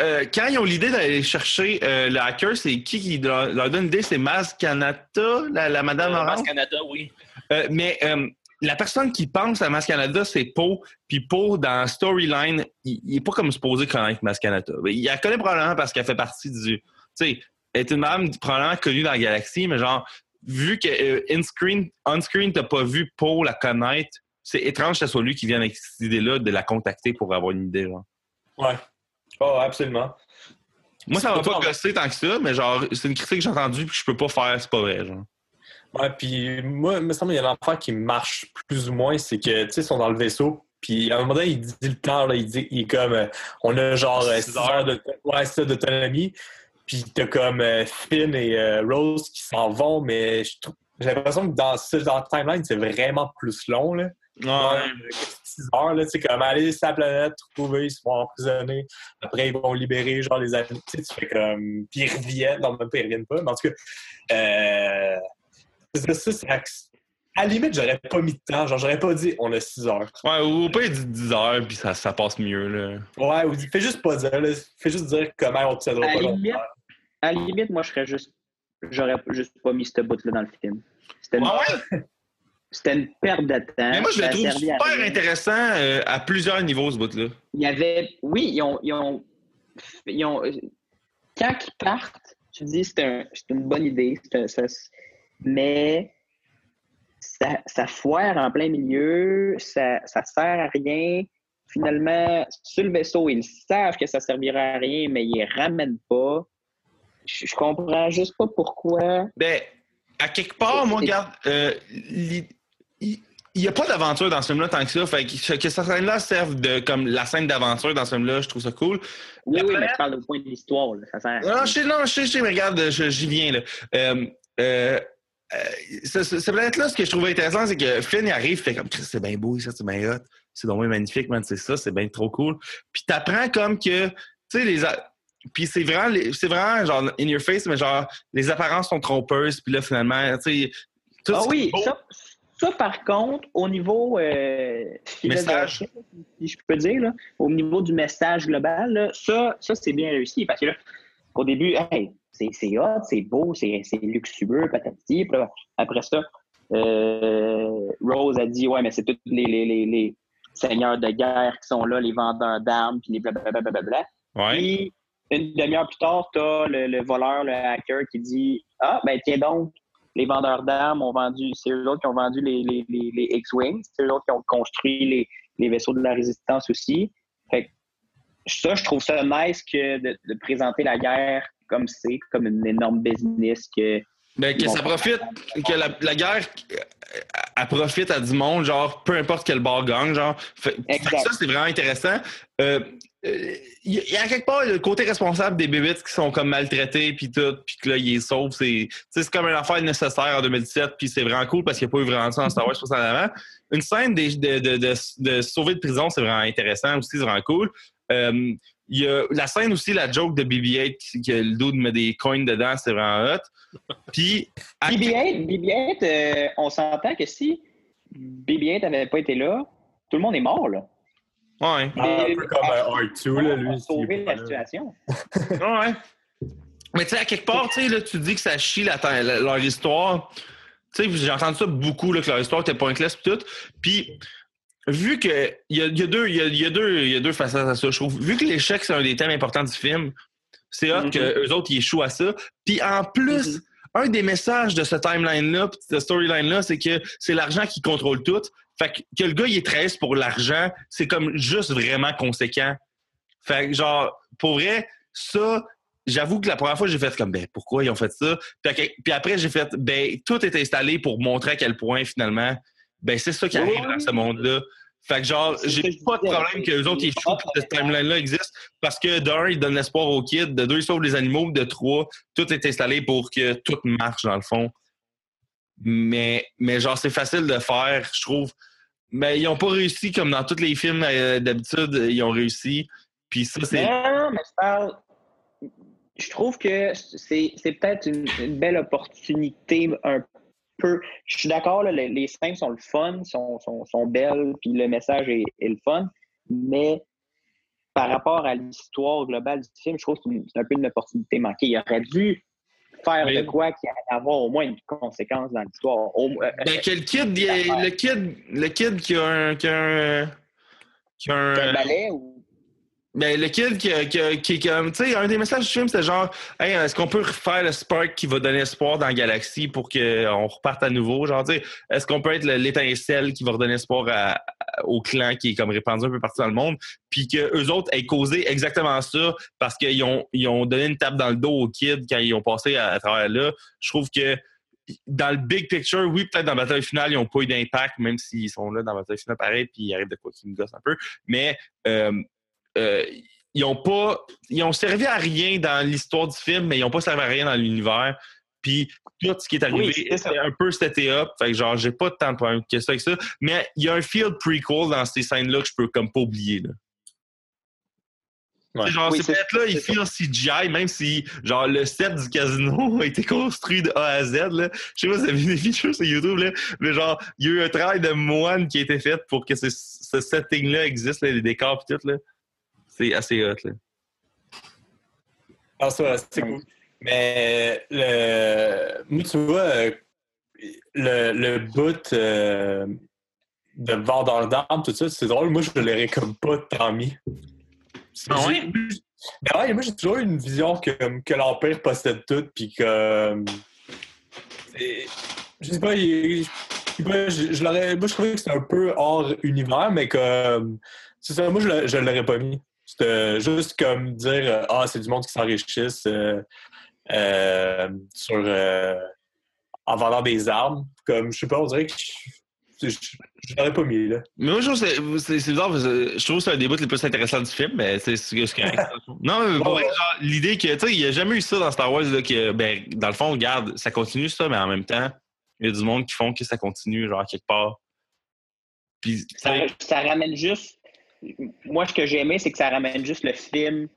euh, quand ils ont l'idée d'aller chercher euh, le hacker, c'est qui qui leur, leur donne l'idée? C'est Maz Kanata, la, la madame orange? Mass Canada, oui. Mais la personne qui pense à Mass Canada, c'est Poe. Puis Poe, dans Storyline, il, il est pas comme supposé connaître Mass Canada. Il la connaît probablement parce qu'elle fait partie du. Tu sais, est une madame probablement connue dans la galaxie, mais genre, vu que euh, in-screen, on-screen, t'as pas vu Poe la connaître, c'est étrange que ce soit lui qui vienne avec cette idée-là de la contacter pour avoir une idée. Genre. Ouais. Oh, absolument. Moi, ça m'a pas pas- gossé tant que ça, mais genre, c'est une critique que j'ai entendue puis je peux pas faire, c'est pas vrai. Genre. Ouais, puis moi, il me semble qu'il y a une affaire qui marche plus ou moins, c'est que, tu sais, ils sont dans le vaisseau, puis à un moment donné, il dit le temps, là, il dit, il est comme, euh, on a genre Six 6 heures de- ouais, c'est ça, d'autonomie, puis t'as comme euh, Finn et euh, Rose qui s'en vont, mais j'ai l'impression que dans, ce- dans la timeline, c'est vraiment plus long, là. Ouais. 6 heures, là, tu sais, comme aller sur la planète, trouver, ils se font emprisonner, après ils vont libérer, genre, les animaux, tu fais comme, puis ils reviennent, non, même pas, ils reviennent pas, mais en tout cas, euh, c'est ça, c'est ax- à la limite, j'aurais pas mis de temps. Genre, j'aurais pas dit on a 6 heures. Ouais, ou pas il dit 10 heures puis ça, ça passe mieux. Là. Ouais, ou fais juste pas dire, là. Fais juste dire comment on tiendra À pas longtemps. À la limite, moi, je serais juste. J'aurais juste pas mis ce bout-là dans le film. C'était une, Ah ouais? c'était une perte de temps. Mais moi, je le trouve à super intéressant euh, à plusieurs niveaux, ce bout-là. Il y avait. Oui, ils ont. Ils ont, ils ont- quand ils partent, tu dis c'est un, c'est une bonne idée. c'est un- ça- mais ça, ça foire en plein milieu, ça, ça sert à rien. Finalement, sur le vaisseau, ils savent que ça servira à rien, mais ils les ramènent pas. Je, je comprends juste pas pourquoi. Ben, à quelque part, moi, regarde, euh, il n'y a pas d'aventure dans ce film-là tant que ça. Fait que, que cette scène-là serve de comme la scène d'aventure dans ce film-là, je trouve ça cool. Oui, La oui, mais je parle au point de l'histoire. Ça sert Non, je sais, non, je sais, mais regarde, je- j'y viens, là. Euh, euh, euh, ce- ce- cette planète-là, ce que je trouvais intéressant, c'est que Finn il arrive, fait comme, c'est bien beau, ça, c'est bien hot. C'est donc bien magnifique, man, c'est ça, c'est bien trop cool. Puis t'apprends comme que, tu sais, les. a- Puis c'est vraiment, c'est vraiment genre in your face, mais genre les apparences sont trompeuses. Puis là, finalement, tu sais, tout Ah oui, ça, ça, par contre, au niveau euh, Message. si je peux dire, là, au niveau du message global, là, ça, ça c'est bien réussi. Parce que là, au début, hey, c'est c'est hot, c'est beau, c'est c'est luxueux, patati. Puis là, après ça, euh, Rose a dit Ouais, mais c'est tous les, les, les, les seigneurs de guerre qui sont là, les vendeurs d'armes, puis les blablabla. Ouais. Puis, une demi-heure plus tard, tu as le, le voleur, le hacker qui dit Ah, ben tiens donc, les vendeurs d'armes ont vendu, c'est eux autres qui ont vendu les, les, les, les X-Wings, c'est eux autres qui ont construit les, les vaisseaux de la résistance aussi. Fait que ça, je trouve ça nice que de, de présenter la guerre comme c'est, comme une énorme business que. Ben, que ça profite, que la, la guerre, elle profite à du monde, genre, peu importe quel bar gagne, genre. Fait, fait ça, c'est vraiment intéressant. Euh, Il y, a- il y a quelque part le côté responsable des bébites qui sont comme maltraités, puis tout, puis que là, ils les sauvent. C'est c'est comme une affaire nécessaire en 2017, puis c'est vraiment cool parce qu'il n'y a pas eu vraiment ça dans Star Wars en avant. Une scène des- de, de, de, de sauver de prison, c'est vraiment intéressant aussi, c'est vraiment cool. Euh, il y a la scène aussi, la joke de BB-8, qui- que le dude met des coins dedans, c'est vraiment hot. Puis, à- BB-8, BB-8 euh, on s'entend que si BB-8 n'avait pas été là, tout le monde est mort, là. Ouais. Ah, un peu comme euh, R2, là, lui. Pour sauver la situation. Ouais. Mais tu sais, à quelque part, tu là, tu dis que ça chie la, la- leur histoire. Tu sais, j'ai entendu ça beaucoup, là, que leur histoire était pointless et tout. Puis, vu que il y a, il y a deux, il y a, y a deux, il y a deux facettes à ça, je trouve. Vu que l'échec, c'est un des thèmes importants du film, c'est hot Mhm. que eux autres, ils échouent à ça. Puis, en plus, Mhm. un des messages de ce timeline-là, de cette storyline-là, c'est que c'est l'argent qui contrôle tout. Fait que, que le gars, il est triste pour l'argent, c'est comme juste vraiment conséquent. Fait que, genre, pour vrai, ça, j'avoue que la première fois, j'ai fait comme, ben, pourquoi ils ont fait ça? Puis, après, j'ai fait, ben, tout est installé pour montrer à quel point, finalement, ben, c'est ça qui arrive oui, dans ce monde-là. Fait que, genre, ce j'ai que pas de problème c'est- qu'eux autres, échouent que cette timeline-là existe parce que, d'un, ils donnent l'espoir aux kids, de deux, ils sauvent les animaux, de trois, tout est installé pour que tout marche, dans le fond. Mais, mais genre, c'est facile de faire, je trouve. Mais ils ont pas réussi comme dans tous les films euh, d'habitude, ils ont réussi. Puis ça, c'est. Non, mais je parle. Je trouve que c'est peut-être une, belle opportunité un peu. Je suis d'accord, les, les scènes sont le fun, sont, sont, sont belles, puis le message est, le fun, mais par rapport à l'histoire globale du film, je trouve que c'est un peu une opportunité manquée. Il aurait dû faire Mais- de quoi qu'il allait avoir au moins une conséquence dans l'histoire. Au moins- Ben, que le kid, il le kid, le kid qui a un. Qui a un, qui a un- un balai ou. Ben, le kid qui, qui, qui, comme, tu sais, un des messages du film, c'était genre, hey, est-ce qu'on peut refaire le spark qui va donner espoir dans la galaxie pour qu'on reparte à nouveau? Genre, tu sais, est-ce qu'on peut être le- l'étincelle qui va redonner espoir au clan qui est comme répandu un peu partout dans le monde? Puis que eux autres aient causé exactement ça parce qu'ils ont, ils ont donné une tape dans le dos aux kids quand ils ont passé à, travers là. Je trouve que dans le big picture, oui, peut-être dans la bataille finale, ils n'ont pas eu d'impact, même s'ils sont là dans la bataille finale pareil, puis il arrive de quoi qui me gosse un peu. Mais euh, euh, ils ont pas. Ils ont servi à rien dans l'histoire du film, mais ils ont pas servi à rien dans l'univers. Puis tout ce qui est arrivé, Oui, c'est un peu c'était up. Fait que genre, j'ai pas tant de problème que ça avec ça. Mais il y a un field prequel dans ces scènes-là que je peux comme pas oublier. Là. Ouais. Genre, Oui, peut-être là, il c'est feel CGI, même si genre le set du casino a été construit de A à Z. Là. Je sais pas si vous avez vu des features sur YouTube, là, mais genre, il y a eu un travail de moine qui a été fait pour que ce, ce setting-là existe, là, les décors et tout. Là. C'est assez hot. Là. Ah, ça, c'est cool. Mais le... moi, tu vois, euh, le, le bout euh, de Vendeur d'armes, tout ça, c'est drôle. Moi, je l'aurais comme pas tant mis. Ah ouais? Ben ouais, moi, j'ai toujours eu une vision que, que l'Empire possède tout, puis que. c'est- Je sais pas, il- je, sais pas, je, je l'aurais. Moi, je trouvais que c'était un peu hors univers, mais que. C'est ça, moi, je je l'aurais pas mis. C'était juste comme dire euh, Ah, c'est du monde qui s'enrichisse euh, euh, sur. euh, en vendant des armes. Comme, je sais pas, on dirait que je, je, je l'aurais pas mis, là. Mais moi, je trouve que c'est- bizarre parce que je trouve que c'est un des bouts les plus intéressants du film, mais c'est c'est- c'est correct. non, mais genre, l'idée que, tu sais, il n'y a jamais eu ça dans Star Wars, là, que, ben, dans le fond, regarde, ça continue ça, mais en même temps, il y a du monde qui font que ça continue, genre, quelque part. Puis, ça ramène juste. Moi, ce que j'ai aimé, c'est que ça ramène juste le film,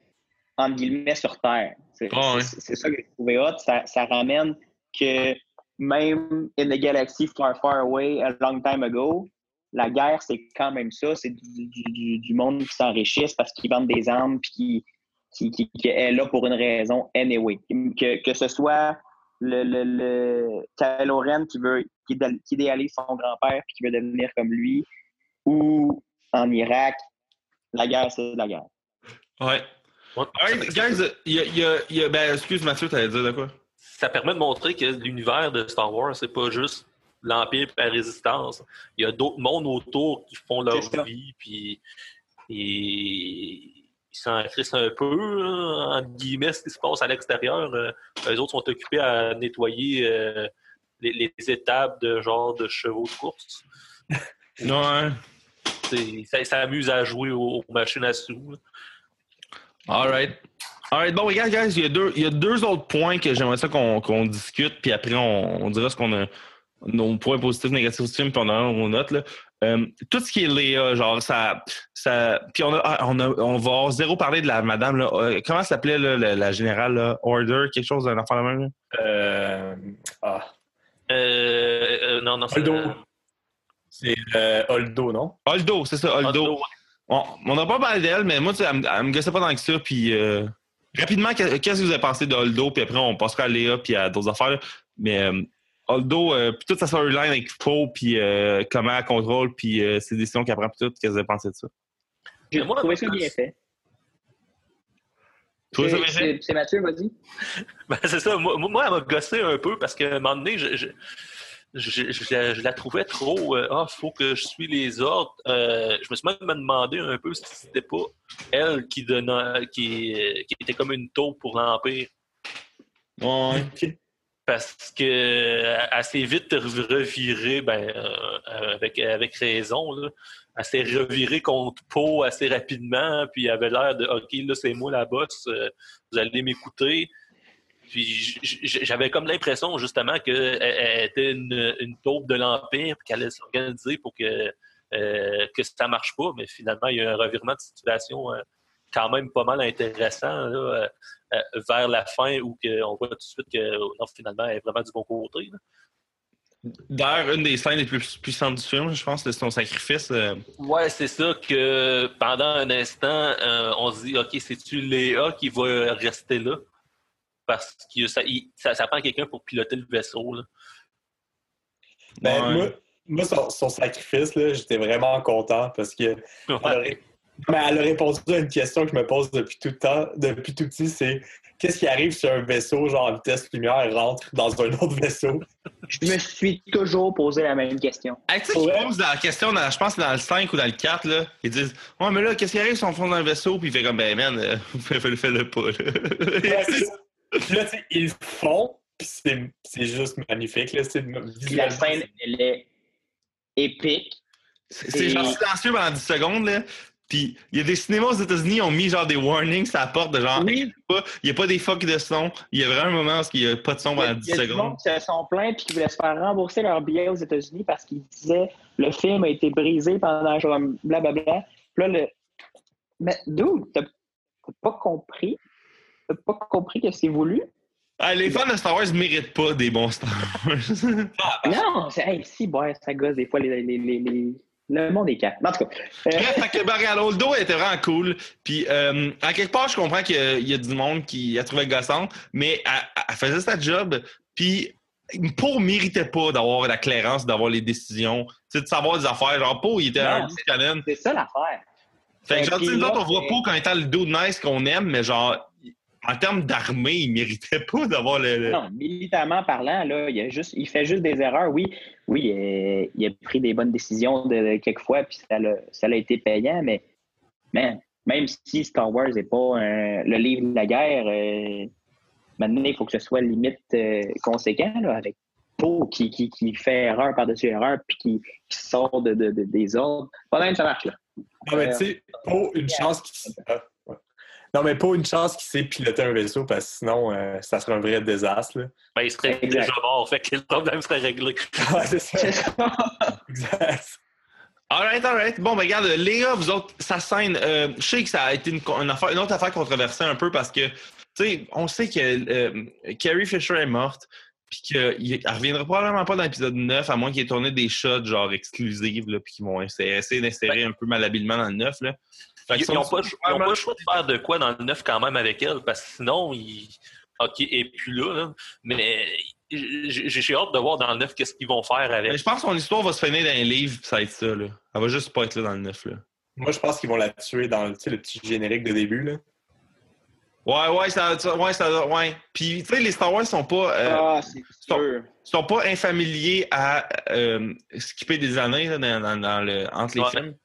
entre guillemets, sur Terre. C'est Ah ouais. c'est- ça que j'ai trouvé hot. Ça, ça ramène que même in the galaxy far, far away, a long time ago, la guerre, c'est quand même ça. C'est du, du- du- monde qui s'enrichisse parce qu'ils vendent des armes puis qui, qui, qui, est là pour une raison anyway. Que, que ce soit le, le, le Kylo Ren qui veut qui, qui idéalise son grand-père puis qui veut devenir comme lui, ou en Irak, la guerre, c'est la guerre. ouais. Ouais. Alright, guys, il y a, il y a- y a- ben, excuse Mathieu, t'allais dire de quoi? ça permet de montrer que l'univers de Star Wars, c'est pas juste l'Empire et la Résistance. Il y a d'autres mondes autour qui font leur vie, puis et- ils s'en crissent un peu, là, entre guillemets, ce qui se passe à l'extérieur. Euh, eux autres sont occupés à nettoyer euh, les, les étapes de genre de chevaux de course. Ouais. C'est- Ça s'amuse à jouer aux, aux machines à sous. là. Alright. Alright, bon, regarde, guys, il y a deux, il y a deux autres points que j'aimerais ça qu'on discute, puis après, on, on dira ce qu'on a, nos points positifs, négatifs du film, puis on a nos notes, là. Euh, tout ce qui est Léa, genre, ça. ça puis on, a, ah, on, a, on va avoir zéro parler de la madame, là. Euh, comment s'appelait, la, la générale, là? Order, quelque chose d'un enfant de même? Euh, ah, Euh, euh, non, non, c'est. C'est euh, Holdo, non? Holdo, c'est ça, ouais. on n'a pas parlé d'elle, mais moi, tu sais, elle, me- elle me gossait pas tant que ça. Puis, euh, rapidement, que- qu'est-ce que vous avez pensé de Holdo? Puis après, on passera à Léa puis à d'autres affaires. Mais euh, Holdo, euh, puis toute sa storyline avec Poe, puis euh, comment elle contrôle, puis euh, ses décisions qu'elle prend, puis tout, qu'est-ce que vous avez pensé de ça? J'ai trouvé ça bien fait. C'est- Mathieu, vas-y. Ben, c'est ça. Moi, moi, elle m'a gossé un peu parce qu'à un moment donné, je, je, je, je- je la trouvais trop. euh, Ah, faut que je suis les ordres. Euh, je me suis même demandé un peu si c'était pas elle qui donnait, qui, qui était comme une taupe pour l'Empire. Ouais. Parce que euh, assez vite reviré, ben, euh, avec, avec raison, là. Elle s'est revirée contre Poe assez rapidement, puis elle avait l'air de OK, là, c'est moi la boss, euh, vous allez m'écouter. Puis j'avais comme l'impression justement qu'elle elle était une, une taupe de l'Empire, qu'elle allait s'organiser pour que, euh, que ça marche pas, mais finalement, il y a un revirement de situation euh, quand même pas mal intéressant là, euh, euh, vers la fin où on voit tout de suite que non, finalement, elle est vraiment du bon côté. là. D'ailleurs, une des scènes les plus puissantes du film, je pense, c'est son sacrifice. euh, Ouais, c'est ça que pendant un instant, euh, on se dit OK, c'est-tu Léa qui va rester là? Parce que ça, il- ça, ça prend quelqu'un pour piloter le vaisseau. Là. Ben, Ouais. moi, moi, son, son sacrifice, là, j'étais vraiment content parce que elle a, ré- mais elle a répondu à une question que je me pose depuis tout le temps, depuis tout petit, c'est qu'est-ce qui arrive si un vaisseau, genre en vitesse lumière, rentre dans un autre vaisseau? Je me suis toujours posé la même question. Hey, tu sais, Ouais. posent la question, dans- je pense que c'est dans le 5 ou dans le 4, là. Ils disent Ouais, mais là, qu'est-ce qui arrive si on dans un vaisseau? Puis il fait comme Ben, man, euh, fais-le pas, là. Ouais, c'est ça. Puis là, tu sais, ils font, puis c'est c'est juste magnifique. Là, c'est Puis la scène, elle est épique. C'est c'est genre silencieux pendant 10 secondes, là. Puis il y a des cinémas aux États-Unis qui ont mis genre des warnings sur la porte de genre Oui. Il n'y a pas des fucks de son. Il y a vraiment un moment où il n'y a pas de son Il y a, pendant il 10 y a secondes. monde qui se sont plaints puis qui voulaient se faire rembourser leur billet aux États-Unis parce qu'ils disaient le film a été brisé pendant genre blablabla. Puis là, le. Mais d'où? T'as pas compris? T'as pas compris que c'est voulu? Ah, les fans de Star Wars ne méritent pas des bons Star Wars. Non, c'est. Hey, si, ouais, ça gosse des fois les. les, les, les- Le monde est calme. En tout cas. euh, Bref, fait que, dos était vraiment cool. Puis, euh, à quelque part, je comprends qu'il y a- du monde qui a trouvé gossante, mais elle, elle faisait sa job. Puis, Poe méritait pas d'avoir la clairance, d'avoir les décisions, de savoir des affaires. Genre, Poe, il était un cannon. c'est ça l'affaire. Fait que, genre, Puis nous autres, on voit Poe comme étant le dude nice qu'on aime, mais genre, en termes d'armée, il méritait pas d'avoir le. Non, militairement parlant, là, il, a juste, il fait juste des erreurs. Oui, oui, euh, il a pris des bonnes décisions de, quelquefois, puis ça l'a, ça été payant, mais man, même si Star Wars n'est pas un- le livre de la guerre, euh, maintenant, il faut que ce soit limite euh, conséquent là, avec Poe qui, qui, qui fait erreur par-dessus erreur, puis qui, qui sort de, de- de- des ordres. Pas même ça marche là. Non, mais tu sais, pas une chance ouais. Non, mais pas une chance qu'il sait piloter un vaisseau parce que sinon, euh, ça serait un vrai désastre. Là. Ben, il serait Exact. déjà mort, fait que le problème serait réglé. Ouais, c'est ça. Exact. Alright, alright. Bon, ben regarde, Léa, vous autres, sa scène, euh, je sais que ça a été une, une affaire- une autre affaire controversée un peu parce que, tu sais, on sait que euh, Carrie Fisher est morte, puis qu'elle reviendra probablement pas dans l'épisode 9, à moins qu'il ait tourné des shots genre exclusives, là, puis qu'ils vont essayer, essayer d'insérer un peu malhabilement dans le 9. Là. Ils n'ont pas, ils le choix de faire de quoi dans le neuf quand même avec elle, parce que sinon, il... OK, et puis là, là, mais j'ai hâte de voir dans le neuf qu'est-ce qu'ils vont faire Mais avec. je pense que son histoire va se finir dans livres, puis ça va être ça. Là. Elle va juste pas être là dans le 9. Là. Moi, je pense qu'ils vont la tuer dans le petit générique de début. Là. Ouais, ouais, ça, ouais, ça, ouais. Puis, tu sais, les Star Wars sont pas. euh, Ah, sont pas infamiliés à euh, skipper des années là, dans, dans- dans le, entre les Ouais. films.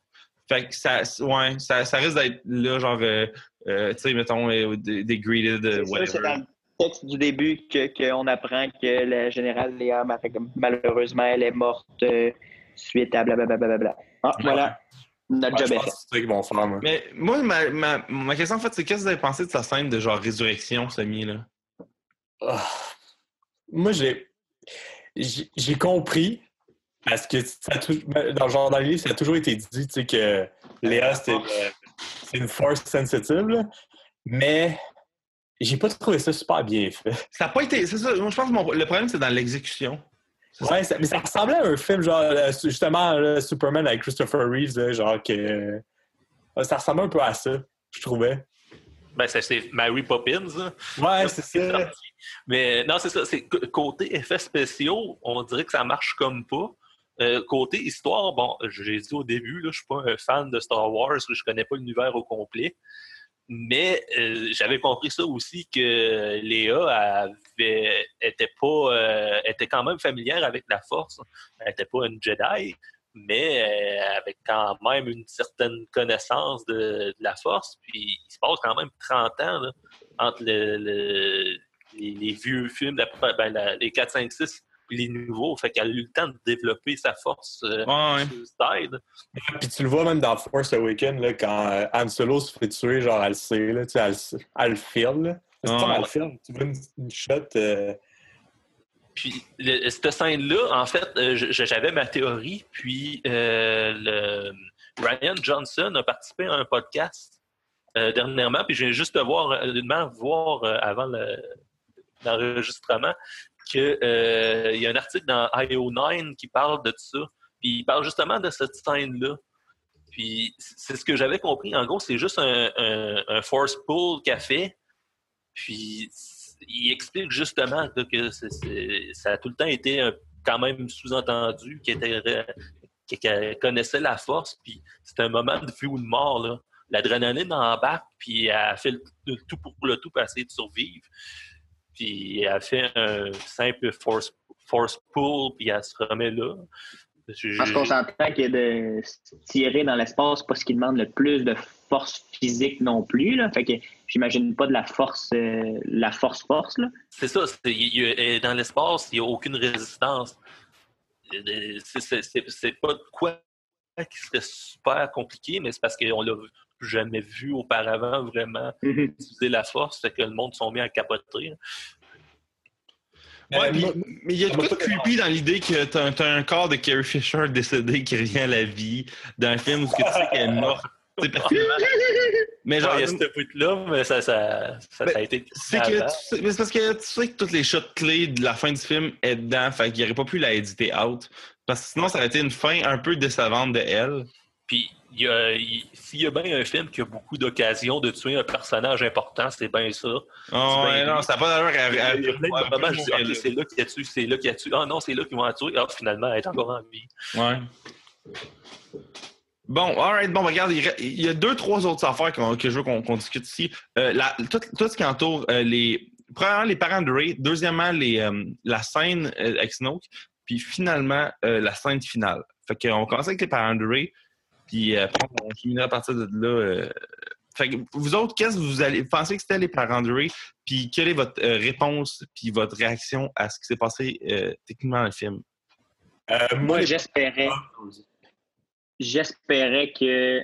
Fait que ça, ouais, ça, ça risque d'être là, genre, euh, euh, tu sais, mettons, euh, des, des greeted, euh, C'est sûr, c'est dans whatever. le texte du début que- qu'on apprend que la générale Léa, malheureusement, elle est morte euh, suite à blablabla. Ah, voilà. Notre Ouais, job est fait. que moi. Mais moi, ma, ma, ma question, en fait, c'est qu'est-ce que vous avez pensé de sa scène de genre résurrection, Samy, là? Ah. Moi, j'ai compris parce que ça ben, dans, genre, dans les livres, ça a toujours été dit tu sais, que Léa, c'était euh, c'est une force sensitive, là. mais j'ai pas trouvé ça super bien fait. Ça n'a pas été. C'est ça, moi, je pense que mon- le problème, c'est dans l'exécution. Ouais, ça- mais ça ressemblait à un film, genre, euh, justement, là, Superman avec Christopher Reeves, là, genre que. ça ressemble un peu à ça, je trouvais. Ben, c'est Mary Poppins. hein. Ouais, c'est ça. Mais non, c'est ça. C'est côté effets spéciaux, on dirait que ça marche comme pas. Euh, côté histoire, bon, j'ai dit au début, là, je suis pas un fan de Star Wars, je connais pas l'univers au complet. Mais euh, j'avais compris ça aussi que Léa était pas euh, était quand même familière avec la Force. Elle était pas une Jedi, mais avec quand même une certaine connaissance de, la Force. Puis il se passe quand même 30 ans entre le- le- les, vieux films, ben, les 4, 5, 6 puis les nouveaux. Fait qu'elle a eu le temps de développer sa force euh, Ouais, ouais. suicide. Puis tu le vois même dans Force Awakens, là, quand euh, Han Solo se fait tuer, genre, elle le sait, là, tu sais, elle, le- elle le file, là. C'est Ouais. comme elle le file. Tu vois une, une shot... euh, Puis, le- cette scène-là, en fait, euh, j'avais ma théorie, puis euh, le, Ryan Johnson a participé à un podcast euh, dernièrement, puis je viens juste de voir, dûment voir euh, avant le- l'enregistrement qu'il y a un article dans IO9 qui parle de ça, puis il parle justement de cette scène-là. Puis c'est ce que j'avais compris. En gros, c'est juste un, force pull qu'a fait. Puis il explique justement que ça a tout le temps été quand même sous-entendu qu'elle connaissait la force. Puis c'est un moment de vie ou de mort. L'adrénaline embarque, puis elle fait le tout pour le tout pour essayer de survivre. Puis elle fait un simple force, force pull, puis elle se remet là. Je- Parce qu'on s'entend que de tirer dans l'espace, pas ce qui demande le plus de force physique non plus. Là. Fait que j'imagine pas de la force, euh, la force-force. là. C'est ça. dans l'espace, il n'y a aucune résistance. Euh, c'est pas de quoi qui serait super compliqué, mais c'est parce qu'on l'a jamais vu auparavant vraiment Mhm. utiliser la force, fait que le monde sont mis à capoter. Ouais, euh, mais il y a de quoi de creepy dans l'idée que t'as un, t'as un corps de Carrie Fisher décédé qui revient à la vie dans un film où tu sais qu'elle est morte. Mais genre, il y a ce bout-là, mais ça, ça, ça, Ben, ça a été. c'est parce que tu sais que toutes les shots clés de la fin du film est dedans, fait qu'il aurait pas pu la éditer out. Parce que sinon, ça aurait été une fin un peu décevante de elle. Puis, il y a- il- s'il y a bien un film qui a beaucoup d'occasions de tuer un personnage important, c'est bien ça. Oh, bien non, lui. ça n'a pas d'allure à, Il y a plein à- de moments, je dis, à- OK, c'est là qu'il a tué, c'est là qu'il a tué. Ah non, c'est là qu'ils vont la tuer. Ah, finalement, elle est encore en vie. Ouais. Bon, alright, bon, regarde, il, y a deux, trois autres affaires qu'on- que je veux qu'on discute ici. Euh, la- tout, tout ce qui entoure euh, les. Premièrement, les parents de Ray. Deuxièmement, les, euh, la scène avec Snoke. Puis finalement, la scène finale. Fait qu'on va commencer avec les parents de Ray. Puis euh, après, on finira à partir de là. euh, Fait que vous autres, qu'est-ce que vous allez vous pensez que c'était les parents de Ray? Puis quelle est votre euh, réponse puis votre réaction à ce qui s'est passé euh, techniquement dans le film? euh, moi, j'espérais, j'espérais que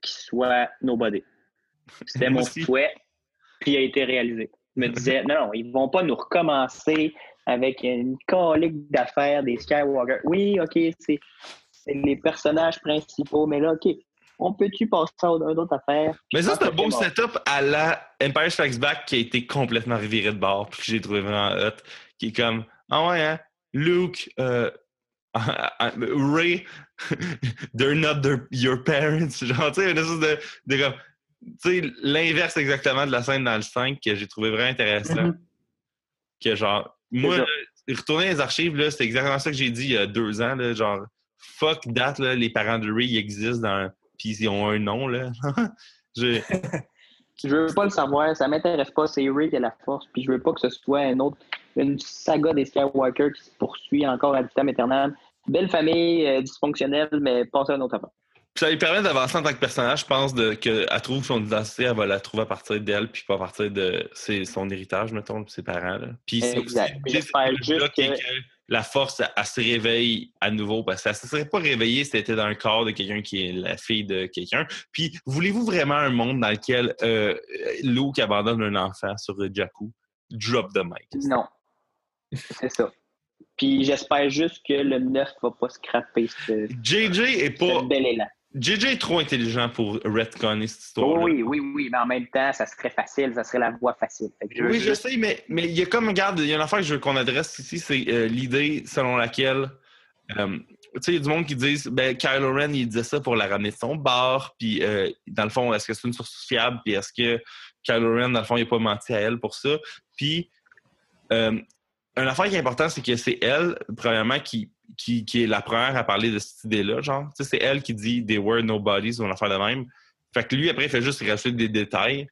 qu'il soit nobody. C'était mon aussi. souhait, puis il a été réalisé. Je me disais, non, non, ils vont pas nous recommencer avec une colique d'affaires des Skywalker. Oui, OK, c'est c'est les personnages principaux, mais là, OK, on peut-tu passer à d'autres affaires? Mais ça, c'est un beau Bon. setup à la Empire Strikes Back qui a été complètement reviré de bord, puis que j'ai trouvé vraiment hot. Qui est comme, ah ouais, hein, Luke, euh, Ray, they're not their- your parents. Genre, tu sais, une espèce de. de comme, tu sais, l'inverse exactement de la scène dans le 5 que j'ai trouvé vraiment intéressant. Mhm. Que genre, moi, là, retourner les archives, là, c'est exactement ça que j'ai dit il y a deux ans, là, genre, fuck that, là, les parents de Ray ils existent dans. Puis ils ont un nom, là. Je- Je veux pas le savoir, ça m'intéresse pas. C'est Ray qui a la force, puis je veux pas que ce soit un autre, une saga des Skywalker qui se poursuit encore à vitam aeternam. Belle famille, euh, dysfonctionnelle, mais passez à une autre. Puis ça lui permet d'avancer en tant que personnage, je pense, de, qu'elle trouve son identité, elle va la trouver à partir d'elle, puis pas à partir de ses- son héritage, mettons, de ses parents. Là. Puis c'est aussi juste que la force, elle, elle se réveille à nouveau, parce qu'elle ne se serait pas réveillée si elle était dans le corps de quelqu'un qui est la fille de quelqu'un. Puis voulez-vous vraiment un monde dans lequel euh, Luke abandonne un enfant sur Jakku? Drop the mic. Non. C'est ça. Puis j'espère juste que le 9 va pas scraper ce, JJ est pas. ce bel élan. JJ est trop intelligent pour retconner cette histoire. Oui, oui, oui, mais en même temps, ça serait facile, ça serait la voie facile. Je Oui, je sais, mais mais il y a comme, regarde, il y a une affaire que je veux qu'on adresse ici, c'est euh, l'idée selon laquelle euh, tu sais, il y a du monde qui disent, ben, Kylo Ren, il disait ça pour la ramener de son bar, puis euh, dans le fond, est-ce que c'est une source fiable, puis est-ce que Kylo Ren, dans le fond, il n'a pas menti à elle pour ça? Puis, euh, une affaire qui est importante, c'est que c'est elle, premièrement, qui, qui, est la première à parler de cette idée-là, genre. C'est elle qui dit « They were nobodies » ou une affaire de même. Fait que lui, après, il fait juste rajouter des détails.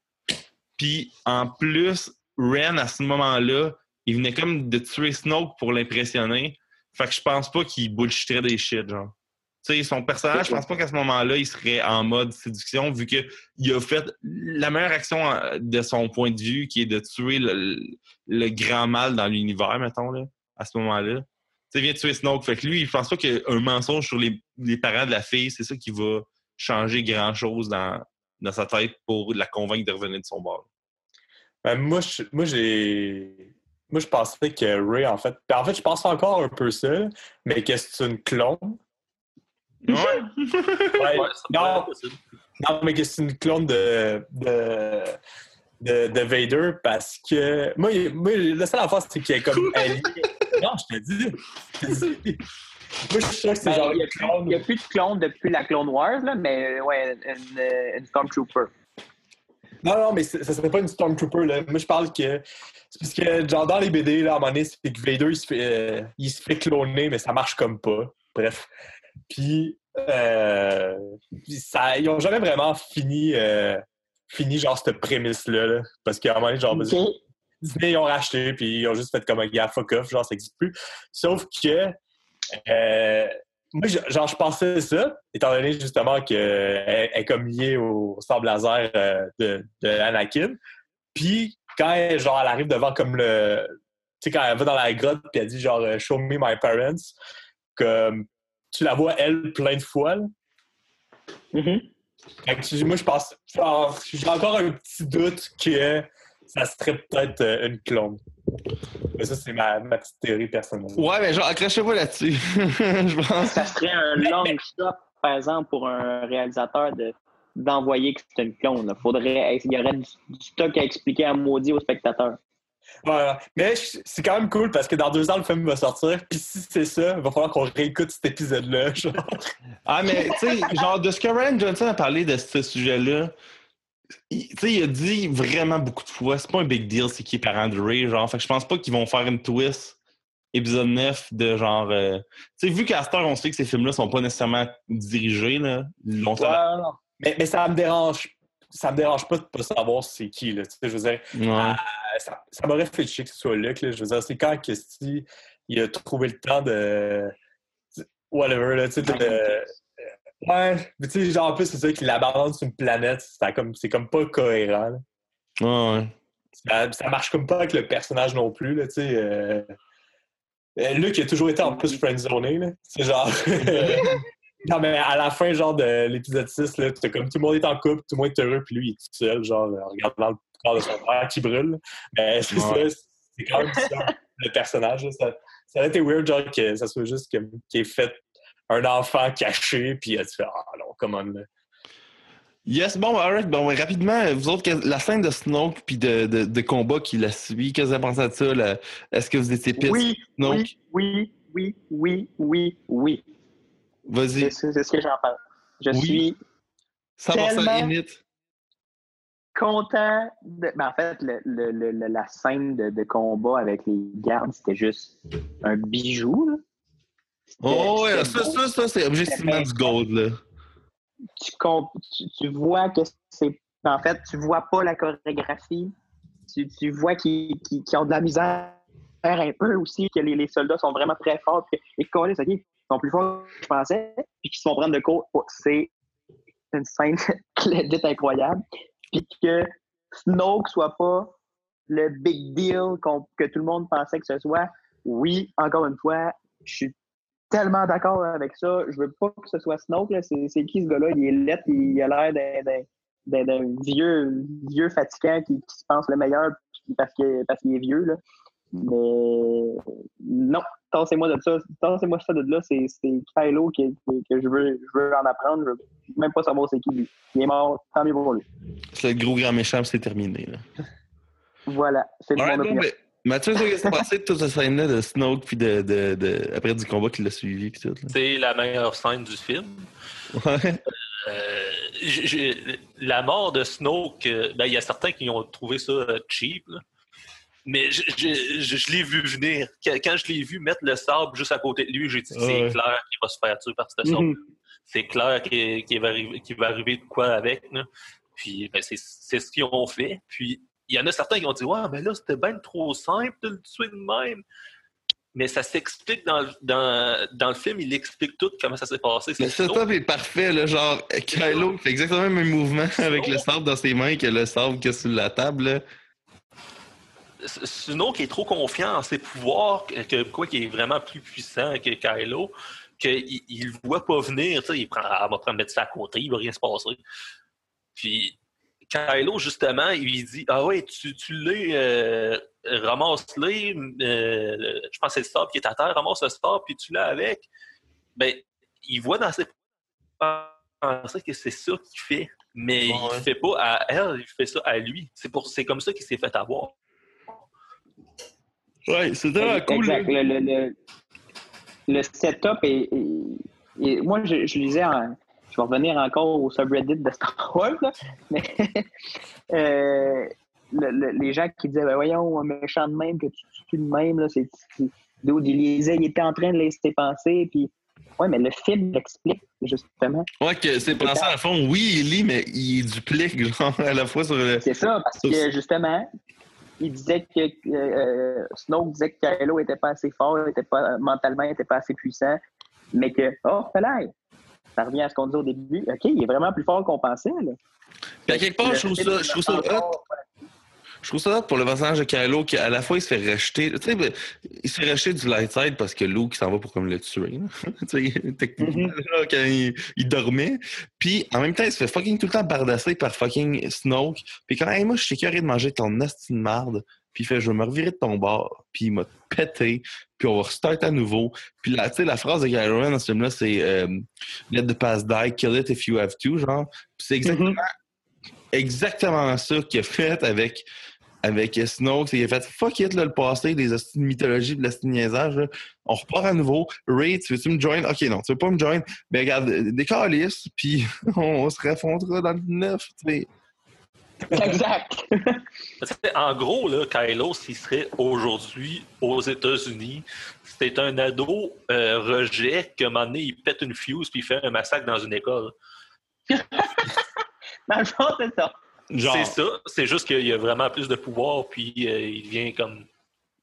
Puis, en plus, Ren, à ce moment-là, il venait comme de tuer Snoke pour l'impressionner. Fait que je pense pas qu'il bullshitterait des shit, genre. Tu sais, son personnage, je pense pas qu'à ce moment-là, il serait en mode séduction, vu qu'il a fait la meilleure action euh, de son point de vue, qui est de tuer le, le grand mal dans l'univers, mettons, là, à ce moment-là. Tu vient de tuer Snoke. Fait que lui, il pense pas qu'un mensonge sur les, les parents de la fille, c'est ça qui va changer grand-chose dans, dans sa tête pour la convaincre de revenir de son bord. Ben, moi, je- moi, j'ai. Moi, je pensais que Ray, en fait. ben, en fait, je pense encore un peu ça, mais que c'est une clone. Ouais. Ouais. Non, non, mais que c'est une clone de, de, de, de Vader parce que. Moi, moi la seule affaire, c'est qu'il est comme allié. Non, je te dis. Je te dis. Moi, je suis sûr que c'est Ben, genre il n'y a, plus- clone. il y a plus de clones depuis la Clone Wars, là, mais ouais, une, euh, une Stormtrooper. Non, non, mais ça serait pas une Stormtrooper, là. Moi, je parle que. C'est parce que, genre, dans les BD, là, à un moment donné, c'est que Vader, il se, fait, euh, il se fait cloner, mais ça marche comme pas. Bref. Puis, euh, ça, ils ont jamais vraiment fini, euh, fini genre, cette prémisse-là. là. parce qu'à un moment donné, genre. Disney, ils ont racheté, puis ils ont juste fait comme un gars fuck off, genre, ça n'existe plus. Sauf que, euh, moi, genre, je pensais ça, étant donné justement qu'elle est comme liée au sable laser euh, de, de Anakin. Puis, quand elle, genre, elle arrive devant comme le. Tu sais, quand elle va dans la grotte, puis elle dit genre, euh, Show me my parents, comme tu la vois, elle, plein de fois. là. Que tu- moi, je pense. genre, J'ai encore un petit doute que ça serait peut-être euh, une clone. Mais ça, c'est ma, ma petite théorie personnelle. Ouais, mais genre, accrochez-vous là-dessus. je pense. Ça serait un Mais- long mais- shot, par exemple, pour un réalisateur de d'envoyer que c'est une clone. là. Faudrait, il y aurait du, du stock à expliquer à maudit aux spectateurs. Voilà. Mais je- c'est quand même cool parce que dans deux ans, le film va sortir. Puis si c'est ça, il va falloir qu'on réécoute cet épisode-là. genre. Ah, mais tu sais, genre, de ce que Ryan Johnson a parlé de ce sujet-là, il- tu sais, il a dit vraiment beaucoup de fois, c'est pas un big deal, c'est qui est parent de Ray, genre. Fait que je pense pas qu'ils vont faire une twist épisode 9 de genre. euh, Tu sais, vu qu'à heure, on sait que ces films-là sont pas nécessairement dirigés, là, longtemps. Ouais, non. Mais, mais ça me dérange. Ça me dérange pas de pas savoir c'est qui. Là. Tu sais, je veux dire, Ouais. Euh, ça, ça m'aurait fait chier que ce soit Luc. Là. Je veux dire, c'est quand que il a trouvé le temps de. Whatever, là, tu sais, de. Ouais, mais tu sais, genre, en plus, c'est ça qu'il abandonne sur une planète. C'est comme, c'est comme pas cohérent. là. Ouais, ouais. Ça, ça marche comme pas avec le personnage non plus, là, tu sais. euh. Euh, Luc, il a toujours été en plus friendzoné, là. C'est genre... non, mais à la fin, genre, de l'épisode 6, là, comme tout le monde est en couple, tout le monde est heureux, puis lui, il est tout seul, genre, en regardant le corps de son père qui brûle. Mais c'est Ouais. ça, c'est quand même ça, le personnage. là. Ça, ça aurait été weird, genre, que ça soit juste qu'il ait fait un enfant caché, puis euh, tu fais « Ah non, come on, là. Yes, bon, alright, bon, rapidement, vous autres, la scène de Snoke puis de, de, de combat qui la suit, qu'est-ce que vous avez pensé de ça? là? Est-ce que vous étiez pisse? Oui, Snoke? oui, oui, oui, oui, oui, oui. Vas-y. C'est c'est ce que j'en pense. Je Oui. suis 100% tellement- init. content. De... ben, en fait, le, le- le- le- la scène de, de combat avec les gardes, c'était juste un bijou. là. Oh, ouais, ça, ça, ça, c'est objectivement du gold, là. tu, comp- tu, tu vois que c'est. En fait, tu vois pas la chorégraphie. Tu, tu vois qu'ils ont de la misère un peu aussi, que les, les soldats sont vraiment très forts. puis que les collègues, OK, ils sont plus forts que je pensais, puis qu'ils se font prendre de court. Oh, c'est une scène dite incroyable. Puis que Snoke soit pas le big deal qu'on- que tout le monde pensait que ce soit. Oui, encore une fois, je suis tellement d'accord avec ça. Je veux pas que ce soit Snoke. C'est qui ce gars-là? Il est lettre, il a l'air d'un- vieux, vieux fatigant qui, qui se pense le meilleur parce qu'il parce qu'il est vieux. Là. Mais non, tassez-moi de ça. Tassez-moi ça de là. C'est Kylo que, que, que je, veux, je veux en apprendre. Je veux même pas savoir c'est qui lui. Il est mort, tant mieux pour lui. C'est le gros grand méchant, c'est terminé, là. Voilà, c'est opinion. ben, Mathieu, qu'est-ce que t'as pensé de toute cette scène-là de Snoke, puis de, de, de, après du combat qui l'a suivi, puis tout? là? C'est la meilleure scène du film. Ouais. Euh, la mort de Snoke, euh, ben, il y a certains qui ont trouvé ça euh, cheap. là. Mais je, je- je- je l'ai vu venir. Quand quand je l'ai vu mettre le sable juste à côté de lui, j'ai dit Ah c'est ouais. clair qu'il va se faire tuer par cette. Mhm. C'est clair qu'il va, arriver- qu'il va arriver de quoi avec. là. Puis ben, c'est c'est ce qu'ils ont fait. Puis il y en a certains qui ont dit Ouais, mais là, c'était bien trop simple de le tuer de même. Mais ça s'explique dans, le- dans, dans le film, il explique tout comment ça s'est passé. Le setup est parfait, là, genre, Kylo fait exactement le même mouvement avec le sable dans ses mains que le sable qu'il y a sur la table, là. Suno qui est trop confiant en ses pouvoirs, que, que- quoi qui est vraiment plus puissant que Kylo, qu'il il le voit pas venir, il prend, va prendre mettre ça à côté, il va rien se passer. Puis Kylo, justement, il lui dit Ah ouais, tu, tu l'es, euh, ramasse-les, euh, je pense que c'est le sable qui est à terre, ramasse le sable, puis tu l'as avec. Ben, il voit dans ses pensées que c'est ça qu'il fait, mais Ouais. il fait pas à elle, il fait ça à lui. C'est pour c'est comme ça qu'il s'est fait avoir. Ouais, c'est tellement cool. Exact. Le, le, le, le setup est. est- est- moi, je, je lisais en. Je vais revenir encore au subreddit de Star Wars, là, mais euh, le- le- les gens qui disaient ben voyons, un méchant de même, que tu tues de même, là, c'est. Dude, il lisait, il était en train de laisser penser, puis. Ouais, mais le film l'explique, justement. Ouais, que c'est pensé à fond, oui, il lit, mais il duplique, genre, à la fois sur le. C'est ça, parce que justement, il disait que euh, Snoke disait que Kylo était pas assez fort, était pas, mentalement, il était pas assez puissant, mais que, oh, là, ça revient à ce qu'on disait au début. OK, il est vraiment plus fort qu'on pensait. Là. Puis à quelque part, je trouve ça, je trouve ça hot. Je trouve ça hot pour le personnage de Kylo qui, à la fois, il se fait rejeter. Tu sais, ben, il se fait rejeter du light side parce que Luke s'en va pour comme le tuer. tu sais, techniquement, là, quand il, il dormait. Puis, en même temps, il se fait fucking tout le temps bardasser par fucking Snoke. Puis quand, hey, moi, je suis curé de manger ton asti de marde. Puis il fait, je vais me revirer de ton bord. Puis il m'a pété. Puis on va restart à nouveau. Puis la, tu sais, la phrase de Kylo Ren dans ce film-là, c'est euh, Let the past die, kill it if you have to, genre. Puis c'est exactement exactement ça qu'il a fait avec, avec Snoke. c'est qu'il a fait fuck it, là, le passé, des hosties de mythologie, de l'hostie de niaisage. là. On repart à nouveau. Ray, tu veux-tu me join? Ok, non, tu veux pas me join? Mais regarde, des calices, puis on se raffrontera dans le neuf. tu sais. Exact. En gros, là, Kylo, s'il serait aujourd'hui aux États-Unis, c'était un ado euh, rejet qu'à un moment donné, il pète une fuse puis il fait un massacre dans une école. Dans le fond, c'est ça. Genre, C'est ça. C'est juste qu'il a vraiment plus de pouvoir puis euh, il devient comme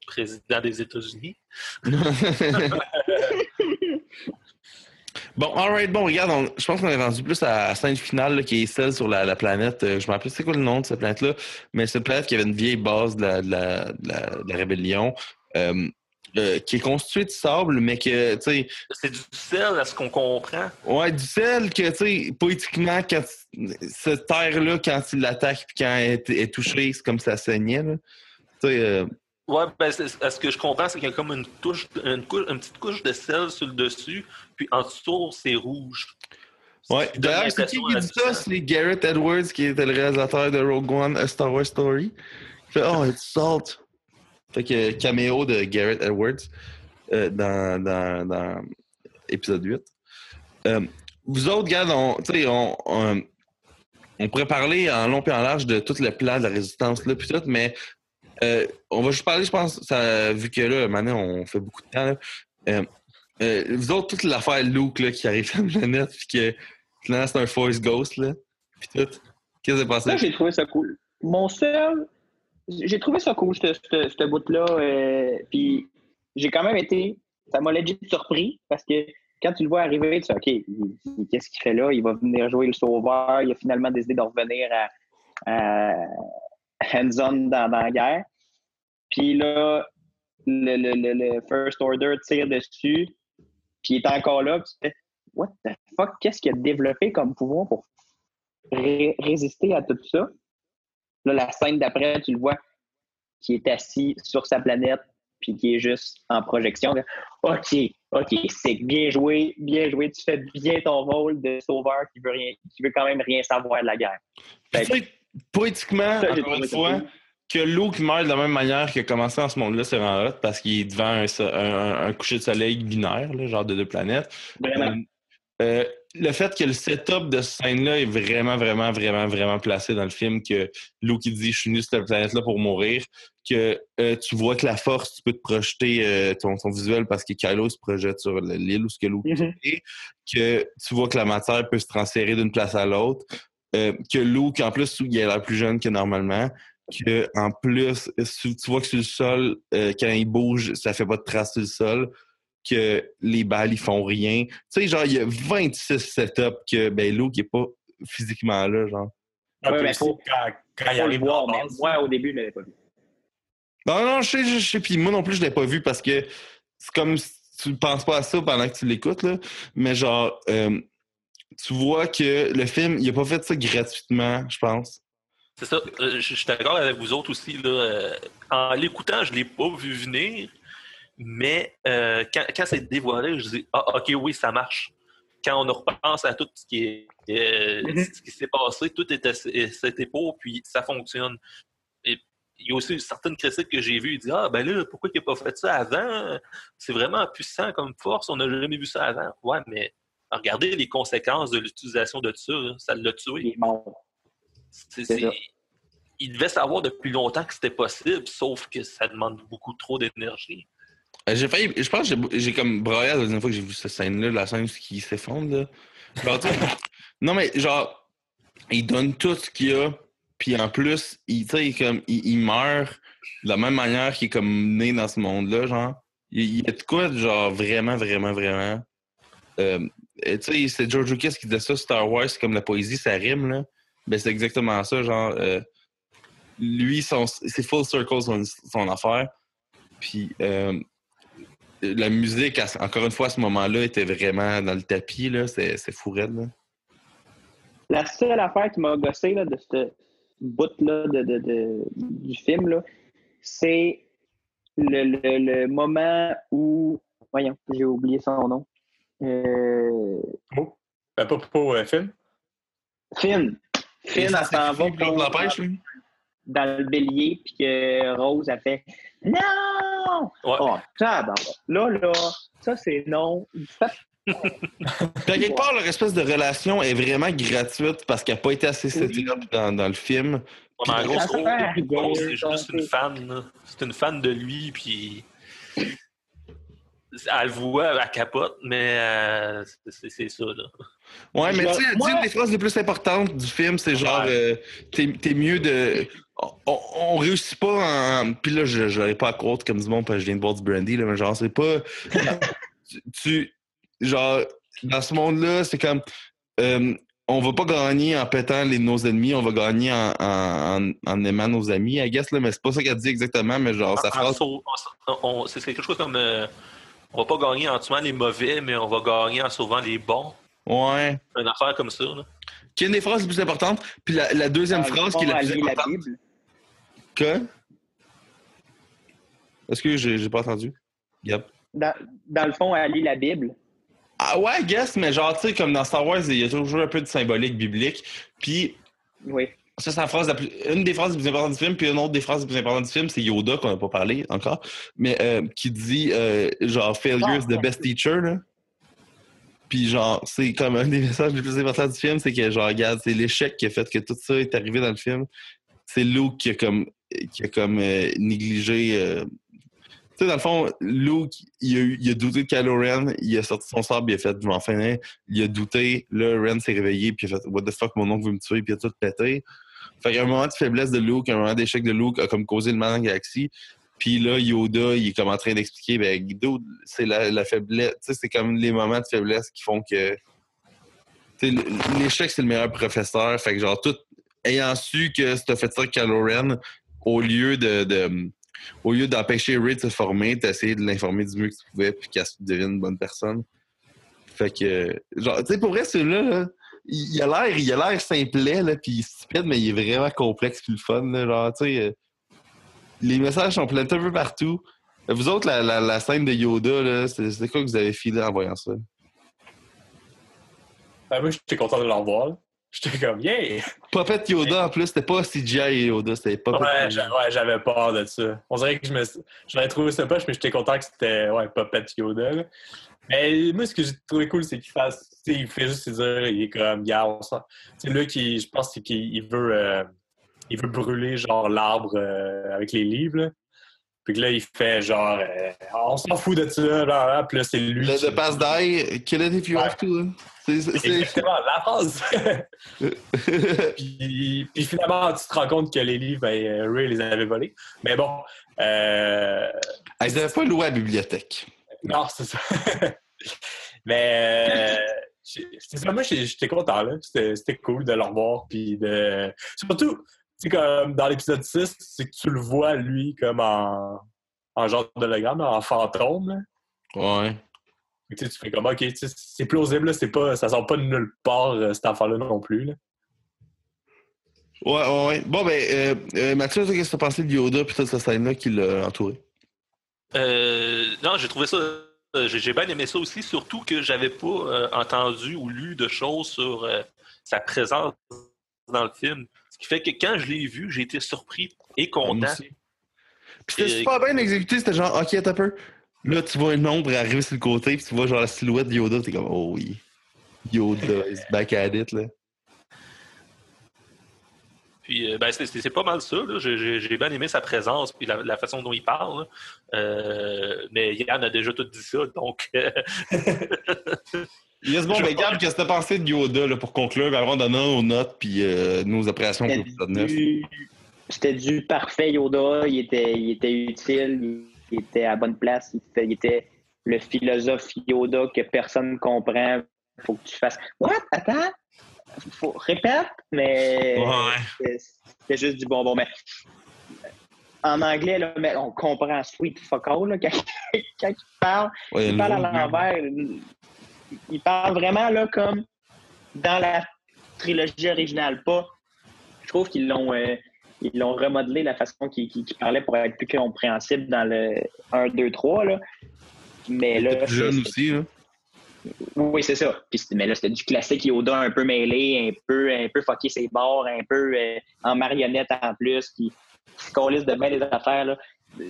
président des États-Unis. Bon, alright, bon, regarde, on- je pense qu'on est rendu plus à la scène finale là, qui est celle sur la, la planète. euh, je me rappelle c'est quoi le nom de cette planète-là, mais cette planète qui avait une vieille base de la, de la, de la- de la rébellion, euh, euh, qui est constituée de sable, mais que, tu sais, C'est du sel à ce qu'on comprend. ouais, du sel que, tu sais, poétiquement, quand cette terre-là, quand il l'attaque puis quand elle est, est touchée, c'est comme ça saignait, là. Tu sais, euh, Ouais, ben, ce que je comprends, c'est qu'il y a comme une, touche, une, couche, une petite couche de sel sur le dessus, puis en dessous, c'est rouge. Ouais, d'ailleurs, c'est qui qui dit ça? C'est Garrett Edwards, qui était le réalisateur de Rogue One, A Star Wars Story. Il fait Oh, it's salt. Fait que caméo de Garrett Edwards euh, dans, dans, dans épisode 8. Euh, vous autres, gars, on, tu sais, on, on, on pourrait parler en long et en large de tout le plan de la résistance, là, puis tout, mais euh, on va juste parler, je pense, vu que là, maintenant, on fait beaucoup de temps, là. Euh, euh, vous autres, toute l'affaire Luke là, qui arrive sur la planète, puis que finalement, c'est un Force Ghost, là, puis tout. Qu'est-ce qui s'est passé? Ça, j'ai trouvé ça cool. Mon seul. J'ai trouvé ça cool, ce, bout-là. puis j'ai quand même été. Ça m'a legit surpris parce que quand tu le vois arriver, tu sais, OK, qu'est-ce qu'il fait là? Il va venir jouer le sauveur. Il a finalement décidé de revenir à, à hands-on dans la guerre. Puis là, le, le, le, le First Order tire dessus. Puis il est encore là. Puis tu fais, What the fuck? Qu'est-ce qu'il a développé comme pouvoir pour ré- résister à tout ça? Là, la scène d'après, tu le vois qui est assis sur sa planète puis qui est juste en projection. OK, OK, c'est bien joué, bien joué. Tu fais bien ton rôle de sauveur qui veut rien, qui veut quand même rien savoir de la guerre. Sais, poétiquement, Ça, encore une fois, que Luke meurt de la même manière qu'il a commencé dans ce monde-là, c'est vraiment hot parce qu'il est devant un, so- un- un coucher de soleil binaire, là, genre de deux planètes. Vraiment. Euh, le fait que le setup de cette scène-là est vraiment, vraiment, vraiment, vraiment placé dans le film, que Luke il dit « Je suis venu sur cette planète-là pour mourir », que euh, tu vois que la force, tu peux te projeter euh, ton, ton visuel parce que Kylo se projette sur le- l'île où ce que Luke Mhm. est, que tu vois que la matière peut se transférer d'une place à l'autre, euh, que Luke, en plus, il a l'air plus jeune que normalement, que en plus, tu tu vois que sur le sol, euh, quand il bouge, ça fait pas de traces sur le sol, que les balles, ils font rien. Tu sais, genre, il y a 26 setups que, ben, Luke est pas physiquement là, genre. Ah, Ouais, mais faut- quand, quand Faut arrive voir, mais moi, au début, je ne l'avais pas vu. Non, non, je sais, je sais, puis moi non plus, je l'ai pas vu parce que c'est comme si tu penses pas à ça pendant que tu l'écoutes, là. Mais genre, euh, tu vois que le film, il a pas fait ça gratuitement, je pense. C'est ça. Euh, Je je suis d'accord avec vous autres aussi. Là. Euh, En l'écoutant, je ne l'ai pas vu venir, mais euh, quand, quand c'est dévoilé, je dis Ah, OK, oui, ça marche. Quand on repense à tout ce qui est euh, ce qui s'est passé, tout était c'était pour, puis ça fonctionne. Et il y a aussi certaines critiques que j'ai vues, ils disent Ah, ben là, pourquoi il n'a pas fait ça avant? C'est vraiment puissant comme force, on n'a jamais vu ça avant. Ouais, mais regardez les conséquences de l'utilisation de ça, là. ça l'a tué. C'est-. Il devait savoir depuis longtemps que c'était possible, sauf que ça demande beaucoup trop d'énergie. Euh, J'ai failli, je pense que j'ai- comme broyé la deuxième fois que j'ai vu cette scène-là, la scène qui s'effondre, non, mais genre, il donne tout ce qu'il a, puis en plus, il, sais, comme, il, il meurt de la même manière qu'il est comme né dans ce monde-là, genre. Il, il y a de quoi, genre, vraiment, vraiment, vraiment. Euh, tu sais, c'est George Lucas qui disait ça, Star Wars, c'est comme la poésie, ça rime, là. Ben, c'est exactement ça, genre. euh, lui, c'est full circle son, son affaire. Puis, euh, la musique, à- encore une fois, à ce moment-là, était vraiment dans le tapis, là. C'est, c'est fou raide, là. La seule affaire qui m'a gossé là, de ce bout-là de, de- de- du film, là, c'est le, le- le moment où. Voyons, j'ai oublié son nom. Euh, Ben, pas pour euh, film. Finn. Finn, elle s'en va l'empêche, là. Dans le bélier, puis que Rose a fait Non! Ouais. Oh. Là, là, ça c'est non. À quelque part, leur espèce de relation est vraiment gratuite parce qu'elle n'a pas été assez up dans, dans le film. Ouais, mais en gros, Ça c'est juste une fan. C'est une fan de lui, puis elle le voit, elle capote, mais euh, c'est- ça. Là. Ouais, mais tu sais, moi- une des phrases les plus importantes du film, c'est genre, Ouais. euh, t'es, t'es mieux de. On, réussit pas en. Puis là, je n'aurais pas à croire comme du monde parce que je viens de boire du brandy, là, mais genre, c'est pas. tu, tu- Genre, dans ce monde-là, c'est comme. euh, on va pas gagner en pétant les, nos ennemis, on va gagner en, en, en- en aimant nos amis, I guess, là, mais c'est pas ça qu'elle dit exactement, mais genre, sa En phrase. c'est quelque chose comme euh, on va pas gagner en tuant les mauvais, mais on va gagner en sauvant les bons. Ouais. Une affaire comme ça. Là. Qui est une des phrases les plus importantes. Puis la, la deuxième le phrase qui est la plus la importante. Bible. Que? Est-ce que j'ai pas entendu? Yep. Dans, dans le fond, elle lit la Bible. Ah ouais, I guess, mais genre, tu sais, comme dans Star Wars, il y a toujours un peu de symbolique biblique. Puis, Oui. ça, c'est la phrase la plus... une des phrases les plus importantes du film. Puis une autre des phrases les plus importantes du film, c'est Yoda, qu'on n'a pas parlé encore, mais euh, qui dit, euh, genre, failure is the best teacher, là. Puis genre, c'est comme un des messages les plus importants du film, c'est que genre, regarde, c'est l'échec qui a fait que tout ça est arrivé dans le film. C'est Luke qui a comme, qui a comme euh, négligé. euh, Tu sais, dans le fond, Luke, il a, il a douté de Kylo Ren, il a sorti son sable, il a fait, je m'en. Il a douté, là, Ren s'est réveillé, puis il a fait, what the fuck, mon oncle veut me tuer, puis il a tout pété. Fait qu'un moment de faiblesse de Luke, un moment d'échec de Luke a comme causé le mal la galaxie. Puis là, Yoda, il est comme en train d'expliquer, ben, Guido, c'est la, faiblesse. Tu sais, c'est comme les moments de faiblesse qui font que. L'échec, c'est le meilleur professeur. Fait que, genre, tout. Ayant su que t'as fait ça Kylo Ren, au lieu de. au lieu d'empêcher Ray de se former, t'as essayé de l'informer du mieux que tu pouvais, puis qu'elle devienne une bonne personne. Fait que. Genre, tu sais, pour vrai, celui-là, là, il a l'air il a l'air simplet, là, puis stupide, mais il est vraiment complexe puis le fun. Genre, tu sais. euh, les messages sont pleins un peu partout. Vous autres, la, scène de Yoda, là, c'est quoi que vous avez filé en voyant ça? Ben, moi, j'étais content de le revoir. J'étais comme, yeah! Puppet Yoda, en plus, c'était pas CGI Yoda, c'était Puppet Ouais, Yoda. ouais, j'avais peur de ça. On dirait que je me j'aurais trouvé ça poche, mais j'étais content que c'était ouais, Puppet Yoda. là. Mais moi, ce que j'ai trouvé cool, c'est qu'il fasse. Il fait juste se dire, il est comme, gars, on sent. Tu sais, là, qui, je pense c'est qu'il il veut, euh, il veut brûler, genre, l'arbre euh, avec les livres. là. Puis que là, il fait genre, euh, on s'en fout de ça, là, là. Puis là, c'est lui. Le qui- Past Die, kill it if you Ouais. have to. hein. C'est- Exactement, la phrase. puis, puis finalement, tu te rends compte que les livres, ben, euh, Ray les avait volés. Mais bon, euh, Ah, Ils n'avaient pas loué à la bibliothèque. non, c'est ça. Mais euh, c'est ça, moi, j'étais content. là. C'était cool de le revoir. Puis de... Surtout, sais, comme dans l'épisode 6, c'est que tu le vois, lui, comme en, en genre d'hologramme, en fantôme. là. Ouais. Tu sais, tu fais comme, OK, tu sais, c'est plausible, là, c'est pas, ça sort pas de nulle part, euh, cette affaire-là non plus. là. Ouais, ouais, ouais. Bon, ben, euh, euh, Mathieu, qu'est-ce que t'as pensé de Yoda puis toute cette scène-là qui l'a entouré? Euh, non, j'ai trouvé ça. euh, J'ai j'ai bien aimé ça aussi, surtout que j'avais pas euh, entendu ou lu de choses sur euh, sa présence dans le film. Ce qui fait que quand je l'ai vu, j'ai été surpris et content. Puis c'était super bien exécuté, c'était genre, ok, un peu. Là, tu vois une ombre arriver sur le côté, puis tu vois genre la silhouette de Yoda, t'es comme, oh oui. Yoda is back at it, là. Puis, euh, ben, c'est- pas mal ça. là. J'ai- bien aimé sa présence puis la, la façon dont il parle. Euh, mais Yann a déjà tout dit ça, donc euh, Yes, bon, ben, Gab, qu'est-ce que t'as pensé de Yoda, là, pour conclure, avant de donner nos notes, puis euh, nos appréciations pour C'était l'épisode 9? du, c'était du parfait Yoda. Il était, il était utile. Il, était à bonne place. Il, était le philosophe Yoda que personne ne comprend. Faut que tu fasses. What? Attends? Faut... Répète, mais Ouais. c'était- c'était juste du bonbon. Mais en anglais, là, mais on comprend sweet fuck all là, quand, quand il parle. Ouais, Il parle à le- l'envers. Il- parle vraiment là comme dans la trilogie originale, pas. Je trouve qu'ils l'ont euh, ils l'ont remodelé la façon qu'il qu'il- qu'il parlait pour être plus compréhensible dans le 1, 2, 3. Là. Mais là, plus jeune aussi, là. oui, c'est ça. Puis mais là, c'était du classique Yoda un peu mêlé, un peu, un peu fucké ses bords, un peu euh, en marionnette en plus, qui, qui se colisse de bien des affaires. Là. Euh,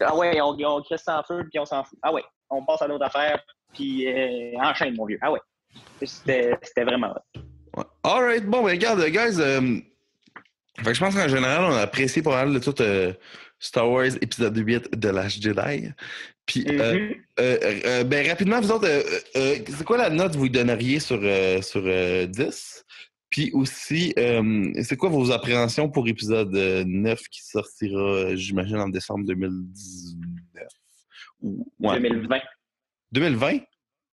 Ah ouais, on, on crée sans feu, puis on s'en fout. Ah ouais, on passe à l'autre affaire, puis euh, enchaîne, mon vieux. Ah ouais. C'était vraiment. Ouais. Alright, bon, ben, regarde, guys. euh, fait que je pense qu'en général, on a apprécié pas mal de tout euh, Star Wars épisode 8 de Last Jedi. Puis, euh, Mhm. euh, euh, ben, rapidement, vous autres, c'est quoi la note que vous donneriez sur, sur euh, 10? Puis aussi, c'est quoi vos appréhensions pour épisode euh, 9 qui sortira, j'imagine, en décembre 2019? Ou, ouais. 2020. 2020?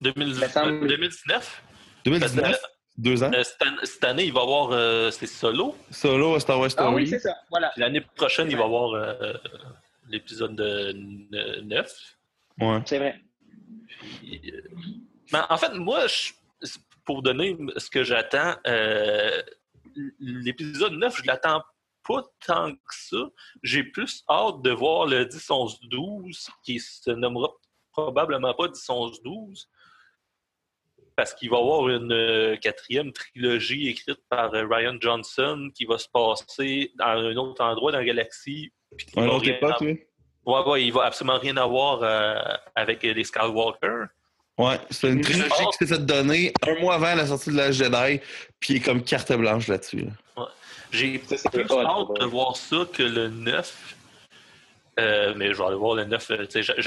2000 Me semble- 2019. 2019? Parce Deux ans? Euh, cette, année, cette année, il va y avoir euh, c'est solo? Solo, Star Wars Ah Story. oui, c'est ça. Voilà. Puis l'année prochaine, il va y avoir euh, l'épisode de 9. ouais. C'est vrai. Puis, euh, ben, en fait, moi, je- pour donner ce que j'attends, euh, l'épisode 9, je l'attends pas tant que ça. J'ai plus hâte de voir le 10, 11, 12, qui se nommera probablement pas 10, 11, 12, parce qu'il va y avoir une euh, quatrième trilogie écrite par euh, Ryan Johnson qui va se passer dans un autre endroit dans la galaxie. Un autre époque, avoir- oui. Ouais, ouais, il va absolument rien avoir euh, avec les Skywalker. Ouais, c'est une trilogie qui s'est fait donner un mois avant la sortie de la Jedi, puis il est comme carte blanche là-dessus. là. J'ai plus hâte de voir ça que le 9. Euh, mais je vais aller voir le 9. euh,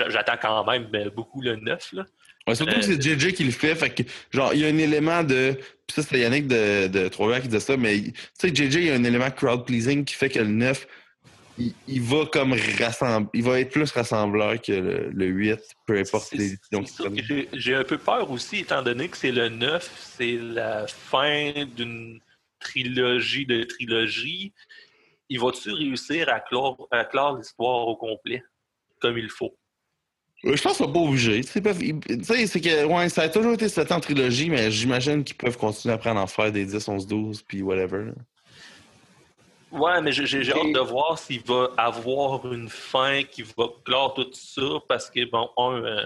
J'attends quand même euh, beaucoup le 9. Là. Ouais, surtout Euh, que c'est JJ qui le fait, fait que, genre, il y a un élément de. Puis ça, c'était Yannick de, de Trois-Rivières qui disait ça, mais tu sais, JJ, il y a un élément crowd-pleasing qui fait que le 9, il, il va comme rassembler. Il va être plus rassembleur que le, le 8, peu importe les décisions qu'il J'ai un peu peur aussi, étant donné que c'est le 9, c'est la fin d'une trilogie de trilogie. Il va-tu réussir à clore, à clore l'histoire au complet, comme il faut? Euh, Je pense qu'ils sont pas obligés. C'est que, ouais, ça a toujours été 7 ans en trilogie, mais j'imagine qu'ils peuvent continuer après à en faire des 10, 11, 12, puis whatever. Ouais, mais j'ai j'ai- j'ai Et- hâte de voir s'il va avoir une fin qui va clore tout ça, parce que, bon, un, euh,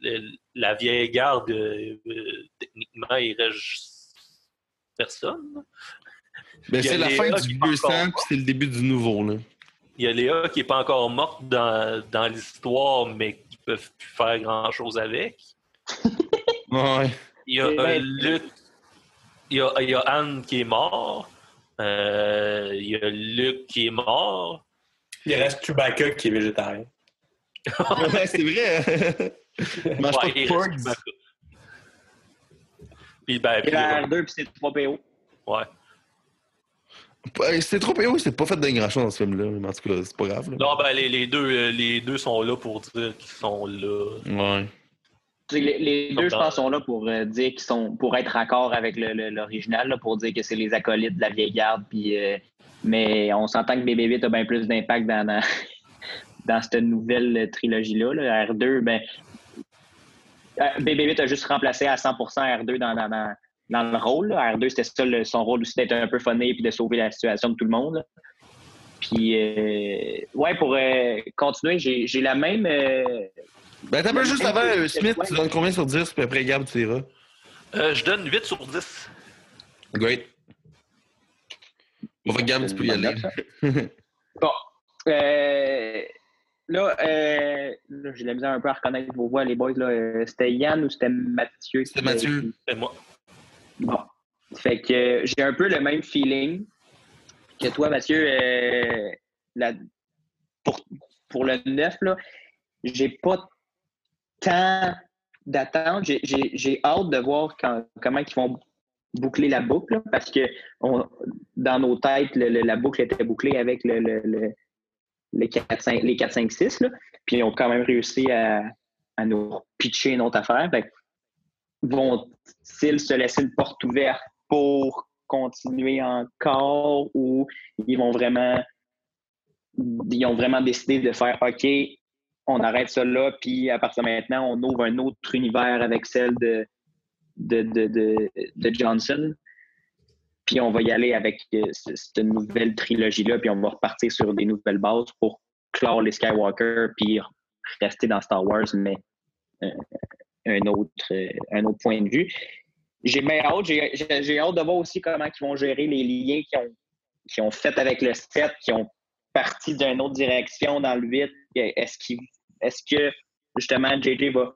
le- la vieille garde, euh, euh, techniquement, il reste personne. Ben, Il c'est la Léa fin du est pas vieux encore sang, puis c'est le début du nouveau. Là. Il y a Léa qui n'est pas encore morte dans, dans l'histoire, mais qui ne peuvent plus faire grand-chose avec. Ouais. Il y a ben, Luc. Il y a, il y a Anne qui est mort. Euh, il y a Luc qui est mort. Il reste Chewbacca qui est végétarien. Ouais, c'est vrai. Mange Ouais, pas il de reste porgs. Chewbacca. Puis, ben, la euh, R2 puis c'est 3 PO. ouais. C'est trop payé, c'est pas fait chose dans ce film-là. Mais en tout cas, c'est pas grave. là. Non, ben, les, les deux, euh, les deux sont là pour dire qu'ils sont là. Ouais. Les, les deux, je pense, sont là pour euh, dire qu'ils sont pour être raccord avec l'original, là, pour dire que c'est les acolytes de la vieille garde. Puis, euh, mais on s'entend que BB-8 a bien plus d'impact dans, dans, dans cette nouvelle trilogie-là. là. R2, ben, euh, BB-8 a juste remplacé à 100% R2 dans, dans, dans, dans le rôle. là. R2, c'était ça le- son rôle aussi d'être un peu funné puis de sauver la situation de tout le monde. là. Puis, euh, ouais, pour euh, continuer, j'ai la même. euh, Ben, t'as pas juste avant euh, Smith, tu donnes combien sur 10, puis après Gab, tu diras. Euh, je donne 8 sur 10. Great. Bon, Gab, tu peux y aller. Bon. Euh, là, euh, là, j'ai la misère un peu à reconnaître vos voix, les boys. là. Euh, c'était Yann ou c'était Mathieu? C'était Mathieu. C'est moi. Bon. Fait que euh, j'ai un peu le même feeling que toi, Mathieu. Euh, pour, le 9, là, j'ai pas tant d'attente. J'ai- hâte de voir comment ils vont boucler la boucle, parce que dans nos têtes, la boucle était bouclée avec le, le- le- le 4, 5, les 4, 5, 6. Là, puis ils ont quand même réussi à, nous pitcher une autre affaire. Fait vont-ils se laisser une porte ouverte pour continuer encore ou ils vont vraiment ils ont vraiment décidé de faire OK, on arrête ça là, puis à partir de maintenant, on ouvre un autre univers avec celle de, de, de, de, Johnson. Puis on va y aller avec euh, cette nouvelle trilogie-là, puis on va repartir sur des nouvelles bases pour clore les Skywalker, puis rester dans Star Wars, mais euh, un, autre, euh, un autre point de vue. J'ai hâte, j'ai hâte de voir aussi comment ils vont gérer les liens qu'ils ont, qu'ils ont fait avec le 7, qui ont parti d'une autre direction dans le 8. Est-ce est-ce que justement JJ va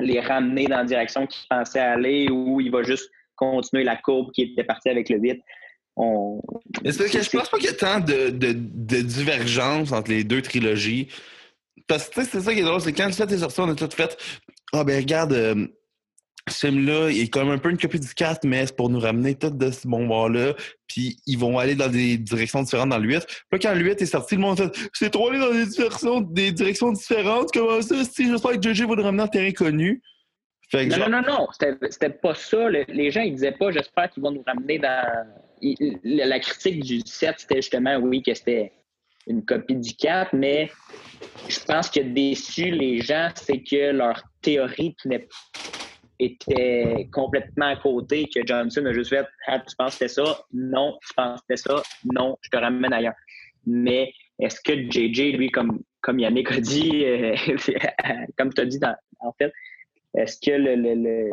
les ramener dans la direction qu'ils pensaient aller ou il va juste continuer la courbe qui était partie avec le 8? On... Parce que je pense pas qu'il y a tant de, de, de divergence entre les deux trilogies. Parce que c'est ça qui est drôle, c'est quand le 7 est sorti, on a tout fait. Ah ben regarde, euh, ce film-là, il est comme un peu une copie du 4, mais c'est pour nous ramener tout de ce bon bord-là. Puis ils vont aller dans des directions différentes dans le 8. Puis quand le 8 est sorti, le monde a fait C'est trop aller dans des directions, des directions différentes. Comment ça? Si j'espère que JJ va nous ramener en terrain connu? Fait que Non, genre- non, non, non, c'était pas ça. Le- les gens, ils disaient pas, j'espère qu'ils vont nous ramener dans. la critique du 7, c'était justement, oui, que c'était une copie du 4, mais je pense que déçu les gens, c'est que leur théorie était complètement à côté, que Johnson a juste fait Ah, tu penses que c'était ça? Non, tu penses que c'était ça? Non, je te ramène ailleurs. Mais est-ce que JJ, lui, comme, comme Yannick a dit, euh, comme tu as dit dans- en fait, est-ce que le, le- le-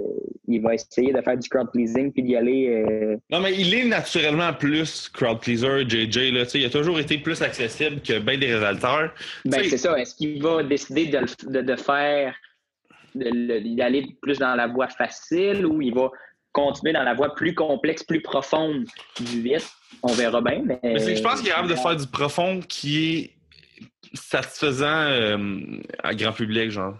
il va essayer de faire du crowd pleasing puis d'y aller euh, Non, mais il est naturellement plus crowd pleaser, JJ. Là, il a toujours été plus accessible que bien des réalisateurs. Ben, c'est ça. Est-ce qu'il va décider de, de, de faire, d'aller plus dans la voie facile ou il va continuer dans la voie plus complexe, plus profonde du 8? On verra bien. Mais, Mais c'est que je pense qu'il est capable de faire du profond qui est satisfaisant euh, à grand public, genre.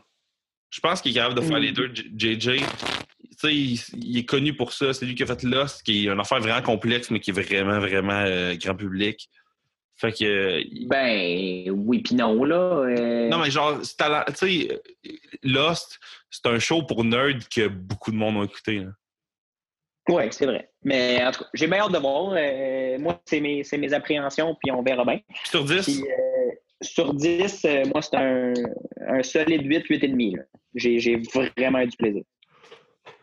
Je pense qu'il est capable de faire Mm. les deux. J- JJ, tu sais, il, il est connu pour ça. C'est lui qui a fait Lost, qui est une affaire vraiment complexe, mais qui est vraiment, vraiment euh, grand public. Fait que. euh, Ben, oui, puis non, là. euh, Non, mais genre, tu sais, Lost, c'est un show pour nerds que beaucoup de monde ont écouté. là. Oui, c'est vrai. Mais en tout cas, j'ai bien hâte de voir. Euh, moi, c'est mes, mes appréhensions, puis on verra bien. Sur 10, Puis, euh, sur 10, euh, moi, c'est un, un solide 8, 8,5. J'ai vraiment eu du plaisir.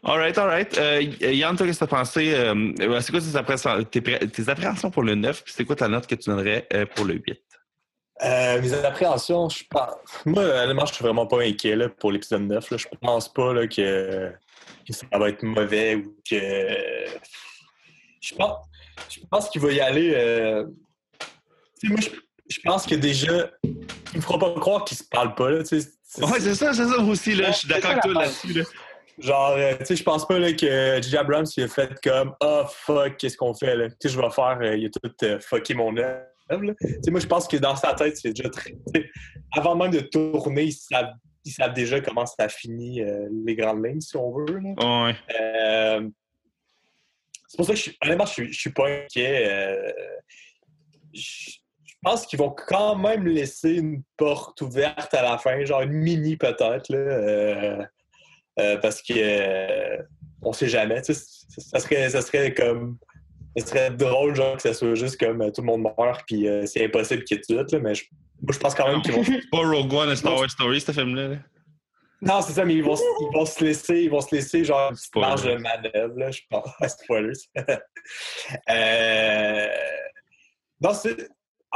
Alright, alright. Euh, Yann, toi, qu'est-ce que t'as pensé? euh, c'est quoi tes appréhensions, tes, pré- tes appréhensions pour le 9? Puis c'est quoi ta note que tu donnerais euh, pour le 8? Euh, mes appréhensions, je pense. Moi, honnêtement, je suis vraiment pas inquiet là, pour l'épisode 9. Là. Je pense pas là, que, que ça va être mauvais ou que. je pense, je pense qu'il va y aller. euh, tu moi, je, je pense que déjà, il me fera pas croire qu'ils se parlent pas. Là, tu Ouais, c'est ça, c'est ça aussi, là. Je suis d'accord avec toi là-dessus, là. Genre, euh, tu sais, je pense pas là, que J.J. Abrams il a fait comme Ah fuck, qu'est-ce qu'on fait là? Tu sais, je vais faire, euh, il a tout euh, fucké mon œuvre. Tu sais, moi, je pense que dans sa tête, c'est déjà très. Avant même de tourner, ils savent, ils savent déjà comment ça finit euh, les grandes lignes, si on veut. là. Ouais. Euh, c'est pour ça que je suis, honnêtement, je suis, je suis pas inquiet. euh, je pense qu'ils vont quand même laisser une porte ouverte à la fin, genre une mini peut-être, euh, euh, parce que euh, on sait jamais. tu sais, Ça serait, ça serait comme. Ça serait drôle, genre, que ça soit juste comme tout le monde meurt, puis c'est impossible qu'il y ait tout, là, mais je, moi, je pense quand même qu'ils vont C'est pas Rogue One, a Star Wars Story, ce film-là. là. Non, c'est ça, mais ils vont, ils vont se laisser, ils vont se laisser genre une marge de manœuvre, là, je pense. Spoilers. euh... Non, c'est.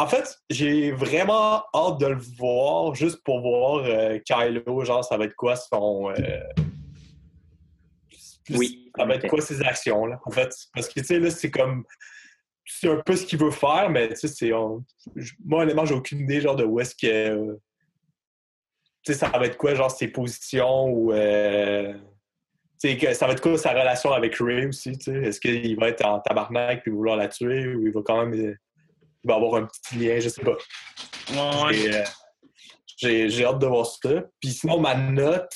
En fait, j'ai vraiment hâte de le voir, juste pour voir euh, Kylo, genre, ça va être quoi son. euh, Oui. Ça va être quoi ses actions, là, en fait. Parce que, tu sais, là, c'est comme. C'est un peu ce qu'il veut faire, mais, tu sais, c'est. on- Moi, honnêtement, j'ai aucune idée, genre, de où est-ce que. tu sais, ça va être quoi, genre, ses positions ou. euh, tu sais, que ça va être quoi sa relation avec Ray aussi, tu sais? Est-ce qu'il va être en tabarnak puis vouloir la tuer ou il va quand même. Il va avoir un petit lien, je sais pas. Ouais. Euh, J'ai j'ai hâte de voir ça. Puis sinon, ma note,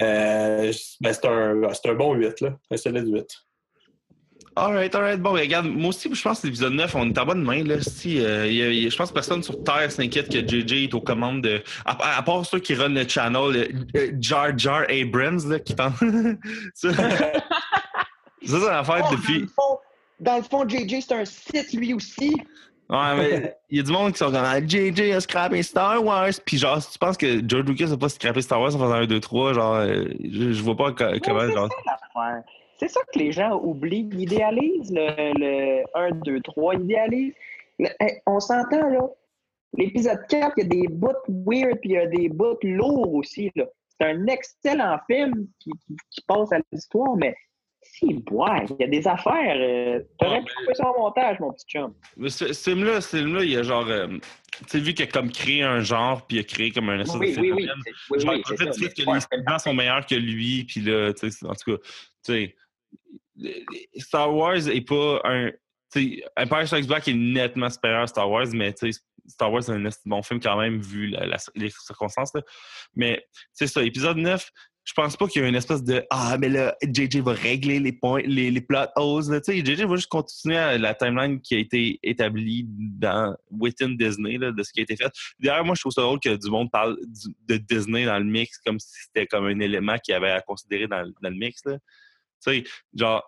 euh, ben, c'est un, c'est un bon 8, là. Un solide 8. Alright, alright. Bon, regarde, moi aussi, je pense que l'épisode 9, on est en bonne main. Là. Si, euh, y a- y a- je pense que personne sur Terre s'inquiète que JJ est aux commandes de. À, à part ceux qui run le channel, Jar Jar Abrams, là, qui ça, ça, c'est l'affaire Oh, depuis. Dans le fond, JJ, c'est un site lui aussi. Ouais, mais il y a du monde qui sont comme ah, JJ a scrappé Star Wars. Puis genre, si tu penses que George Lucas a pas scrappé Star Wars en faisant un 2, 3, genre, euh, je, je vois pas co- comment. Genre... C'est ça que les gens oublient. Ils idéalisent le, le 1, 2, 3. Ils idéalisent. Hey, on s'entend, là. L'épisode 4, il y a des bouts weird puis il y a des bouts lourds aussi, là. C'est un excellent film qui, qui- qui passe à l'histoire, mais si, il y a des affaires. euh, T'aurais Ouais, pu mais- couper ça en montage, mon petit chum. Mais ce, ce film-là, ce film-là, il y a genre. euh, tu sais, vu qu'il a comme créé un genre, puis il a créé comme un Oui, de oui, oui. oui, Genre, oui, en fait, tu sais que les suivants sont meilleurs que lui, puis là, tu sais, en tout cas, tu sais, Star Wars est pas un. Tu sais, Empire Strikes Back est nettement supérieur à Star Wars, mais tu sais, Star Wars, c'est un bon film quand même, vu la- la- les circonstances. Là. Mais, c'est ça, épisode 9, je pense pas qu'il y a une espèce de Ah, mais là, JJ va régler les points, les, les plot holes. là. JJ va juste continuer à la timeline qui a été établie dans within Disney, là, de ce qui a été fait. D'ailleurs, moi, je trouve ça drôle que du monde parle de Disney dans le mix comme si c'était comme un élément qu'il y avait à considérer dans, le- mix. Tu sais, genre,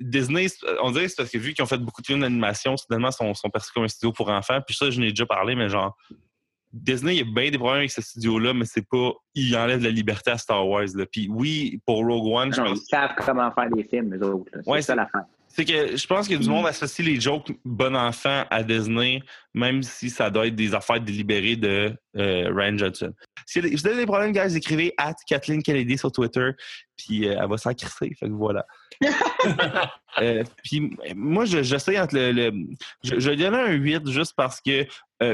Disney, c'est- on dirait que c'est parce que vu qu'ils ont fait beaucoup de films d'animation, soudainement, sont, sont perçus comme un studio pour enfants. Puis ça, je n'ai déjà parlé, mais genre, Disney, il y a bien des problèmes avec ce studio-là, mais c'est pas. Il enlève la liberté à Star Wars. Là. Puis oui, pour Rogue One, je Non, pense ils savent comment faire des films, eux autres. C'est Ouais, ça l'affaire. c'est que je pense que du monde associe les jokes bon enfant à Disney, même si ça doit être des affaires délibérées de euh, Ryan Johnson. Si vous avez des problèmes, guys, écrivez at Kathleen Kennedy sur Twitter, puis euh, elle va s'en crisser. Fait que voilà. Euh, puis moi, je- j'essaie entre le. le- je, je un 8 juste parce que.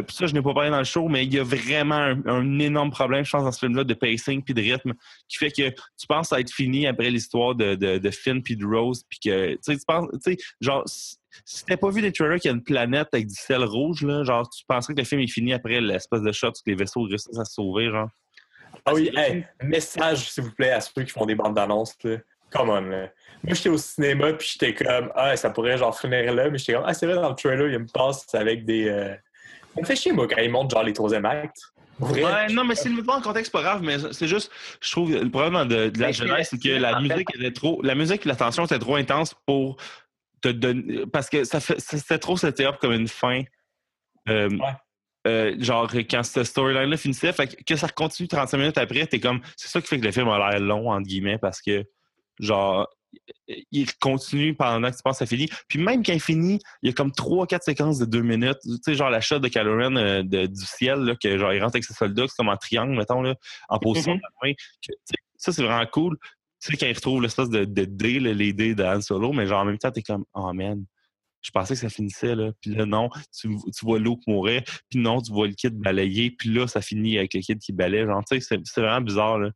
puis ça, je n'ai pas parlé dans le show, mais il y a vraiment un, un énorme problème, je pense, dans ce film-là, de pacing puis de rythme, qui fait que tu penses à être fini après l'histoire de, de, de Finn puis de Rose, puis que, tu sais, tu penses, tu sais, genre, si t'as pas vu des trailers qu'il y a une planète avec du ciel rouge, là, genre, tu penserais que le film est fini après l'espèce de shot où les vaisseaux réussissent à se sauver, genre? Ah oui, hey, message, s'il vous plaît, à ceux qui font des bandes d'annonces. là. Come on. là. Moi, j'étais au cinéma, puis j'étais comme, ah, ça pourrait genre finir là, mais j'étais comme, ah, c'est vrai, dans le trailer, il me passe avec des. euh, Ça me fait chier, moi, quand ils montrent genre les troisième actes. Vrai. Ouais, non, mais c'est le pas en contexte, pas grave, mais c'est juste, je trouve, le problème de, de la jeunesse, c'est que la musique était trop, la musique et la tension était trop intense pour te donner, parce que ça fait, c'était trop seté up comme une fin. Euh, Ouais. euh, genre, quand cette storyline-là finissait, fait que, ça continue 35 minutes après, t'es comme, c'est ça qui fait que le film a l'air long, entre guillemets, parce que, genre, il continue pendant que tu penses que ça finit. Puis même quand il finit, il y a comme 3-4 séquences de 2 minutes. Tu sais, genre la shot de Kylo Ren euh, du ciel, là, que genre il rentre avec ses soldats, c'est comme en triangle, mettons, là, en position de la main. Que, ça, c'est vraiment cool. Tu sais, quand il retrouve l'espèce de, de dé, là, les dés de Han Solo, mais genre en même temps, t'es comme, oh man, je pensais que ça finissait, là. Puis là, non, tu, tu vois Luke mourir, puis non, tu vois le kid balayer, puis là, ça finit avec le kid qui balaye. Genre, tu sais, c'est- c'est vraiment bizarre, là.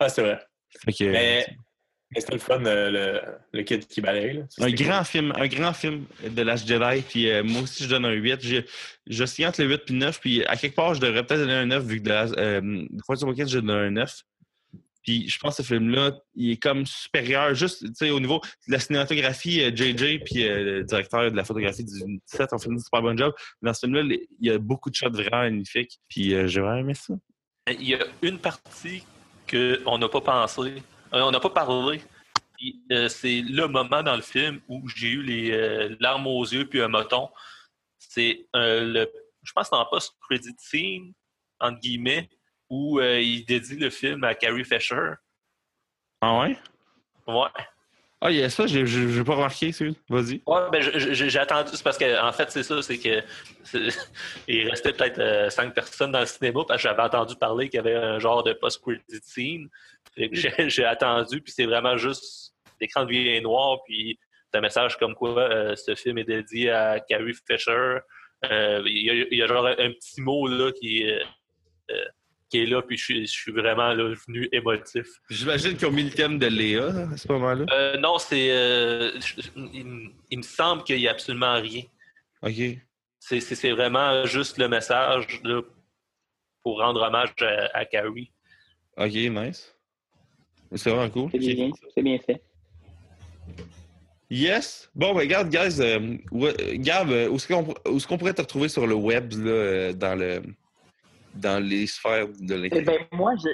Ah, c'est vrai. Fait que, Mais, mais c'était le fun, euh, le, le kid qui balaye. là. Ça, Un grand film, un grand film de l'âge Jedi, puis euh, moi aussi je donne un 8. Je, je suis entre le 8 puis le 9, puis à quelque part je devrais peut-être donner un 9 vu que de la, euh, Force Awakens, je donne un 9. Puis je pense que ce film-là, il est comme supérieur, juste au niveau de la cinématographie, euh, JJ puis euh, le directeur de la photographie du 17 ont fait un super bon job. Dans ce film-là, il y a beaucoup de shots vraiment magnifiques, puis euh, j'ai vraiment aimé ça. Il y a une partie qu'on n'a pas pensé, euh, on n'a pas parlé. Euh, c'est le moment dans le film où j'ai eu les euh, larmes aux yeux puis un moton. C'est euh, le, je pense en post-credit scene, entre guillemets, où euh, il dédie le film à Carrie Fisher. Ah ouais? Ouais. Ah, il y a ça, j'ai- j'ai pas remarqué, celui Vas-y. Ouais, ben je- je- j'ai attendu. C'est parce que, en fait, c'est ça, c'est que il restait peut-être euh, cinq personnes dans le cinéma parce que j'avais entendu parler qu'il y avait un genre de post-credit scene. J'ai attendu, puis c'est vraiment juste l'écran de vie est noir, puis un message comme quoi euh, ce film est dédié à Carrie Fisher. Euh, Il y, a- il y a genre un, petit mot là qui euh, qui est là, puis je suis- je suis vraiment là, venu émotif. J'imagine qu'ils ont mis le thème de Léa à ce moment-là. Euh, non, c'est. euh, il, me- il me semble qu'il n'y a absolument rien. OK. C'est- vraiment juste le message là, pour rendre hommage à, à Carrie. OK, nice. C'est vraiment cool. C'est bien, c'est bien fait. Yes. Bon, ben, regarde, guys, euh, Gab, euh, où est-ce qu'on où est-ce qu'on pourrait te retrouver sur le web, là, dans, le, dans les sphères de Eh l'Internet? ben, moi, je,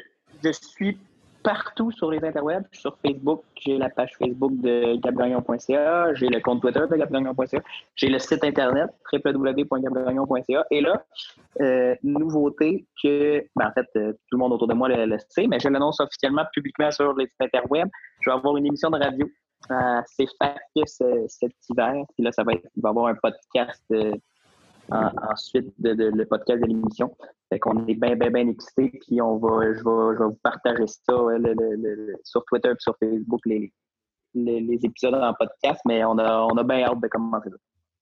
je suis partout sur les interwebs. Sur Facebook, j'ai la page Facebook de gabgagnon.ca, j'ai le compte Twitter de gabgagnon.ca, j'ai le site internet www.gabgagnon.ca. Et là, euh, nouveauté que, ben, en fait, euh, tout le monde autour de moi le, le sait, mais je l'annonce officiellement publiquement sur les interwebs. Je vais avoir une émission de radio CFAC euh, cet hiver. Puis là, ça va être, il va y avoir un podcast euh, en- ensuite de, de- le podcast de l'émission. Fait qu'on est bien, bien, bien excités, puis on va, je vais, je vais vous partager ça le- le- sur Twitter et sur Facebook, les, les, les épisodes en podcast, mais on a, on a bien hâte de commencer ça.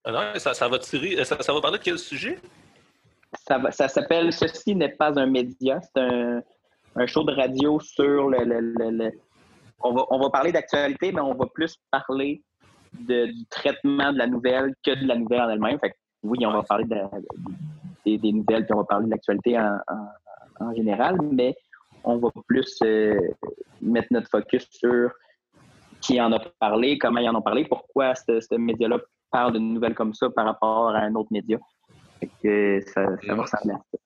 Ah non, ça, ça va tirer. Ça, ça va parler de quel sujet? Ça, ça s'appelle Ceci n'est pas un média. C'est un, un show de radio sur le. le- le- le- On, va, on va parler d'actualité, mais on va plus parler de- du traitement de la nouvelle que de la nouvelle en elle-même. Fait que, oui, on va parler de la- des, des nouvelles, puis on va parler de l'actualité en, en- en général, mais on va plus euh, mettre notre focus sur qui en a parlé, comment ils en ont parlé, pourquoi ce, ce média-là parle de nouvelles comme ça par rapport à un autre média. Fait que ça, ça va ressembler à ça.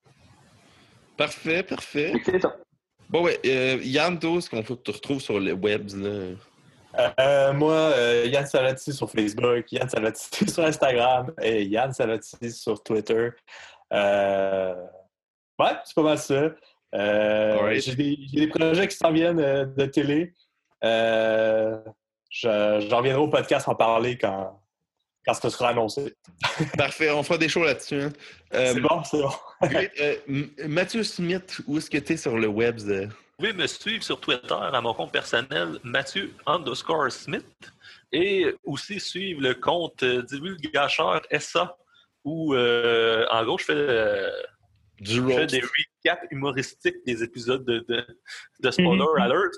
Parfait, parfait. C'est ça. Bon, ouais, euh, Yann, toi, est-ce qu'on tu retrouves sur le web, là? Euh, moi, euh, Yann Salati sur Facebook, Yann Salati sur Instagram et Yann Salati sur Twitter. Euh, ouais, c'est pas mal ça. J'ai des, projets qui s'en viennent de télé. Euh, je- J'en reviendrai au podcast en parler quand, quand ce sera annoncé. Parfait, on fera des shows là-dessus. hein. C'est bon, c'est bon. Mathieu Smith, où est-ce que tu es sur le web? Vous pouvez me suivre sur Twitter à mon compte personnel, Mathieu underscore Smith, et aussi suivre le compte euh, Divulgacheur SA, où, euh, en gros, je fais, euh, Du je fais roast? des recaps humoristiques des épisodes de, de, de Spoiler Mhm. Alert,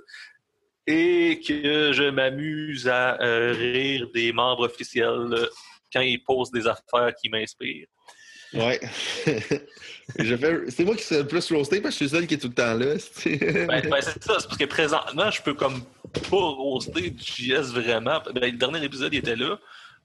et que je m'amuse à euh, rire des membres officiels quand ils posent des affaires qui m'inspirent. Ouais. Fais- C'est moi qui suis le plus roasté parce que je suis le seul qui est tout le temps là. c'est- Ben, ben, c'est ça, c'est parce que présentement, je peux comme pas roaster JS vraiment. Ben, le dernier épisode, il était là.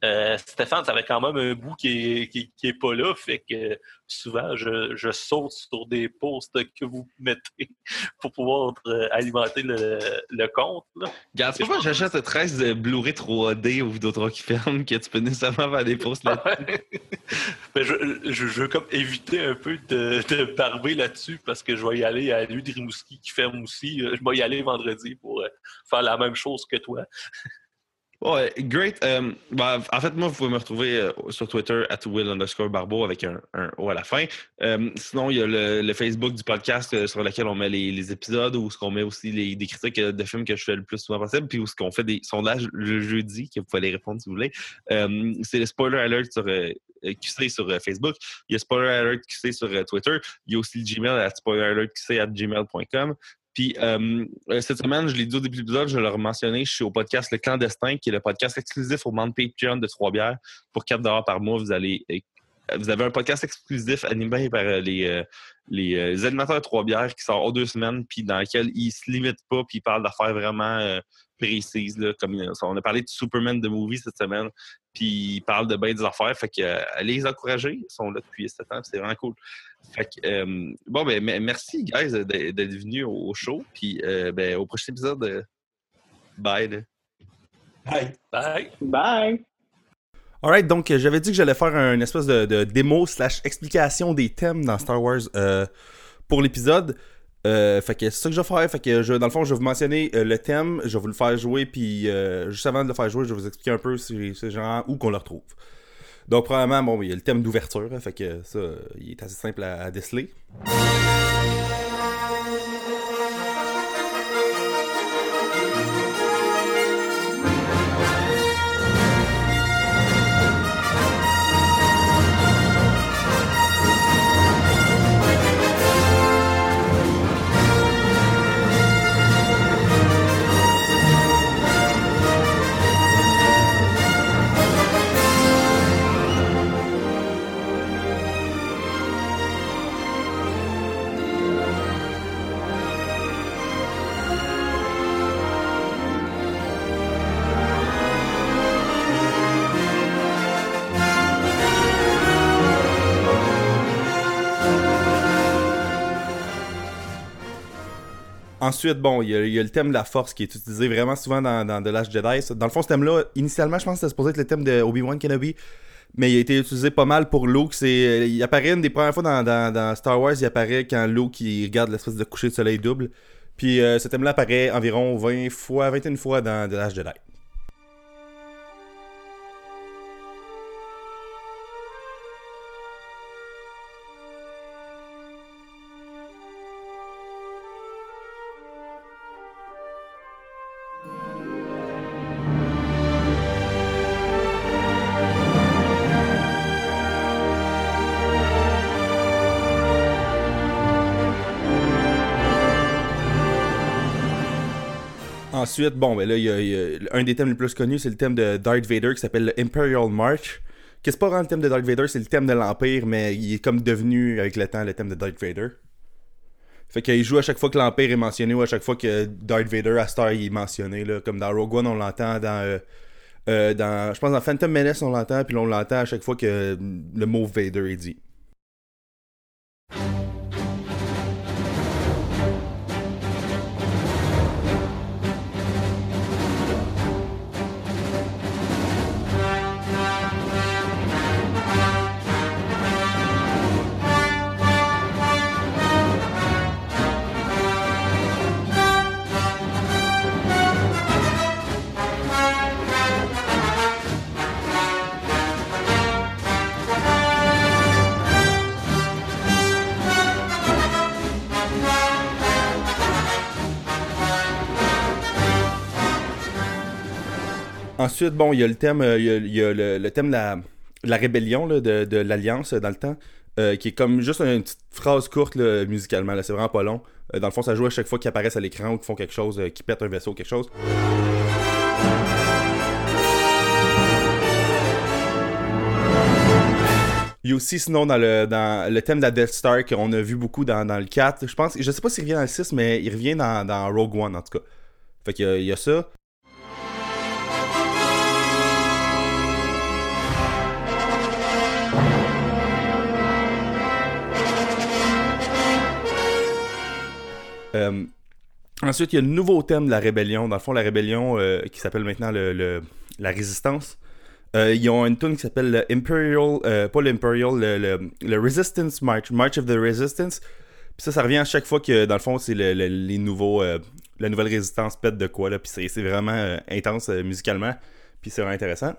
Euh, Stéphane, ça avait quand même un bout qui est, qui, qui est pas là, fait que souvent, je, je saute sur des posts que vous mettez pour pouvoir euh, alimenter le, le compte. Regarde, c'est pas j'achète 13 de Blu-ray 3D au Vidéotron qui ferme que tu peux nécessairement faire des posts là. Je, je, je veux comme éviter un peu de, de barber là-dessus parce que je vais y aller à lui de Rimouski qui ferme aussi. Euh, Je vais y aller vendredi pour faire la même chose que toi. Ouais, great. Euh, bah, en fait, moi, vous pouvez me retrouver euh, sur Twitter at Will underscore Barbeau avec un, un O à la fin. Euh, sinon, il y a le, Facebook du podcast sur lequel on met les, épisodes ou ce qu'on met aussi les, des critiques de films que je fais le plus souvent possible, puis où ce qu'on fait des sondages le jeudi, que vous pouvez les répondre si vous voulez. c'est le Spoiler Alert sur QC sur Facebook. Il y a Spoiler Alert QC sur Twitter. Il y a aussi le Gmail at QC at gmail.com. Puis euh, euh, cette semaine, je l'ai dit au début de l'épisode, je l'ai mentionné, je suis au podcast Le Clandestin, qui est le podcast exclusif au membre Patreon de Trois-Bières. Pour 4 par mois, vous allez euh, vous avez un podcast exclusif animé par les, les, animateurs de Trois-Bières qui sort en deux semaines, puis dans lequel ils se limitent pas, puis ils parlent d'affaires vraiment précises. Là, comme on a parlé de Superman de Movie cette semaine, puis ils parlent de bien des affaires. Fait que allez les encourager, ils sont là depuis 7 ans, c'est vraiment cool. Fait que, euh, bon, ben, merci, guys, d'être venus au show. Puis, euh, ben, au prochain épisode, euh, bye. Bye. Bye. Bye. Alright, donc j'avais dit que j'allais faire une espèce de, démo slash explication des thèmes dans Star Wars pour l'épisode. Fait que c'est ça que je vais faire. Fait que je, dans le fond, je vais vous mentionner le thème, je vais vous le faire jouer, puis juste avant de le faire jouer, je vais vous expliquer un peu ces gens où qu'on le retrouve. Donc, probablement, bon, il y a le thème d'ouverture, fait que ça, il est assez simple à déceler. Ensuite, bon, il y, a, le thème de la force qui est utilisé vraiment souvent dans, dans The Last Jedi. Dans le fond, ce thème-là, initialement, je pense que c'était supposé être le thème de Obi-Wan Kenobi, mais il a été utilisé pas mal pour Luke. C'est, il apparaît une des premières fois dans, Star Wars, il apparaît quand Luke il regarde l'espèce de coucher de soleil double. Puis euh, ce thème-là apparaît environ 20 fois, 21 fois dans The Last Jedi. Ensuite, bon, ben là, il y, a, un des thèmes les plus connus, c'est le thème de Darth Vader qui s'appelle le Imperial March. Qu'est-ce pas vraiment le thème de Darth Vader, c'est le thème de l'Empire, mais il est comme devenu avec le temps le thème de Darth Vader. Fait qu'il joue à chaque fois que l'Empire est mentionné ou à chaque fois que Darth Vader à Star est mentionné. Là, comme dans Rogue One, on l'entend dans. Euh, euh, dans je pense dans Phantom Menace, on l'entend, puis on l'entend à chaque fois que le mot Vader est dit. Ensuite, bon, il y a le thème, euh, il y a, le, thème de la, rébellion de, l'Alliance dans le temps, euh, qui est comme juste une petite phrase courte musicalement. C'est vraiment pas long. Euh, dans le fond, ça joue à chaque fois qu'ils apparaissent à l'écran ou qu'ils font quelque chose, qu'ils pètent un vaisseau ou quelque chose. Il y a aussi sinon dans le, dans le thème de la Death Star qu'on a vu beaucoup dans, le 4. Je pense, je sais pas s'il revient dans le 6, mais il revient dans, Rogue One en tout cas. Fait qu'il y a ça. Ensuite, il y a le nouveau thème de la rébellion. Dans le fond, la rébellion euh, qui s'appelle maintenant le, la résistance. Euh, ils ont une tune qui s'appelle le Imperial, pas l'Imperial, le, le, Resistance March, March of the Resistance. Puis ça, ça revient à chaque fois que, dans le fond, c'est les nouveaux, la nouvelle résistance pète de quoi, là. Puis c'est vraiment intense musicalement. Puis c'est vraiment intéressant.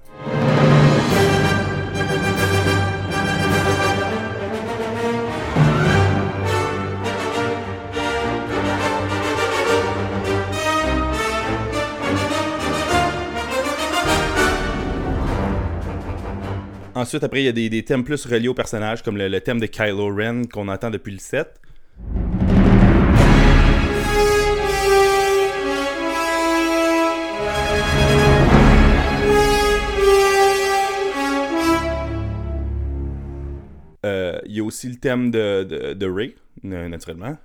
Ensuite, après, il y a des, thèmes plus reliés au personnage, comme le, thème de Kylo Ren qu'on entend depuis le 7. Euh, Il y a aussi le thème de, Ray, na- naturellement.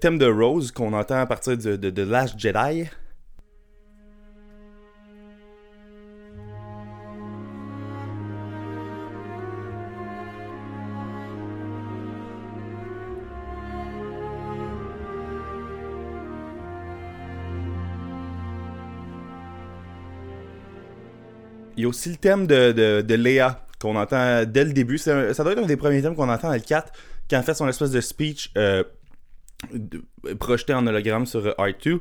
Thème de Rose qu'on entend à partir de, de, de Last Jedi. Il y a aussi le thème de, de, de Léa qu'on entend dès le début. Ça doit être un des premiers thèmes qu'on entend dans le 4 quand fait son espèce de speech euh, projeté en hologramme sur euh, R2.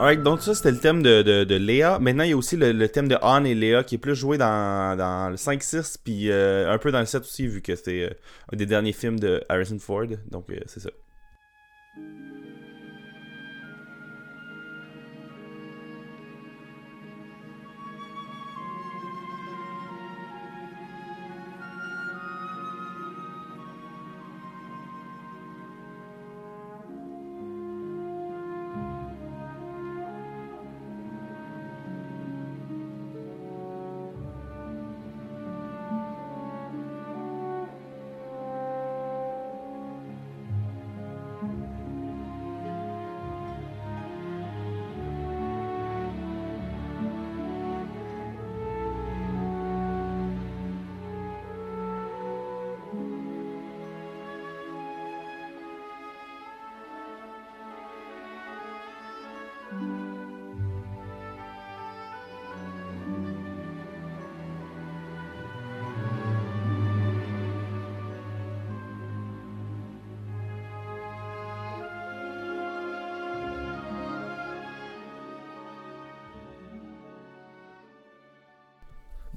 Alright, donc ça c'était le thème de, de, de Léa. Maintenant il y a aussi le, le thème de Han et Léa qui est plus joué dans, dans le 5-6 puis euh, un peu dans le 7 aussi vu que c'est euh, un des derniers films de Harrison Ford. Donc euh, c'est ça.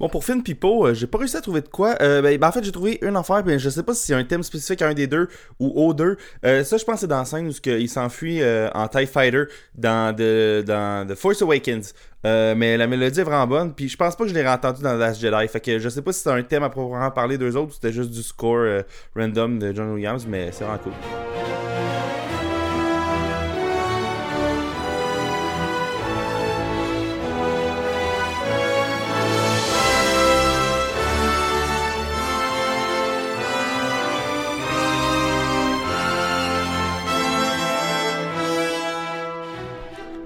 Bon, pour Finn Pipo, euh, j'ai pas réussi à trouver de quoi. Euh, ben, ben, en fait, j'ai trouvé une affaire, mais je sais pas si c'est un thème spécifique à un des deux ou aux deux. Euh, ça, je pense que c'est dans la scène où il s'enfuit euh, en TIE Fighter dans The, Force Awakens. Mais la mélodie est vraiment bonne, puis je pense pas que je l'ai entendu dans Last Jedi. Fait que je sais pas si c'est un thème à proprement parler d'eux autres ou c'était juste du score random de John Williams, mais c'est vraiment cool.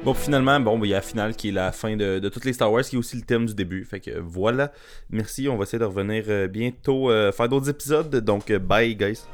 Bon, finalement, bon, ben, il y a la finale qui est la fin de, de toutes les Star Wars, qui est aussi le thème du début. Fait que voilà. Merci, on va essayer de revenir euh, bientôt, euh, faire d'autres épisodes. Donc, euh, bye, guys.